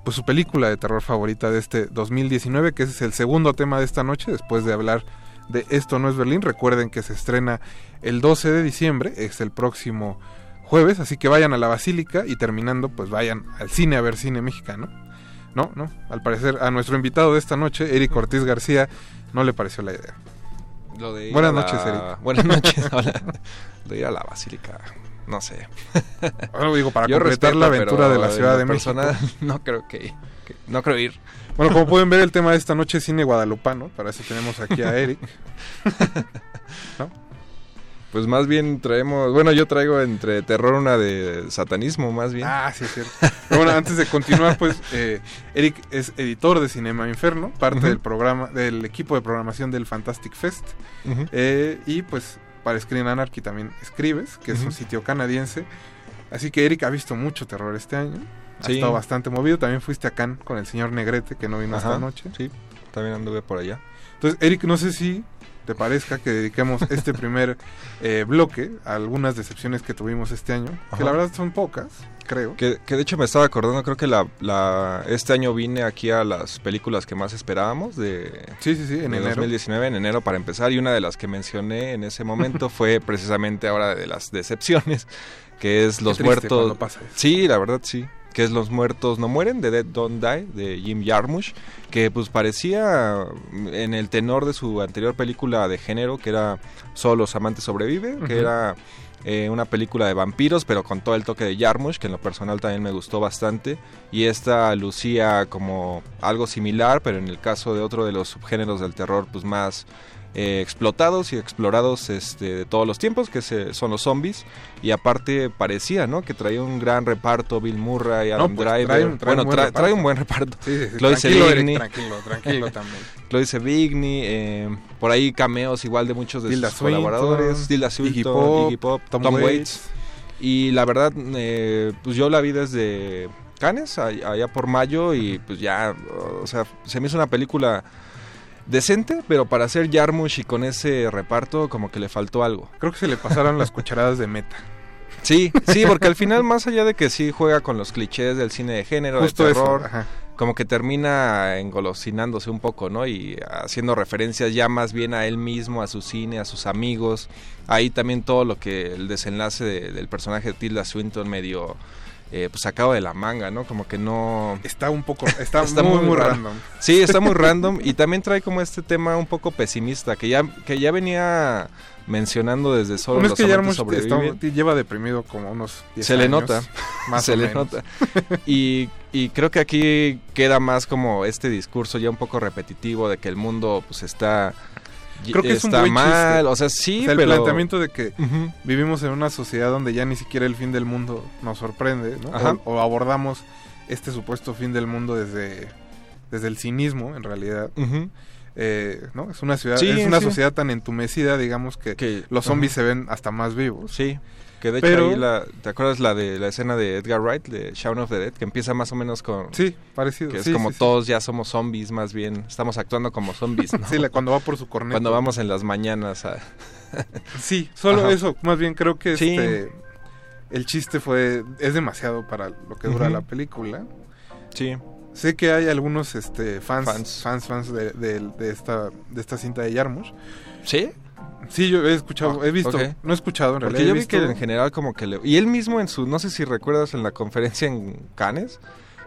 pues su película de terror favorita de este 2019, que es el segundo tema de esta noche, después de hablar de Esto no es Berlín. Recuerden que se estrena el 12 de diciembre, es el próximo jueves, así que vayan a la Basílica y terminando, pues vayan al cine a ver cine mexicano. No, no, al parecer a nuestro invitado de esta noche, Eric Ortiz García, no le pareció la idea. Lo de ir Buenas la- noches, Eric. Buenas noches, hola. De ir a la basílica, no sé. Bueno, digo, para Yo completar la aventura de la Ciudad de lo México. no creo que, que- no creo ir. Bueno, como pueden ver, el tema de esta noche es cine guadalupano, para eso tenemos aquí a Eric. Pues más bien traemos, bueno, yo traigo entre terror una de satanismo, más bien. Ah, sí, es cierto. Pero bueno, antes de continuar, pues eh, Eric es editor de Cinema Inferno, parte del programa, del equipo de programación del Fantastic Fest. Eh, y pues para Screen Anarchy también escribes, que es un sitio canadiense. Así que Eric ha visto mucho terror este año. Ha Sí. estado bastante movido. También fuiste a Cannes con el señor Negrete, que no vino esta Ajá, noche. Sí, también anduve por allá. Entonces, Eric, no sé si te parezca que dediquemos este primer eh, bloque a algunas decepciones que tuvimos este año, que la verdad son pocas, creo. Que, que de hecho me estaba acordando, creo que la, la este año vine aquí a las películas que más esperábamos de, Sí, sí, sí, en de enero. 2019, en enero para empezar, y una de las que mencioné en ese momento fue precisamente ahora de las decepciones, que es Los Muertos. cuando pasa eso. Sí, la verdad sí. Que es Los muertos no mueren, de Dead Don't Die, de Jim Jarmusch, que pues parecía mm, en el tenor de su anterior película de género, que era Solo los amantes sobreviven, que Ujú. era eh, una película de vampiros, pero con todo el toque de Jarmusch, que en lo personal también me gustó bastante. Y esta lucía como algo similar, pero en el caso de otro de los subgéneros del terror, pues más eh, explotados y explorados este, de todos los tiempos, que se- son los zombies. Y aparte parecía, ¿no? Que traía un gran reparto, Bill Murray, Adam pues, Driver. trae un- trae bueno, un trae, trae un buen reparto. Sí, sí, sí, Chloe tranquilo, Eric, tranquilo, tranquilo también. Chloe Sevigny, eh, por ahí cameos igual de muchos de sus Swinton, colaboradores, Iggy Swinton, Pop, Iggy Pop, Tom Tom, Waits. Waits. Y la verdad, eh, pues yo la vi desde Cannes, a- allá por mayo, y pues ya, o sea, se me hizo una película decente, pero para hacer Jarmusch y con ese reparto, como que le faltó algo. Creo que se le pasaron las cucharadas de meta. Sí, sí, porque al final, más allá de que sí juega con los clichés del cine de género, Justo de terror, como que termina engolosinándose un poco, ¿no? Y haciendo referencias ya más bien a él mismo, a su cine, a sus amigos. Ahí también todo lo que el desenlace de- del personaje de Tilda Swinton medio eh, pues sacado de la manga, ¿no? Como que no... Está un poco, está, muy, muy random. Sí, está muy random y también trae como este tema un poco pesimista que ya, que ya venía mencionando desde solo es los que amantes Jarmusch está- lleva deprimido como unos 10 se le nota, más se o le menos. nota. Y, y creo que aquí queda más como este discurso ya un poco repetitivo de que el mundo pues está Creo que es un está buen mal, chiste. o sea, sí, O sea, el pero planteamiento de que vivimos en una sociedad donde ya ni siquiera el fin del mundo nos sorprende, ¿no? Ajá. O, o abordamos este supuesto fin del mundo desde, desde el cinismo, en realidad. Ujú. Eh, ¿no? Es una ciudad, Sí, es una sí. sociedad tan entumecida, digamos, que, los zombies se ven hasta más vivos. Sí, que de hecho Pero- ahí la, ¿te acuerdas la de la escena de Edgar Wright de Shaun of the Dead que empieza más o menos con Sí, parecido. que es sí, como sí, sí. todos ya somos zombies más bien, estamos actuando como zombies, ¿no? Sí, la- cuando va por su corneto. Cuando vamos en las mañanas a Sí, solo Ajá. eso. Más bien creo que este, el chiste fue es demasiado para lo que dura la película. Sí. Sé que hay algunos este, fans, Fans. fans, fans, de, de- de esta, de esta cinta de Yarmush. ¿Sí? Sí, yo he escuchado, Ah, he visto, no he escuchado en Porque realidad. yo vi que en general como que le... Y él mismo en su... No sé si recuerdas en la conferencia en Cannes,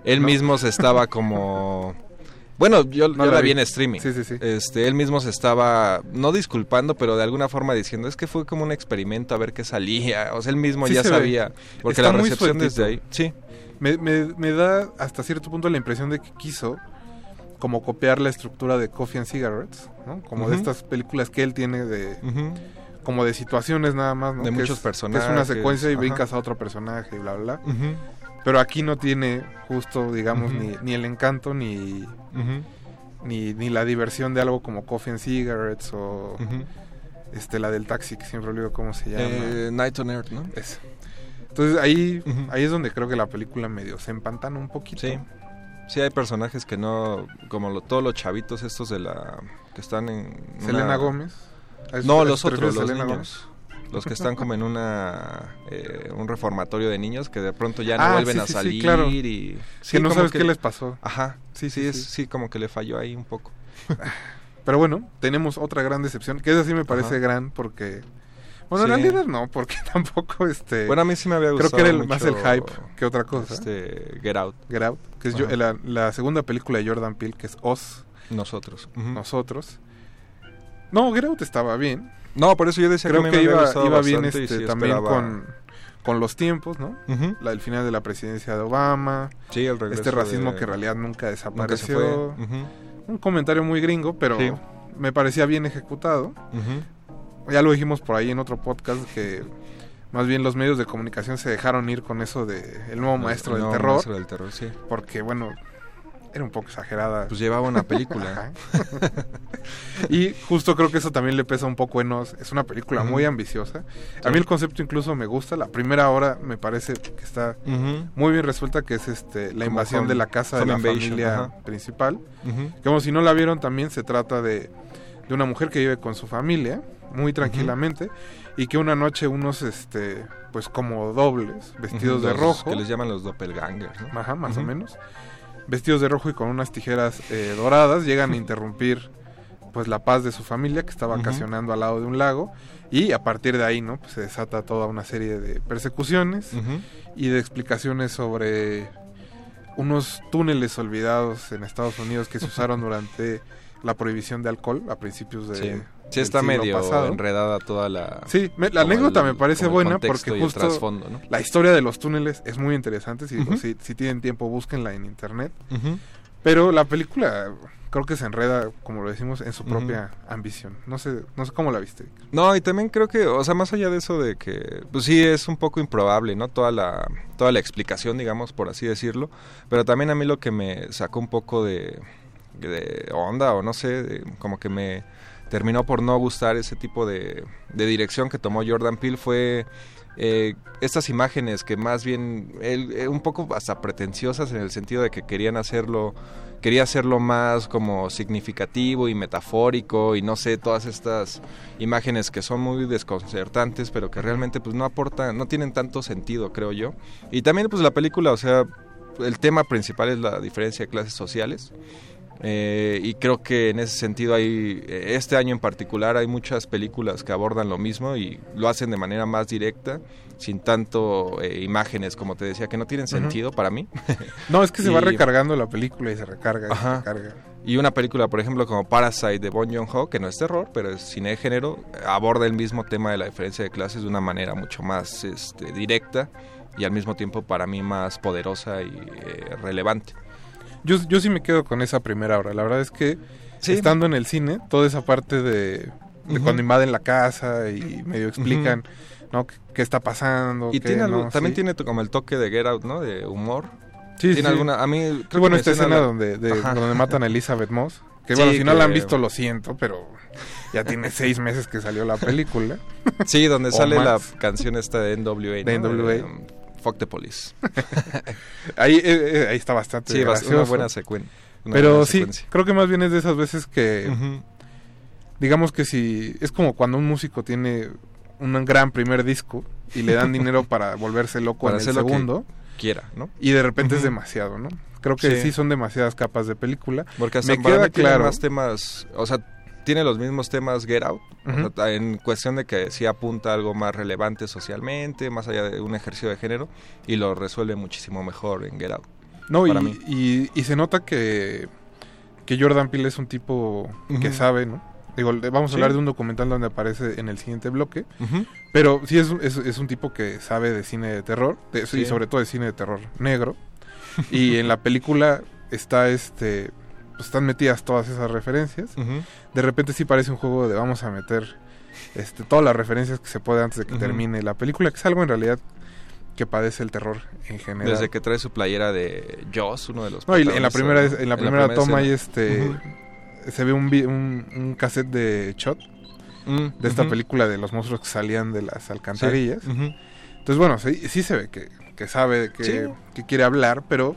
él No. mismo se estaba como... Bueno, yo, No yo la vi. vi en streaming. Sí, sí, sí. Este, él mismo se estaba, no disculpando, pero de alguna forma diciendo, es que fue como un experimento a ver qué salía. O sea, él mismo Sí ya ve. sabía. Porque Está la recepción desde ahí... Sí. Me, me- me da hasta cierto punto la impresión de que quiso como copiar la estructura de Coffee and Cigarettes, ¿no? Como de estas películas que él tiene de... Como de situaciones nada más, ¿no? De Que muchos es- personajes, Es una secuencia y ajá. brincas a otro personaje y bla, bla. Pero aquí no tiene justo, digamos, ni, ni el encanto ni, ni, ni la diversión de algo como Coffee and Cigarettes o este la del taxi, que siempre olvido cómo se llama. Eh, Night on Earth, ¿no? Esa. Entonces ahí, ahí es donde creo que la película medio se empantana un poquito. Sí. Sí, hay personajes que no, como lo- todos los chavitos estos de la, que están en... Selena Gómez. ¿A eso- No, los otros, los Selena niños. Los que están como en una eh, un reformatorio de niños que de pronto ya no Ah, vuelven sí, a sí, sí, salir claro. y... Que no sabes qué les pasó. Ajá, Sí, sí, sí, es, sí. sí, como que le falló ahí un poco. Pero bueno, tenemos otra gran decepción, que esa sí me parece Ajá. gran porque... Bueno, en Sí. realidad no, porque tampoco este... Bueno, a mí sí me había Creo gustado que era el- más el hype que otra cosa. Este, Get Out. Get Out, que es yo- la, la segunda película de Jordan Peele, que es Oz. Nosotros. Nosotros. No, Get Out estaba bien. No, por eso yo decía Creo que, que, me había iba, gustado iba bien este, también esperaba- con, con los tiempos, ¿no? La, el final de la presidencia de Obama. Sí, el regreso Este racismo de- que en realidad nunca desapareció. Un comentario muy gringo, pero Sí. me parecía bien ejecutado. Ujú. Ya lo dijimos por ahí en otro podcast que más bien los medios de comunicación se dejaron ir con eso de el nuevo maestro El del nuevo terror. maestro del terror, sí. Porque bueno, era un poco exagerada. Pues llevaba una película. Y justo creo que eso también le pesa un poco en Oz. Es una película muy ambiciosa. Sí. A mí el concepto incluso me gusta. La primera hora me parece que está muy bien resuelta, que es este la Como invasión home- de la casa de la invasion, familia principal. Ujú. Como si no la vieron también, se trata de, de una mujer que vive con su familia muy tranquilamente y que una noche unos, este, pues como dobles, vestidos de rojo. Que les llaman los doppelgangers, ¿no? Ajá, más o menos. Vestidos de rojo y con unas tijeras eh, doradas, llegan a interrumpir pues la paz de su familia que está Ujú. vacacionando al lado de un lago y a partir de ahí, ¿no? Pues se desata toda una serie de persecuciones y de explicaciones sobre unos túneles olvidados en Estados Unidos que se usaron durante la prohibición de alcohol a principios de Sí, está medio pasado. enredada toda la... Sí, me- la anécdota el- me parece buena porque justo trasfondo, ¿no? la historia de los túneles es muy interesante. Si, si, si tienen tiempo, búsquenla en internet. Pero la película creo que se enreda, como lo decimos, en su propia ambición. No sé, no sé cómo la viste. No, y también creo que, o sea, más allá de eso de que, pues sí, es un poco improbable, ¿no? Toda la, toda la explicación, digamos, por así decirlo. Pero también a mí lo que me sacó un poco de, de onda, o no sé, como que me terminó por no gustar ese tipo de, de dirección que tomó Jordan Peele fue eh, estas imágenes que más bien, él, eh, un poco hasta pretenciosas en el sentido de que querían hacerlo quería hacerlo más como significativo y metafórico y no sé, todas estas imágenes que son muy desconcertantes, pero que realmente pues no aportan, no tienen tanto sentido, creo yo. Y también pues la película, o sea, el tema principal es la diferencia de clases sociales. Eh, y creo que en ese sentido hay, eh, este año en particular hay muchas películas que abordan lo mismo y lo hacen de manera más directa, sin tanto eh, imágenes, como te decía, que no tienen sentido para mí. No, es que se va recargando la película y se recarga y Ajá. se recarga. Y una película, por ejemplo, como Parasite de Bong Joon-ho, que no es terror, pero es cine de género, aborda el mismo tema de la diferencia de clases de una manera mucho más este, directa y al mismo tiempo para mí más poderosa y eh, relevante. Yo, yo sí me quedo con esa primera hora. La verdad es que Sí. estando en el cine, toda esa parte de, de Ujú. cuando invaden la casa y medio explican, ¿no? ¿Qué, qué está pasando? Y qué tiene algo- no, también sí. tiene como el toque de Get Out, ¿no? De humor. Sí, tiene sí. alguna, a mí creo bueno, que esta escena la- donde, de- donde matan a Elizabeth Moss. Que Sí, bueno, si no la han visto, lo siento, pero ya tiene seis meses que salió la película. Sí, donde sale la más. canción esta de NWA. De ¿no? NWA. Fuck the Police. ahí, eh, eh, ahí está bastante Sí, bas- una gracioso. buena secuen- una Pero buena sí, secuencia. creo que más bien es de esas veces que... Digamos que si... Es como cuando un músico tiene un gran primer disco y le dan dinero para volverse loco Para en el segundo. quiera, ¿no? Y de repente es demasiado, ¿no? Creo que sí. Sí. son demasiadas capas de película. Porque hasta Me queda claro. más temas, o sea, tiene los mismos temas Get Out, o Ujú. sea, en cuestión de que sí apunta a algo más relevante socialmente, más allá de un ejercicio de género, y lo resuelve muchísimo mejor en Get Out. No, y, se nota que, que Jordan Peele es un tipo que sabe, ¿no? Digo, vamos a Sí. hablar de un documental donde aparece en el siguiente bloque. Pero sí es, es, es un tipo que sabe de cine de terror, de- y sobre todo de cine de terror negro. y en la película está este pues están metidas todas esas referencias. De repente sí parece un juego de vamos a meter este todas las referencias que se puede antes de que termine la película, que es algo en realidad que padece el terror en general. Desde que trae su playera de Joss, uno de los No, y en la primera, ¿no? en la primera toma hay este se ve un, un, un cassette de Shot Mm, de esta película de los monstruos que salían de las alcantarillas. Sí. Entonces, bueno, sí, sí se ve que, que sabe que, Sí. que quiere hablar, pero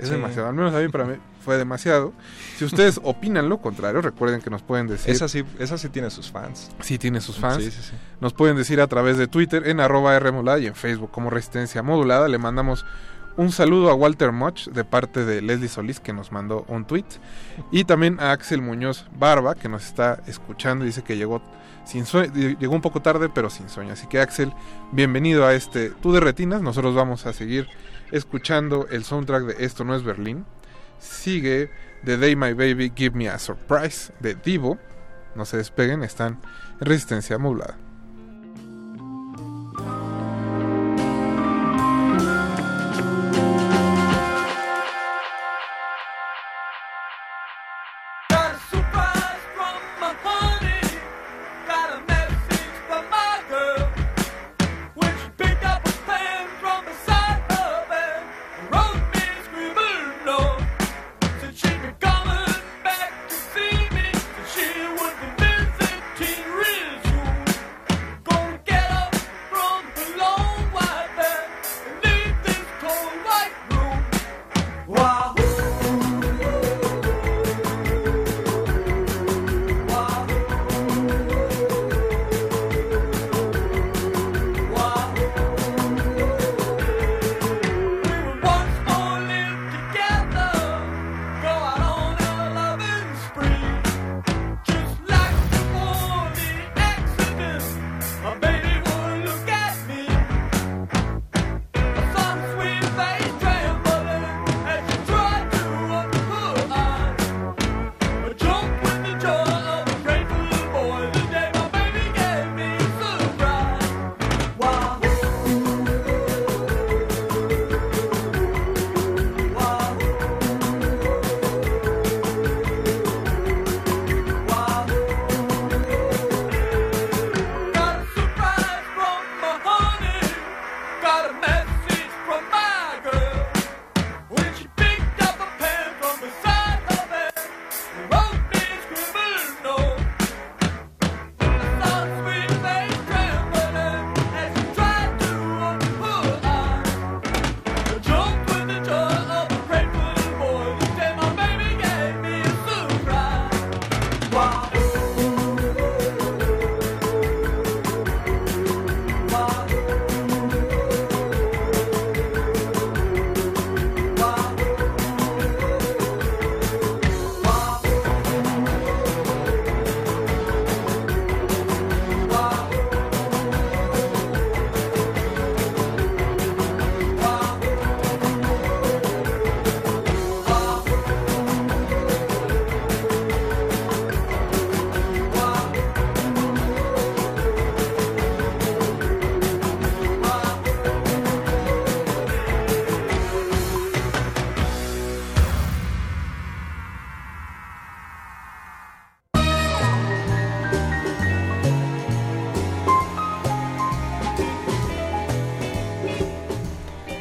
es Sí. demasiado. Al menos a mí para mí fue demasiado. Si ustedes opinan lo contrario, recuerden que nos pueden decir. Esa sí, esa sí tiene sus fans. Sí, tiene sus fans. Sí, sí, sí. Nos pueden decir a través de Twitter en arroba R modulada y en Facebook como Resistencia Modulada. Le mandamos un saludo a Walter Much de parte de Leslie Solís que nos mandó un tweet. Y también a Axel Muñoz Barba que nos está escuchando dice que llegó sin sueño, llegó un poco tarde pero sin sueño. Así que Axel, bienvenido a este Tú de Retinas. Nosotros vamos a seguir escuchando el soundtrack de Esto no es Berlín. Sigue The Day My Baby Give Me a Surprise de Divo. No se despeguen, están en Resistencia Modulada.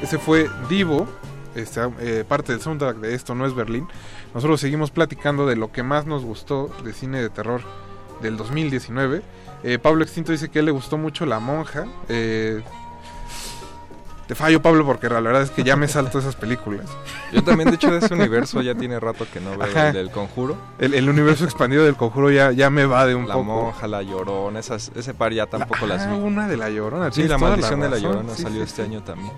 Ese fue Divo, este, eh, parte del soundtrack de Esto no es Berlín. Nosotros seguimos platicando de lo que más nos gustó de cine de terror del 2019. Eh, Pablo Extinto dice que le gustó mucho La Monja. Eh, te fallo, Pablo, porque la verdad es que ya me salto esas películas. Yo también, de hecho, de ese universo ya tiene rato que no veo Ajá. el del conjuro. El, el universo expandido del conjuro ya, ya me va de un La poco. monja, la llorona, esas, ese par ya tampoco las Ah, una de la llorona. Sí, la maldición de la llorona Sí, salió sí, este sí. año también.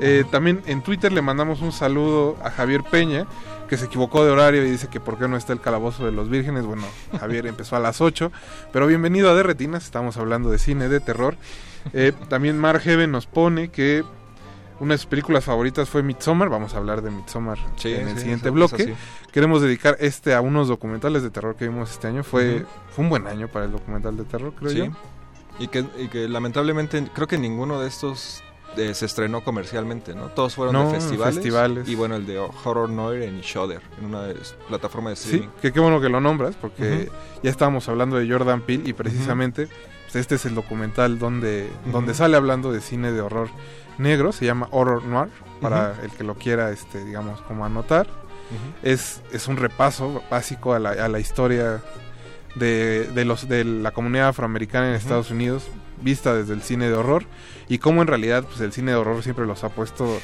Eh, también en Twitter le mandamos un saludo a Javier Peña, que se equivocó de horario y dice que por qué no está el calabozo de los vírgenes. Bueno, Javier empezó a las 8, pero bienvenido a De Retinas, estamos hablando de cine de terror. Eh, también Mark Heaven nos pone que una de sus películas favoritas fue Midsommar, vamos a hablar de Midsommar Sí, en el sí, siguiente bloque. Queremos dedicar este a unos documentales de terror que vimos este año. Fue, fue un buen año para el documental de terror, creo Sí. yo. Y que, y que lamentablemente creo que ninguno de estos eh, se estrenó comercialmente, ¿no? Todos fueron No, de festivales, festivales. Y bueno, el de Horror Noir en Shudder, en una de las plataformas de Sí, streaming. que qué bueno que lo nombras, porque ya estábamos hablando de Jordan Peele y precisamente pues, este es el documental donde, donde sale hablando de cine de horror negro, se llama Horror Noir, para el que lo quiera, este, digamos, como anotar. es, es un repaso básico a la, a la historia de, de los, de la comunidad afroamericana en Estados Unidos, vista desde el cine de horror, y cómo en realidad pues, el cine de horror siempre los ha puesto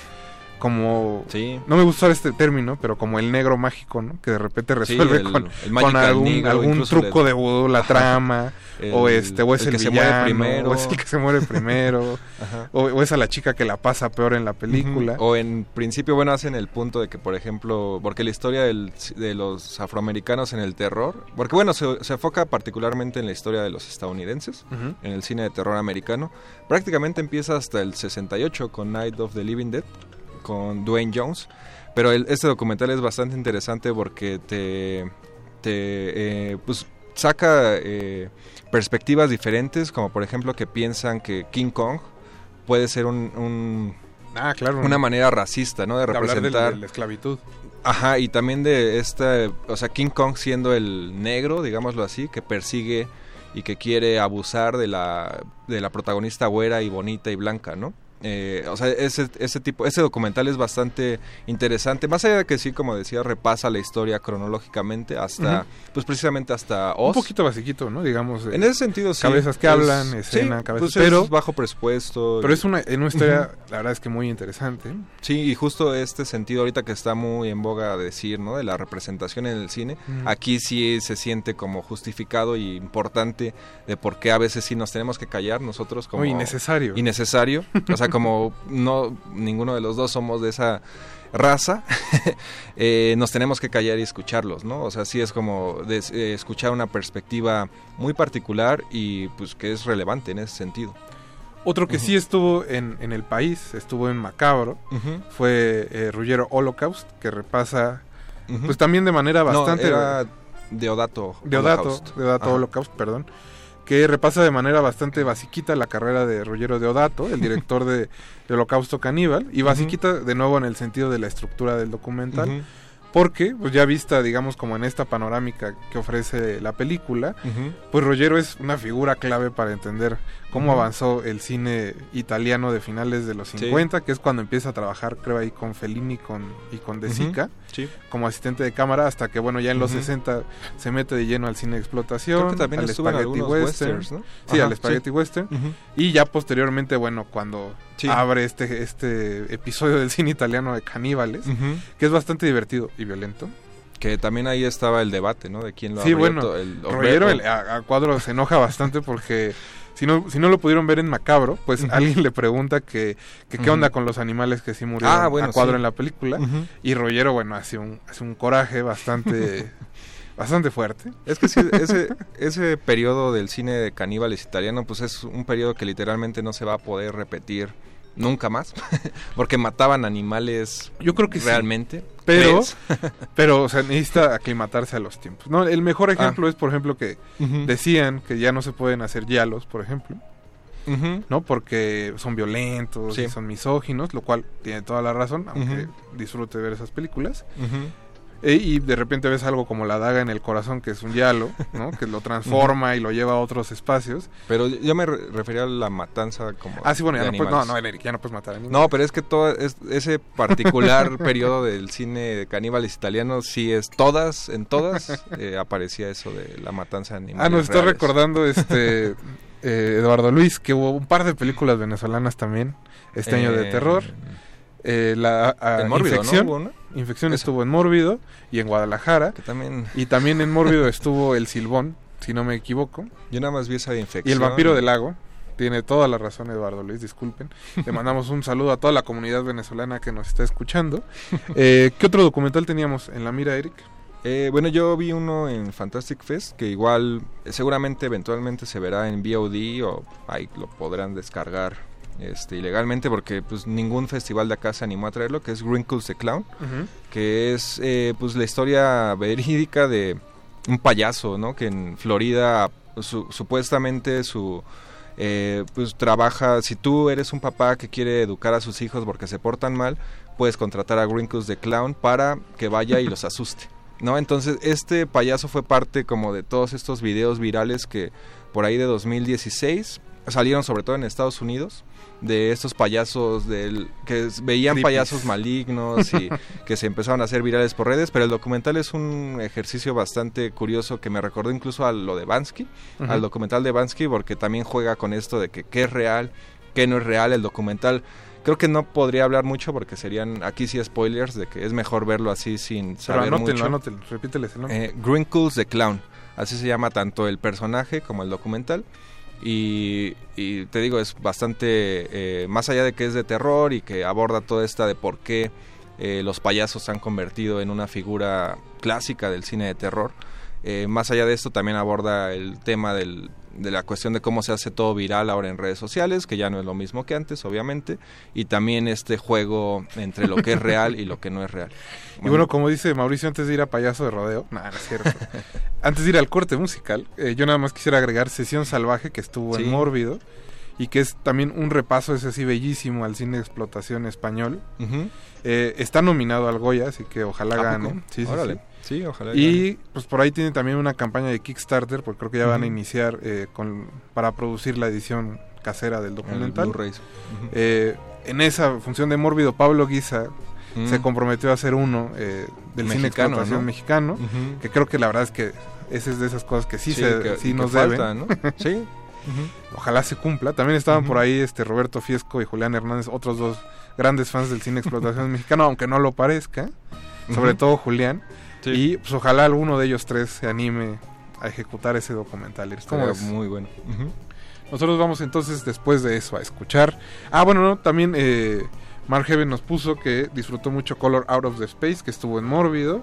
como no me gusta usar este término pero como el negro mágico no que de repente Sí, resuelve el- con, el con magical algún, negro, algún truco de vudú la trama o este o es el que se muere villano, primero. o es el que se muere primero Ajá. o, o es a la chica que la pasa peor en la película. O en principio, bueno, hacen el punto de que, por ejemplo, porque la historia del- de los afroamericanos en el terror, porque bueno, se, se enfoca particularmente en la historia de los estadounidenses, en el cine de terror americano, prácticamente empieza hasta el 68 con Night of the Living Dead, con Dwayne Jones, pero el- este documental es bastante interesante porque te, te eh, pues, saca eh, perspectivas diferentes, como por ejemplo que piensan que King Kong puede ser un, un- Ah, claro. una manera racista, ¿no? De De hablar del- representar de la esclavitud. Ajá, y también de esta, o sea, King Kong siendo el negro, digámoslo así, que persigue y que quiere abusar de la, de la protagonista güera y bonita y blanca, ¿no? Eh, o sea, ese, ese tipo, ese documental es bastante interesante, más allá de que sí, como decía, repasa la historia cronológicamente hasta, pues precisamente hasta un Oz. poquito basiquito no digamos En ese sentido, sí. cabezas que hablan sí, escena cabezas pues es pero bajo presupuesto. pero y- es una en una historia la verdad es que muy interesante Sí, y justo este sentido ahorita que está muy en boga decir, ¿no? De la representación en el cine, aquí sí se siente como justificado y importante de por qué a veces sí nos tenemos que callar nosotros como... No, innecesario. Innecesario. O sea, como no, ninguno de los dos somos de esa raza, eh, nos tenemos que callar y escucharlos, ¿no? O sea, sí es como de- eh, escuchar una perspectiva muy particular y pues que es relevante en ese sentido. Otro que sí estuvo en, en el país, estuvo en Macabro, fue eh, Ruggiero Holocaust, que repasa, pues también de manera No, bastante... era Deodato Deodato, Holocaust. Deodato Ajá. Holocaust, perdón, que repasa de manera bastante basiquita la carrera de Ruggiero Deodato, el director de, de Holocausto Caníbal, y basiquita de nuevo en el sentido de la estructura del documental, porque pues ya vista, digamos, como en esta panorámica que ofrece la película, pues Ruggiero es una figura clave para entender cómo avanzó el cine italiano de finales de los Sí. 50, que es cuando empieza a trabajar, creo, ahí con Fellini con, y con De. Sica, Sí. como asistente de cámara, hasta que, bueno, ya en los Ujú. 60 se mete de lleno al cine de explotación, Creo que también al spaghetti western, westerns, ¿no? Sí, Ajá, al spaghetti sí. western, y ya posteriormente, bueno, cuando abre este, este episodio del cine italiano de caníbales, que es bastante divertido y violento. Que también ahí estaba el debate, ¿no? De quién lo Sí, abrió bueno, el Rollero el- a, a Cuadro se enoja bastante porque si no, si no lo pudieron ver en Macabro, pues alguien le pregunta que, que qué onda con los animales que sí murieron Ah, bueno, a Cuadro sí. en la película. Y Rollero, bueno, hace un, hace un coraje bastante, bastante fuerte. Es que sí, ese, ese periodo del cine de caníbales italiano, pues es un periodo que literalmente no se va a poder repetir nunca más, porque mataban animales Yo creo que sí. realmente. Pero, ¿Crees? pero, o sea, necesita aclimatarse a los tiempos. No, el mejor ejemplo Ah. es, por ejemplo, que decían que ya no se pueden hacer yalos, por ejemplo. ¿no? Porque son violentos, Sí. y son misóginos, lo cual tiene toda la razón, aunque Ujú. disfrute ver esas películas. E- y de repente ves algo como la daga en el corazón, que es un yalo, ¿no? Que lo transforma y lo lleva a otros espacios. Pero yo me re- refería a la matanza como. Ah, sí, bueno, ya no puedes, no, no, ya no puedes matar animales. No, pero es que todo es- ese particular periodo del cine de caníbales italianos, sí es todas, en todas eh, aparecía eso de la matanza de animales. Ah, nos está recordando este eh, Eduardo Luis que hubo un par de películas venezolanas también este año de Eh, terror. Eh, la a- en Mórbido, ¿no? infección, ¿Hubo una? Infección estuvo en Mórbido y en Guadalajara. también- Y también en Mórbido estuvo el Silbón, si no me equivoco. Yo nada más vi esa infección. Y el vampiro del lago. Tiene toda la razón Eduardo Luis, disculpen. Le mandamos un saludo a toda la comunidad venezolana que nos está escuchando. Eh, ¿Qué otro documental teníamos en la mira, Eric? Eh, bueno, yo vi uno en Fantastic Fest que igual eh, seguramente eventualmente se verá en VOD o ahí lo podrán descargar este, ilegalmente porque pues ningún festival de acá se animó a traerlo, que es Wrinkles the Clown, que es eh, pues la historia verídica de un payaso, ¿no? Que en Florida su- supuestamente su eh, pues trabaja, si tú eres un papá que quiere educar a sus hijos porque se portan mal, puedes contratar a Wrinkles the Clown para que vaya y los asuste. ¿No? Entonces, este payaso fue parte como de todos estos videos virales que por ahí de 2016 salieron sobre todo en Estados Unidos de estos payasos del que veían Creepies. payasos malignos y que se empezaron a hacer virales por redes, pero el documental es un ejercicio bastante curioso que me recordó incluso a lo de Bansky, al documental de Bansky porque también juega con esto de que qué es real, qué no es real el documental. Creo que no podría hablar mucho porque serían aquí sí spoilers de que es mejor verlo así sin Pero saber anótenlo, mucho. anótenlo, repíteles el nombre. Eh, Grinkles the Clown. Así se llama tanto el personaje como el documental. Y, y te digo, es bastante, eh, más allá de que es de terror y que aborda toda esta de por qué eh, los payasos se han convertido en una figura clásica del cine de terror. Eh, más allá de esto también aborda el tema del- de la cuestión de cómo se hace todo viral ahora en redes sociales, que ya no es lo mismo que antes, obviamente, y también este juego entre lo que es real y lo que no es real. Y bueno, como dice Mauricio, antes de ir a payaso de rodeo, nada, no es cierto. antes de ir al corte musical, eh, yo nada más quisiera agregar Sesión Salvaje, que estuvo Sí. en Mórbido, y que es también un repaso, ese así bellísimo, al cine de explotación español. Eh, está nominado al Goya, así que ojalá ¿A gane. Sí, sí, Órale. sí. Sí, ojalá Y pues por ahí tiene también una campaña de Kickstarter, porque creo que ya van a iniciar eh, con, para producir la edición casera del documental. Eh, en esa función de Mórbido, Pablo Guisa Mm. se comprometió a hacer uno eh, del cine Mexicano, explotación ¿no? mexicano, que creo que la verdad es que esa es de esas cosas que sí, Sí, se, que- sí que nos falta, deben. ¿no? Sí. Ojalá se cumpla. También estaban por ahí este Roberto Fiesco y Julián Hernández, otros dos grandes fans del cine explotación mexicano, aunque no lo parezca. Sobre todo Julián. Sí. Y pues ojalá alguno de ellos tres se anime a ejecutar ese documental. ¿Cómo Estaría ves? muy bueno. Nosotros vamos entonces después de eso a escuchar. Ah, bueno, no, también eh, Mark Heaven nos puso que disfrutó mucho Color Out of the Space, que estuvo en Mórbido.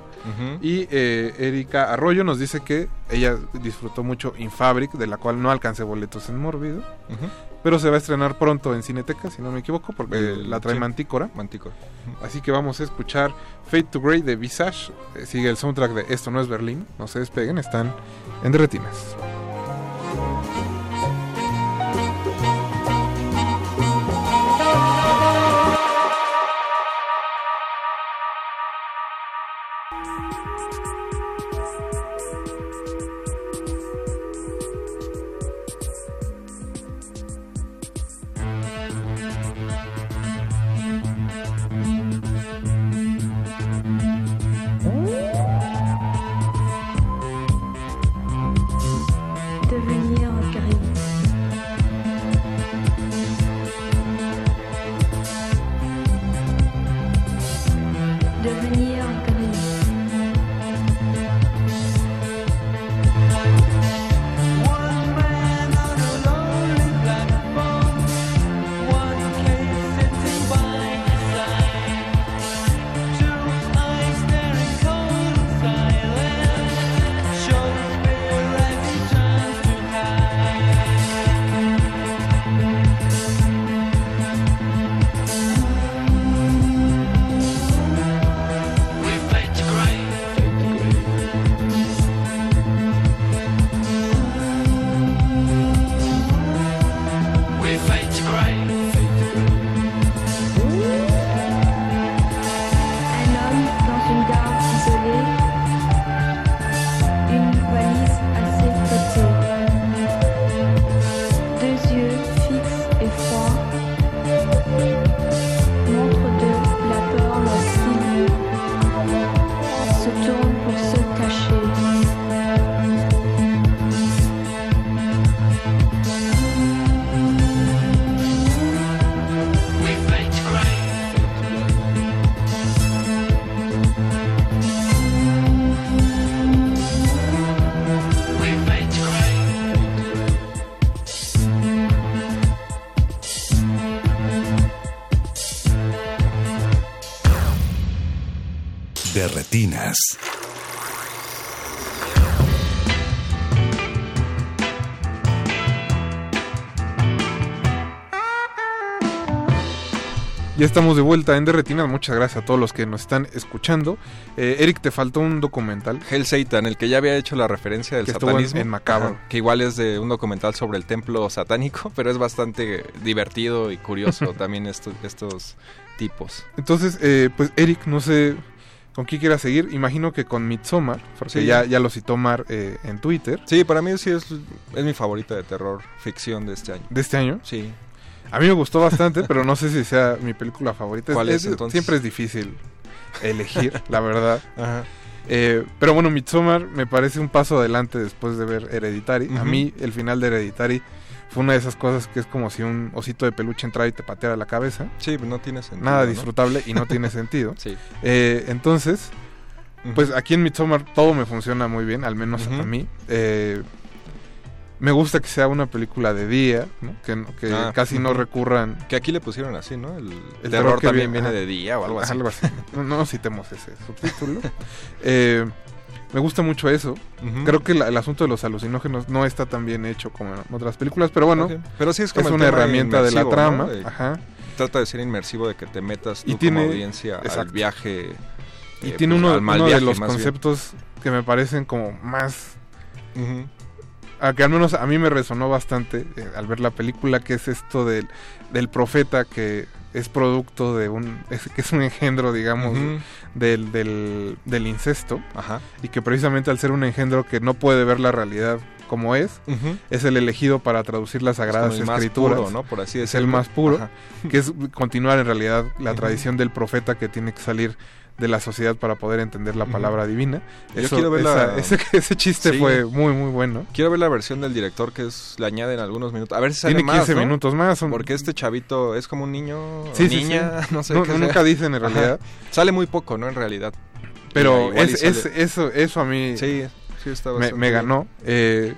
Y eh, Erika Arroyo nos dice que ella disfrutó mucho Infabric, de la cual no alcancé boletos en Mórbido. Ujú. Pero se va a estrenar pronto en Cineteca, si no me equivoco, porque El- la trae sí. Mantícora. Mantícora. Así que vamos a escuchar Fade to Grey de Visage. Eh, sigue el soundtrack de Esto no es Berlín. No se despeguen, están en Retinas. Estamos de vuelta en Derretinas. Muchas gracias a todos los que nos están escuchando. Eh, Eric, te faltó un documental. Hell Satan, el que ya había hecho la referencia del Que en- satanismo. en Macabro. Ajá, que igual es de un documental sobre el templo satánico, pero es bastante divertido y curioso también estos, estos tipos. Entonces, eh, pues Eric, no sé con quién quieras seguir. Imagino que con Midsommar, porque Sí. ya, ya lo citó Mar eh, en Twitter. Sí, para mí sí es, es mi favorita de terror ficción de este año. ¿De este año? Sí. A mí me gustó bastante, pero no sé si sea mi película favorita. ¿Cuál es, entonces? Siempre es difícil elegir, la verdad. Ajá. Eh, pero bueno, Midsommar me parece un paso adelante después de ver Hereditary. A mí el final de Hereditary fue una de esas cosas que es como si un osito de peluche entrara y te pateara la cabeza. Sí, pues no tiene sentido. Nada ¿no? disfrutable y no tiene sentido. Sí. Eh, entonces, pues aquí en Midsommar todo me funciona muy bien, al menos Ujú. a mí. Eh, me gusta que sea una película de día, ¿no? que, que Ah, casi no recurran. Que aquí le pusieron así, ¿no? El, El terror, también viene- de día o algo así. Algo así. No, no citemos ese subtítulo. Eh, me gusta mucho eso. Creo que la- el asunto de los alucinógenos no está tan bien hecho como en otras películas, pero bueno. Pero sí es como el una herramienta de la trama. ¿no? De- Ajá. Trata de ser inmersivo, de que te metas tú Y tiene- como audiencia al exacto. viaje. Y eh, tiene pues, uno, al de los bien. conceptos que me parecen como más. A que al menos a mí me resonó bastante eh, al ver la película, que es esto del, del profeta que es producto de un, es, que es un engendro, digamos, del, del, del incesto, Ajá. y que precisamente al ser un engendro que no puede ver la realidad como es, es el elegido para traducir las sagradas como el más escrituras. puro, ¿no? Por así es el decirlo. más puro, Ajá. que es continuar en realidad la tradición del profeta que tiene que salir de la sociedad para poder entender la palabra divina. Yo Eso- quiero ver esa- la- ese, ese chiste Sí. fue muy, muy bueno. Quiero ver la versión del director que es le añaden algunos minutos. A ver si sale Tiene más, 15 ¿no? minutos más. son- Porque este chavito es como un niño, Sí, niña, sí. no sé No- qué sea. nunca dicen en Ajá. realidad. Sale muy poco, ¿no? En realidad. Pero es, es- eso, eso a mí me, ganó. Eh,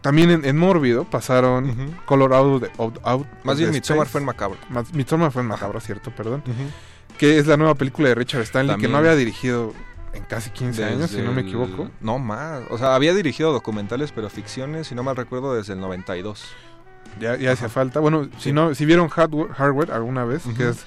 también en, en Mórbido pasaron Ujú. Color Out, Out, Out Más bien Midsommar fue en Macabro. Midsommar fue en Macabro, cierto, perdón. Que es la nueva película de Richard Stanley, que no había dirigido en casi 15 años, si no me el- equivoco. No más. O sea, había dirigido documentales, pero ficciones, si no mal recuerdo, desde el 92. Ya, ya hacía falta. Bueno, si no, si vieron Hardware, Hardware alguna vez, que es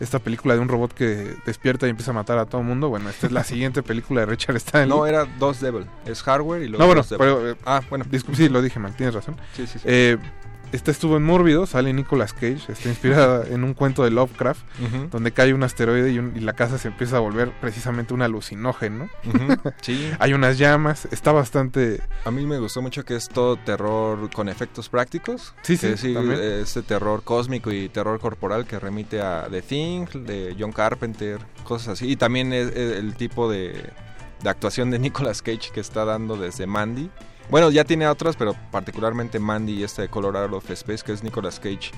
esta película de un robot que despierta y empieza a matar a todo el mundo, bueno, esta es la siguiente película de Richard Stanley. No, era Dos Devil. Es Hardware y luego No, bueno, Devil. pero, eh, ah, bueno. sí, lo dije mal, tienes razón. Sí, sí, sí. Eh, esta estuvo en Mórbido, sale Nicolas Cage, está inspirada en un cuento de Lovecraft, donde cae un asteroide y, un- y la casa se empieza a volver precisamente un alucinógeno. Sí. Hay unas llamas, está bastante... A mí me gustó mucho que es todo terror con efectos prácticos. Sí, sí, también. eh, Este terror cósmico y terror corporal que remite a The Thing, de John Carpenter, cosas así. Y también es, es el tipo de, de actuación de Nicolas Cage que está dando desde Mandy. Bueno, ya tiene otras, pero particularmente Mandy y este de Colorado of Space, que es Nicolas Cage,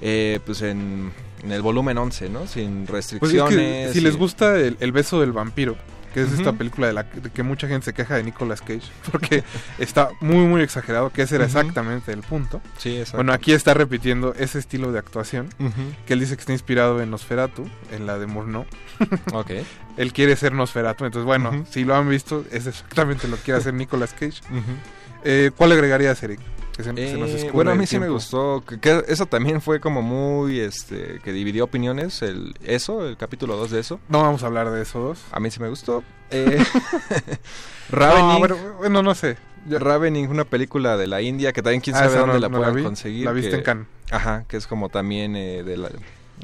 eh, pues en, en el volumen 11, ¿no? Sin Pues es restricciones. que si y- les gusta el, el beso del vampiro, que es esta película de la que, de que mucha gente se queja de Nicolas Cage, porque está muy muy exagerado, que ese era exactamente el punto. Sí, exacto. Bueno, aquí está repitiendo ese estilo de actuación, que él dice que está inspirado en Nosferatu, en la de Murnau. Ok. Él quiere ser Nosferatu, entonces bueno, si lo han visto, es exactamente lo que quiere hacer Nicolas Cage. Eh, ¿Cuál agregarías, Eric? Que se, se nos Eh, escurre bueno, a mí sí me gustó. Que, que eso también fue como muy, este, que dividió opiniones. El, eso, el capítulo 2 de eso. No vamos a hablar de eso dos. A mí sí me gustó. Eh, No, Ravening. bueno, bueno, no sé. Ya- Ravening, una película de la India que también quién Ah, sabe dónde no- la no la vi. conseguir. La viste que- en Cannes. Ajá, que es como también eh, de la...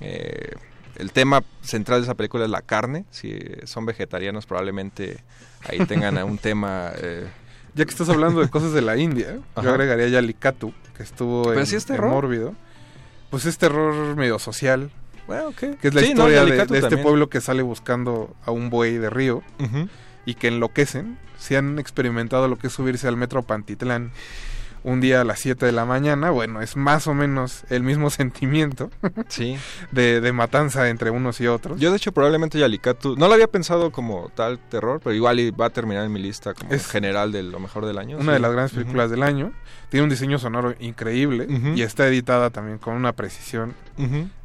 eh, el tema central de esa película es la carne. Si son vegetarianos, probablemente ahí tengan un tema. eh, Ya que estás hablando de cosas de la India, yo agregaría ya Likatu, que estuvo Pero en, sí. Mórbido. Pues es terror medio social. Bueno, ok. Que es la Sí, no, historia de, este también. pueblo que sale buscando a un buey de río y que enloquecen. Si han experimentado lo que es subirse al metro Pantitlán un día a las 7 de la mañana, bueno, es más o menos el mismo sentimiento Sí. de, de matanza entre unos y otros. Yo de hecho probablemente Yalikatu, no lo había pensado como tal terror, pero igual va a terminar en mi lista como Es general de lo mejor del año. Una sí. de las grandes películas del año. Tiene un diseño sonoro increíble y está editada también con una precisión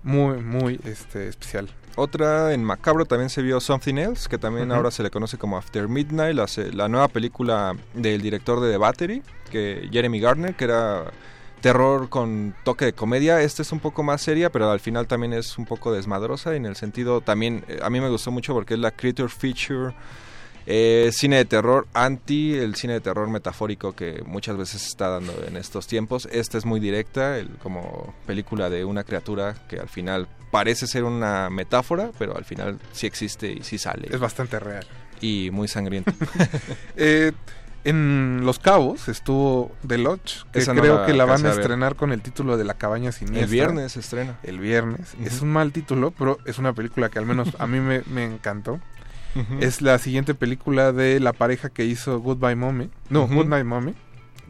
muy, muy este, especial. Otra en Macabro también se vio Something Else, que también ahora se le conoce como After Midnight, la, la nueva película del director de The Battery, que Jeremy Garner, que era terror con toque de comedia. Esta es un poco más seria, pero al final también es un poco desmadrosa. Y en el sentido también, eh, a mí me gustó mucho porque es la Creature Feature. Eh, cine de terror anti el cine de terror metafórico que muchas veces se está dando en estos tiempos. Esta es muy directa, el- como película de una criatura que al final parece ser una metáfora, pero al final sí existe y sí sale. Es bastante real. Y muy sangriento. Eh, en Los Cabos estuvo The Lodge, que Esa creo que la van a estrenar con el título de La Cabaña Siniestra. El viernes se estrena. El viernes. Es un mal título, pero es una película que al menos a mí me, me encantó. Es la siguiente película de la pareja que hizo Goodbye Mommy. No, Ujú. Good Night Mommy.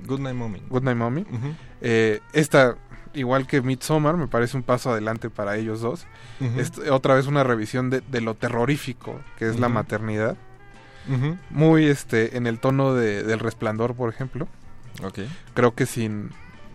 Good Night Mommy. Good Night Mommy. Eh, esta, igual que Midsommar, me parece un paso adelante para ellos dos. Es otra vez una revisión de, de lo terrorífico que es la maternidad. Muy este en el tono de, del resplandor, por ejemplo. Ok. Creo que sin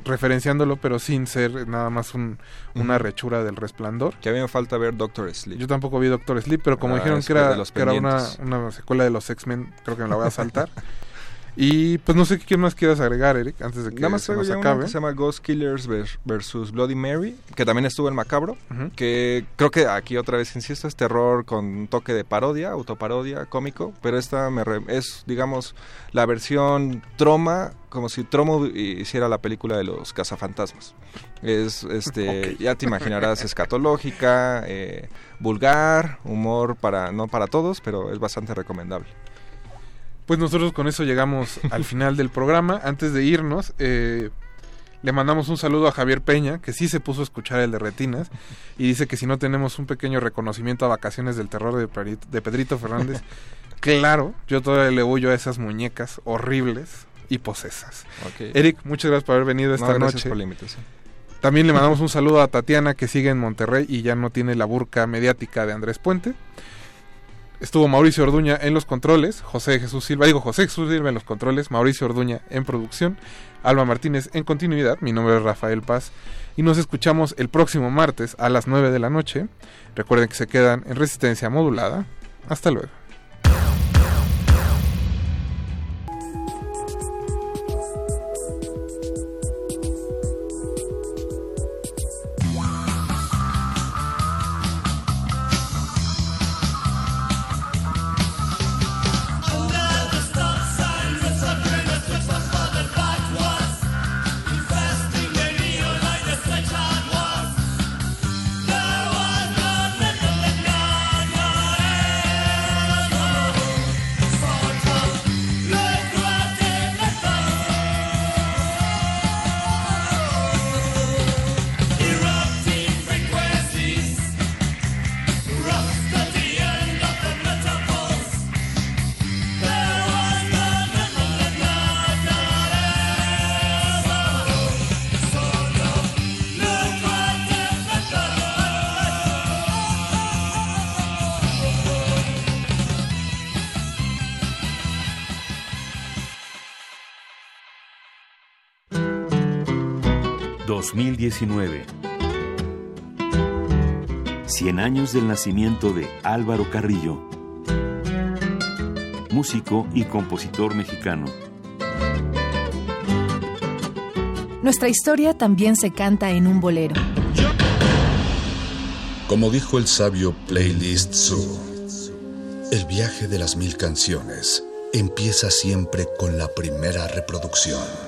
referenciándolo, pero sin ser nada más un, una rechura del resplandor. Que a mí me falta ver Doctor Sleep. Yo tampoco vi Doctor Sleep, pero como Ah, dijeron que era, los que era una, una secuela de los X-Men, creo que me la voy a saltar. y pues no sé qué más quieras agregar, Eric, antes de que Nada más se nos ya una acabe. que se llama Ghost Killers vers- versus Bloody Mary, que también estuvo en Macabro, que creo que aquí otra vez insisto, es terror con toque de parodia, autoparodia, cómico, pero esta me re- es, digamos, la versión Troma, como si Tromo hiciera la película de los cazafantasmas. Es, este, ya te imaginarás, escatológica, eh, vulgar, humor para, no para todos, pero es bastante recomendable. Pues nosotros con eso llegamos al final del programa. Antes de irnos, eh, le mandamos un saludo a Javier Peña, que sí se puso a escuchar el de Retinas, y dice que si no tenemos un pequeño reconocimiento a Vacaciones del Terror de, Pedrito Fernández, claro, yo todavía le huyo a esas muñecas horribles y posesas. Eric, muchas gracias por haber venido esta No, noche. por la invitación. También le mandamos un saludo a Tatiana, que sigue en Monterrey y ya no tiene la burca mediática de Andrés Puente. Estuvo Mauricio Orduña en los controles, José Jesús Silva, digo José Jesús Silva en los controles, Mauricio Orduña en producción, Alba Martínez en continuidad, mi nombre es Rafael Paz y nos escuchamos el próximo martes a las 9 de la noche. Recuerden que se quedan en resistencia modulada. Hasta luego. ...2019... 100 años del nacimiento de Álvaro Carrillo... ...músico y compositor mexicano... Nuestra historia también se canta en un bolero. Como dijo el sabio Playlist Zoo, el viaje de las mil canciones empieza siempre con la primera reproducción.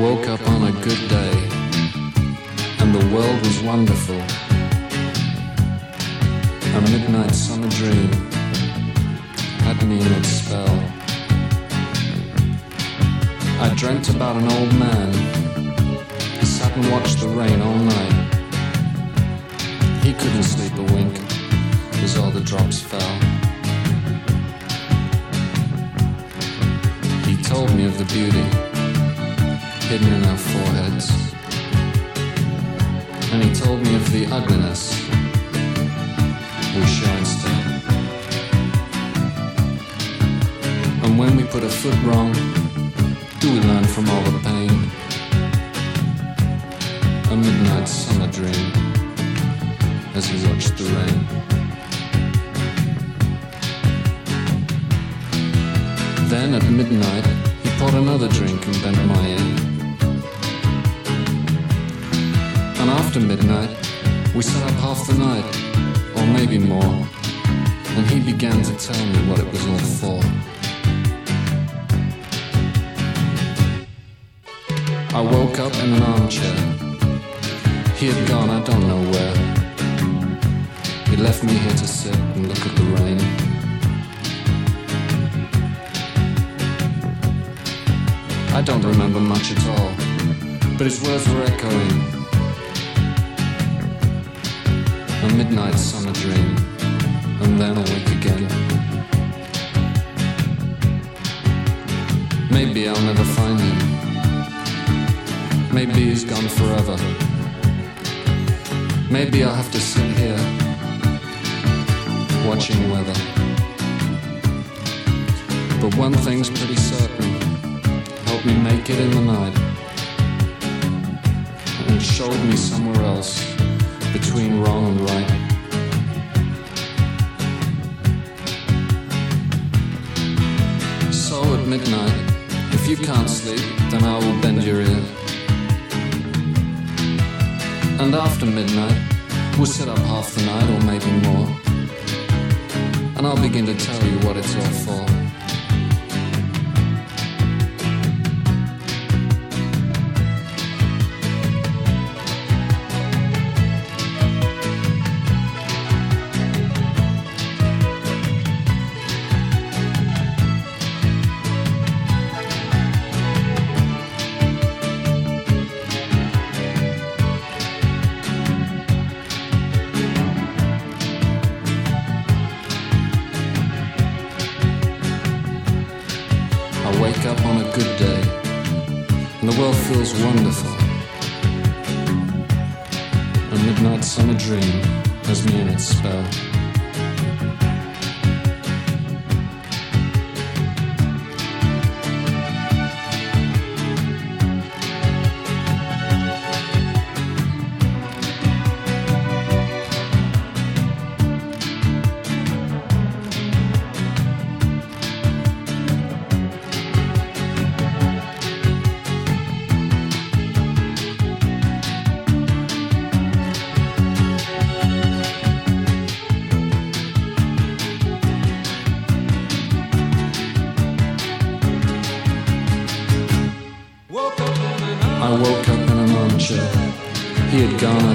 woke up on a good day, and the world was wonderful. A midnight summer dream had me in its spell. I dreamt about an old man wrong.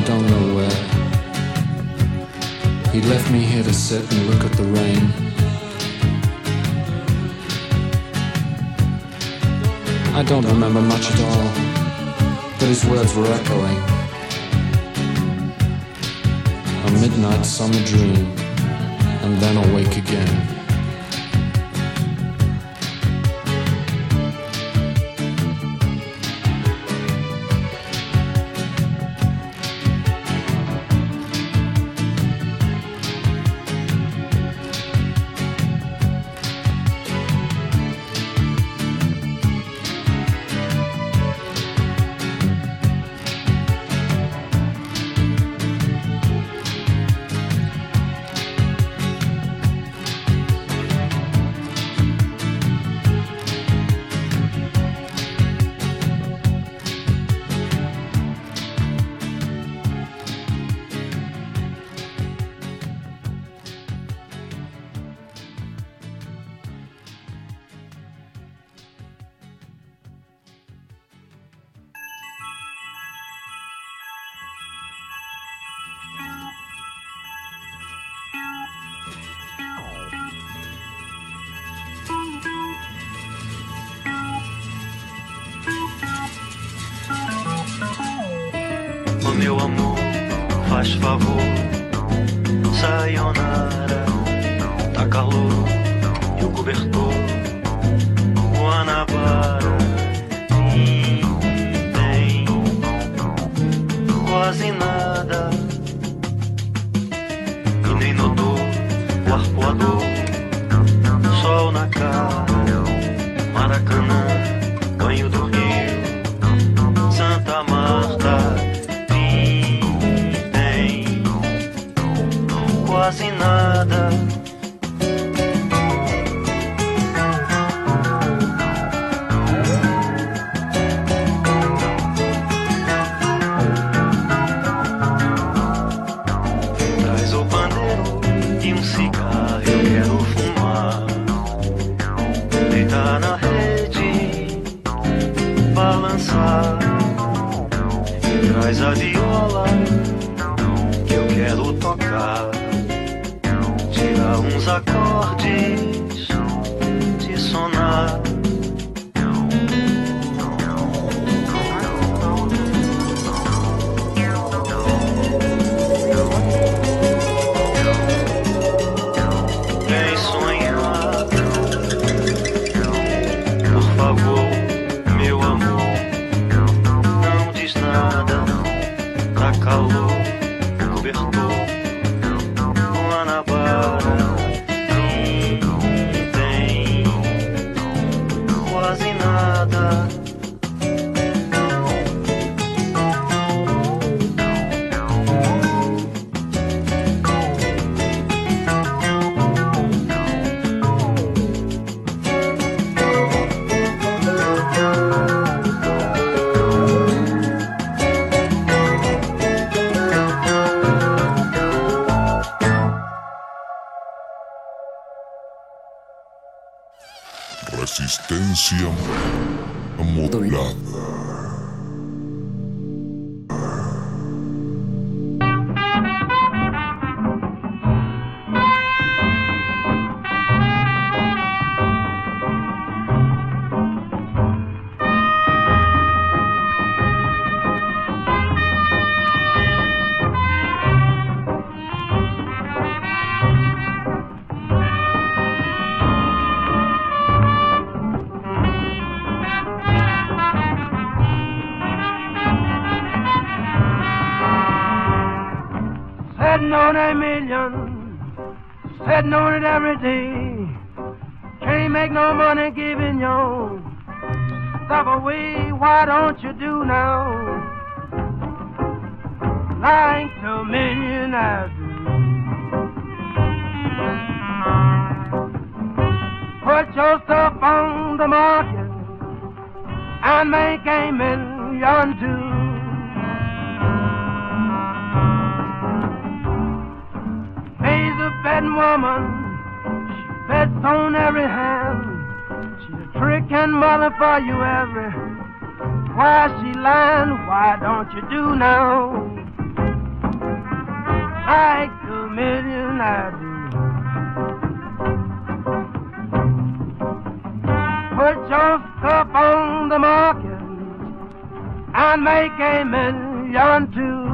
don't know where. He left me here to sit and look at the rain. I don't remember much at all, but his words were echoing. A midnight summer dream, and then awake again. Why you ever? Why she lying? Why don't you do now? Like a million I do. Put your cup on the market and make a million too.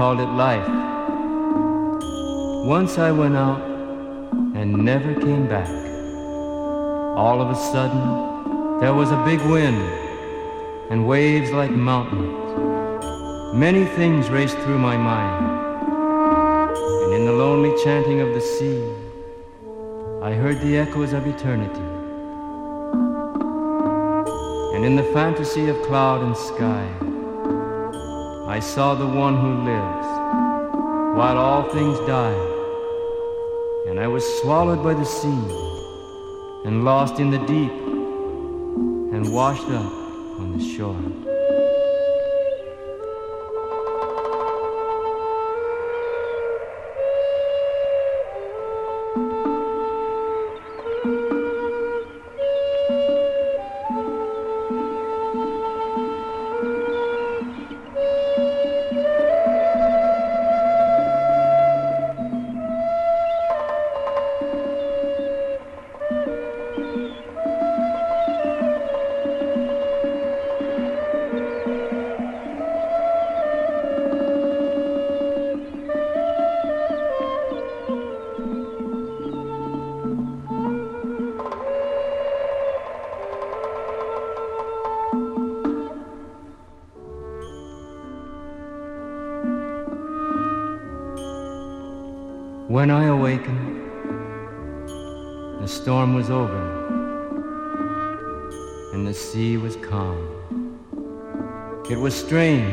Called it life. Once I went out and never came back. All of a sudden, there was a big wind and waves like mountains. Many things raced through my mind. And in the lonely chanting of the sea, I heard the echoes of eternity. And in the fantasy of cloud and sky, I saw the one who lives while all things die. And I was swallowed by the sea and lost in the deep and washed up on the shore.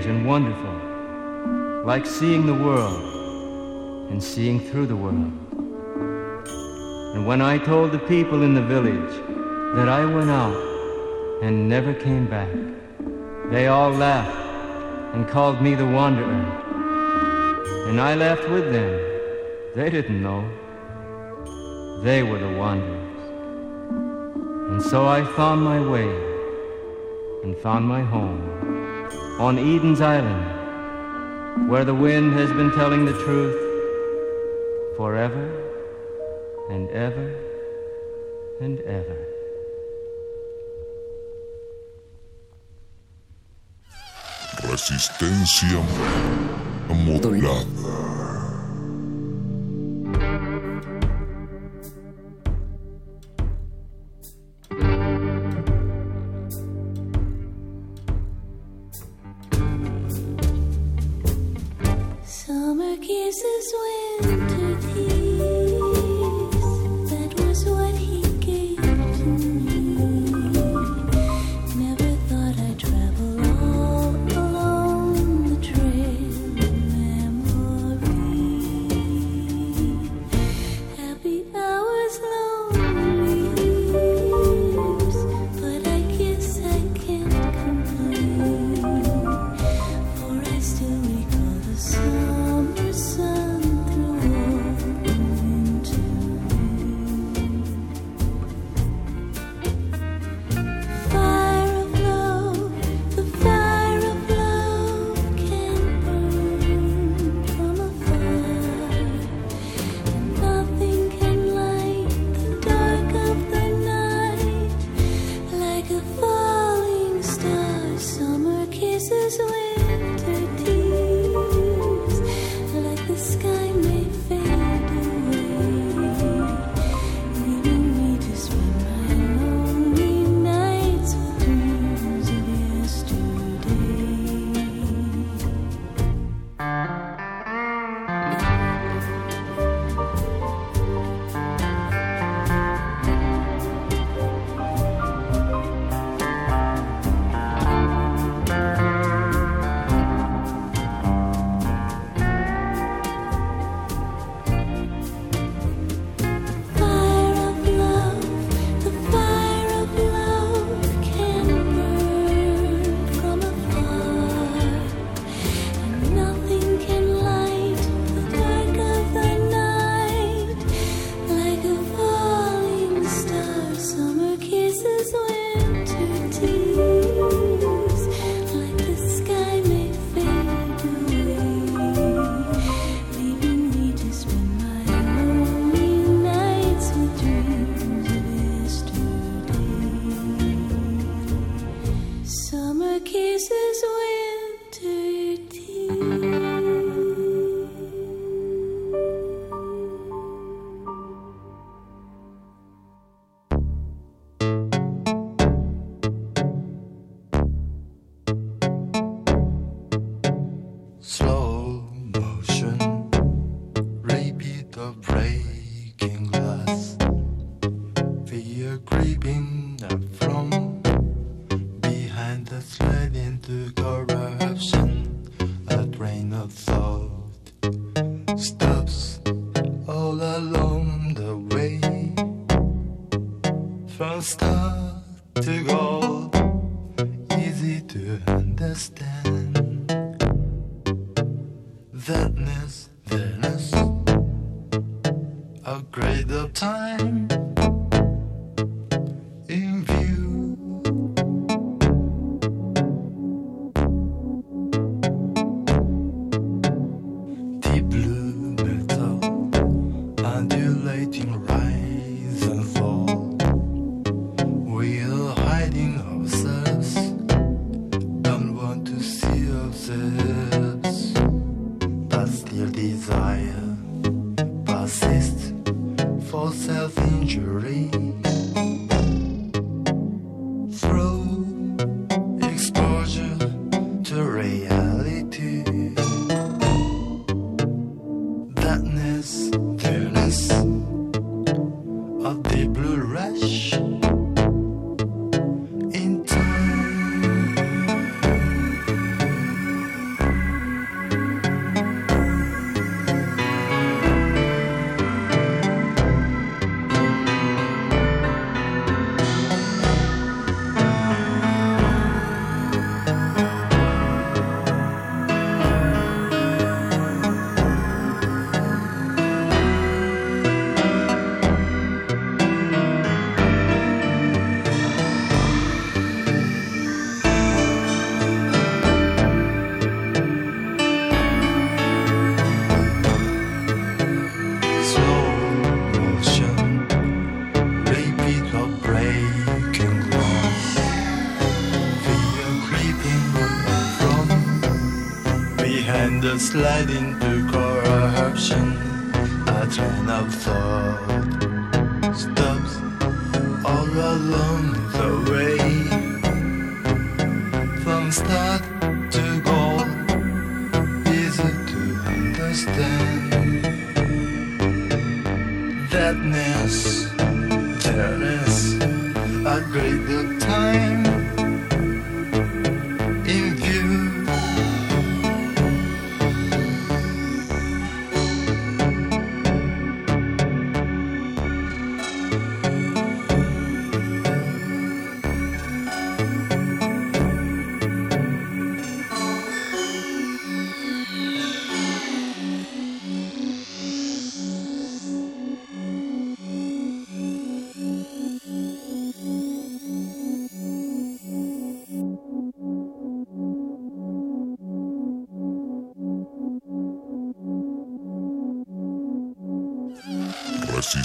And wonderful, like seeing the world and seeing through the world. And when I told the people in the village that I went out and never came back, they all laughed and called me the wanderer. And I laughed with them. They didn't know. They were the wanderers. And so I found my way and found my home on Eden's Island, where the wind has been telling the truth forever and ever and ever. Resistencia modulada. sliding to corruption. a train of thought.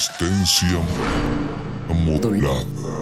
Resistencia modulada.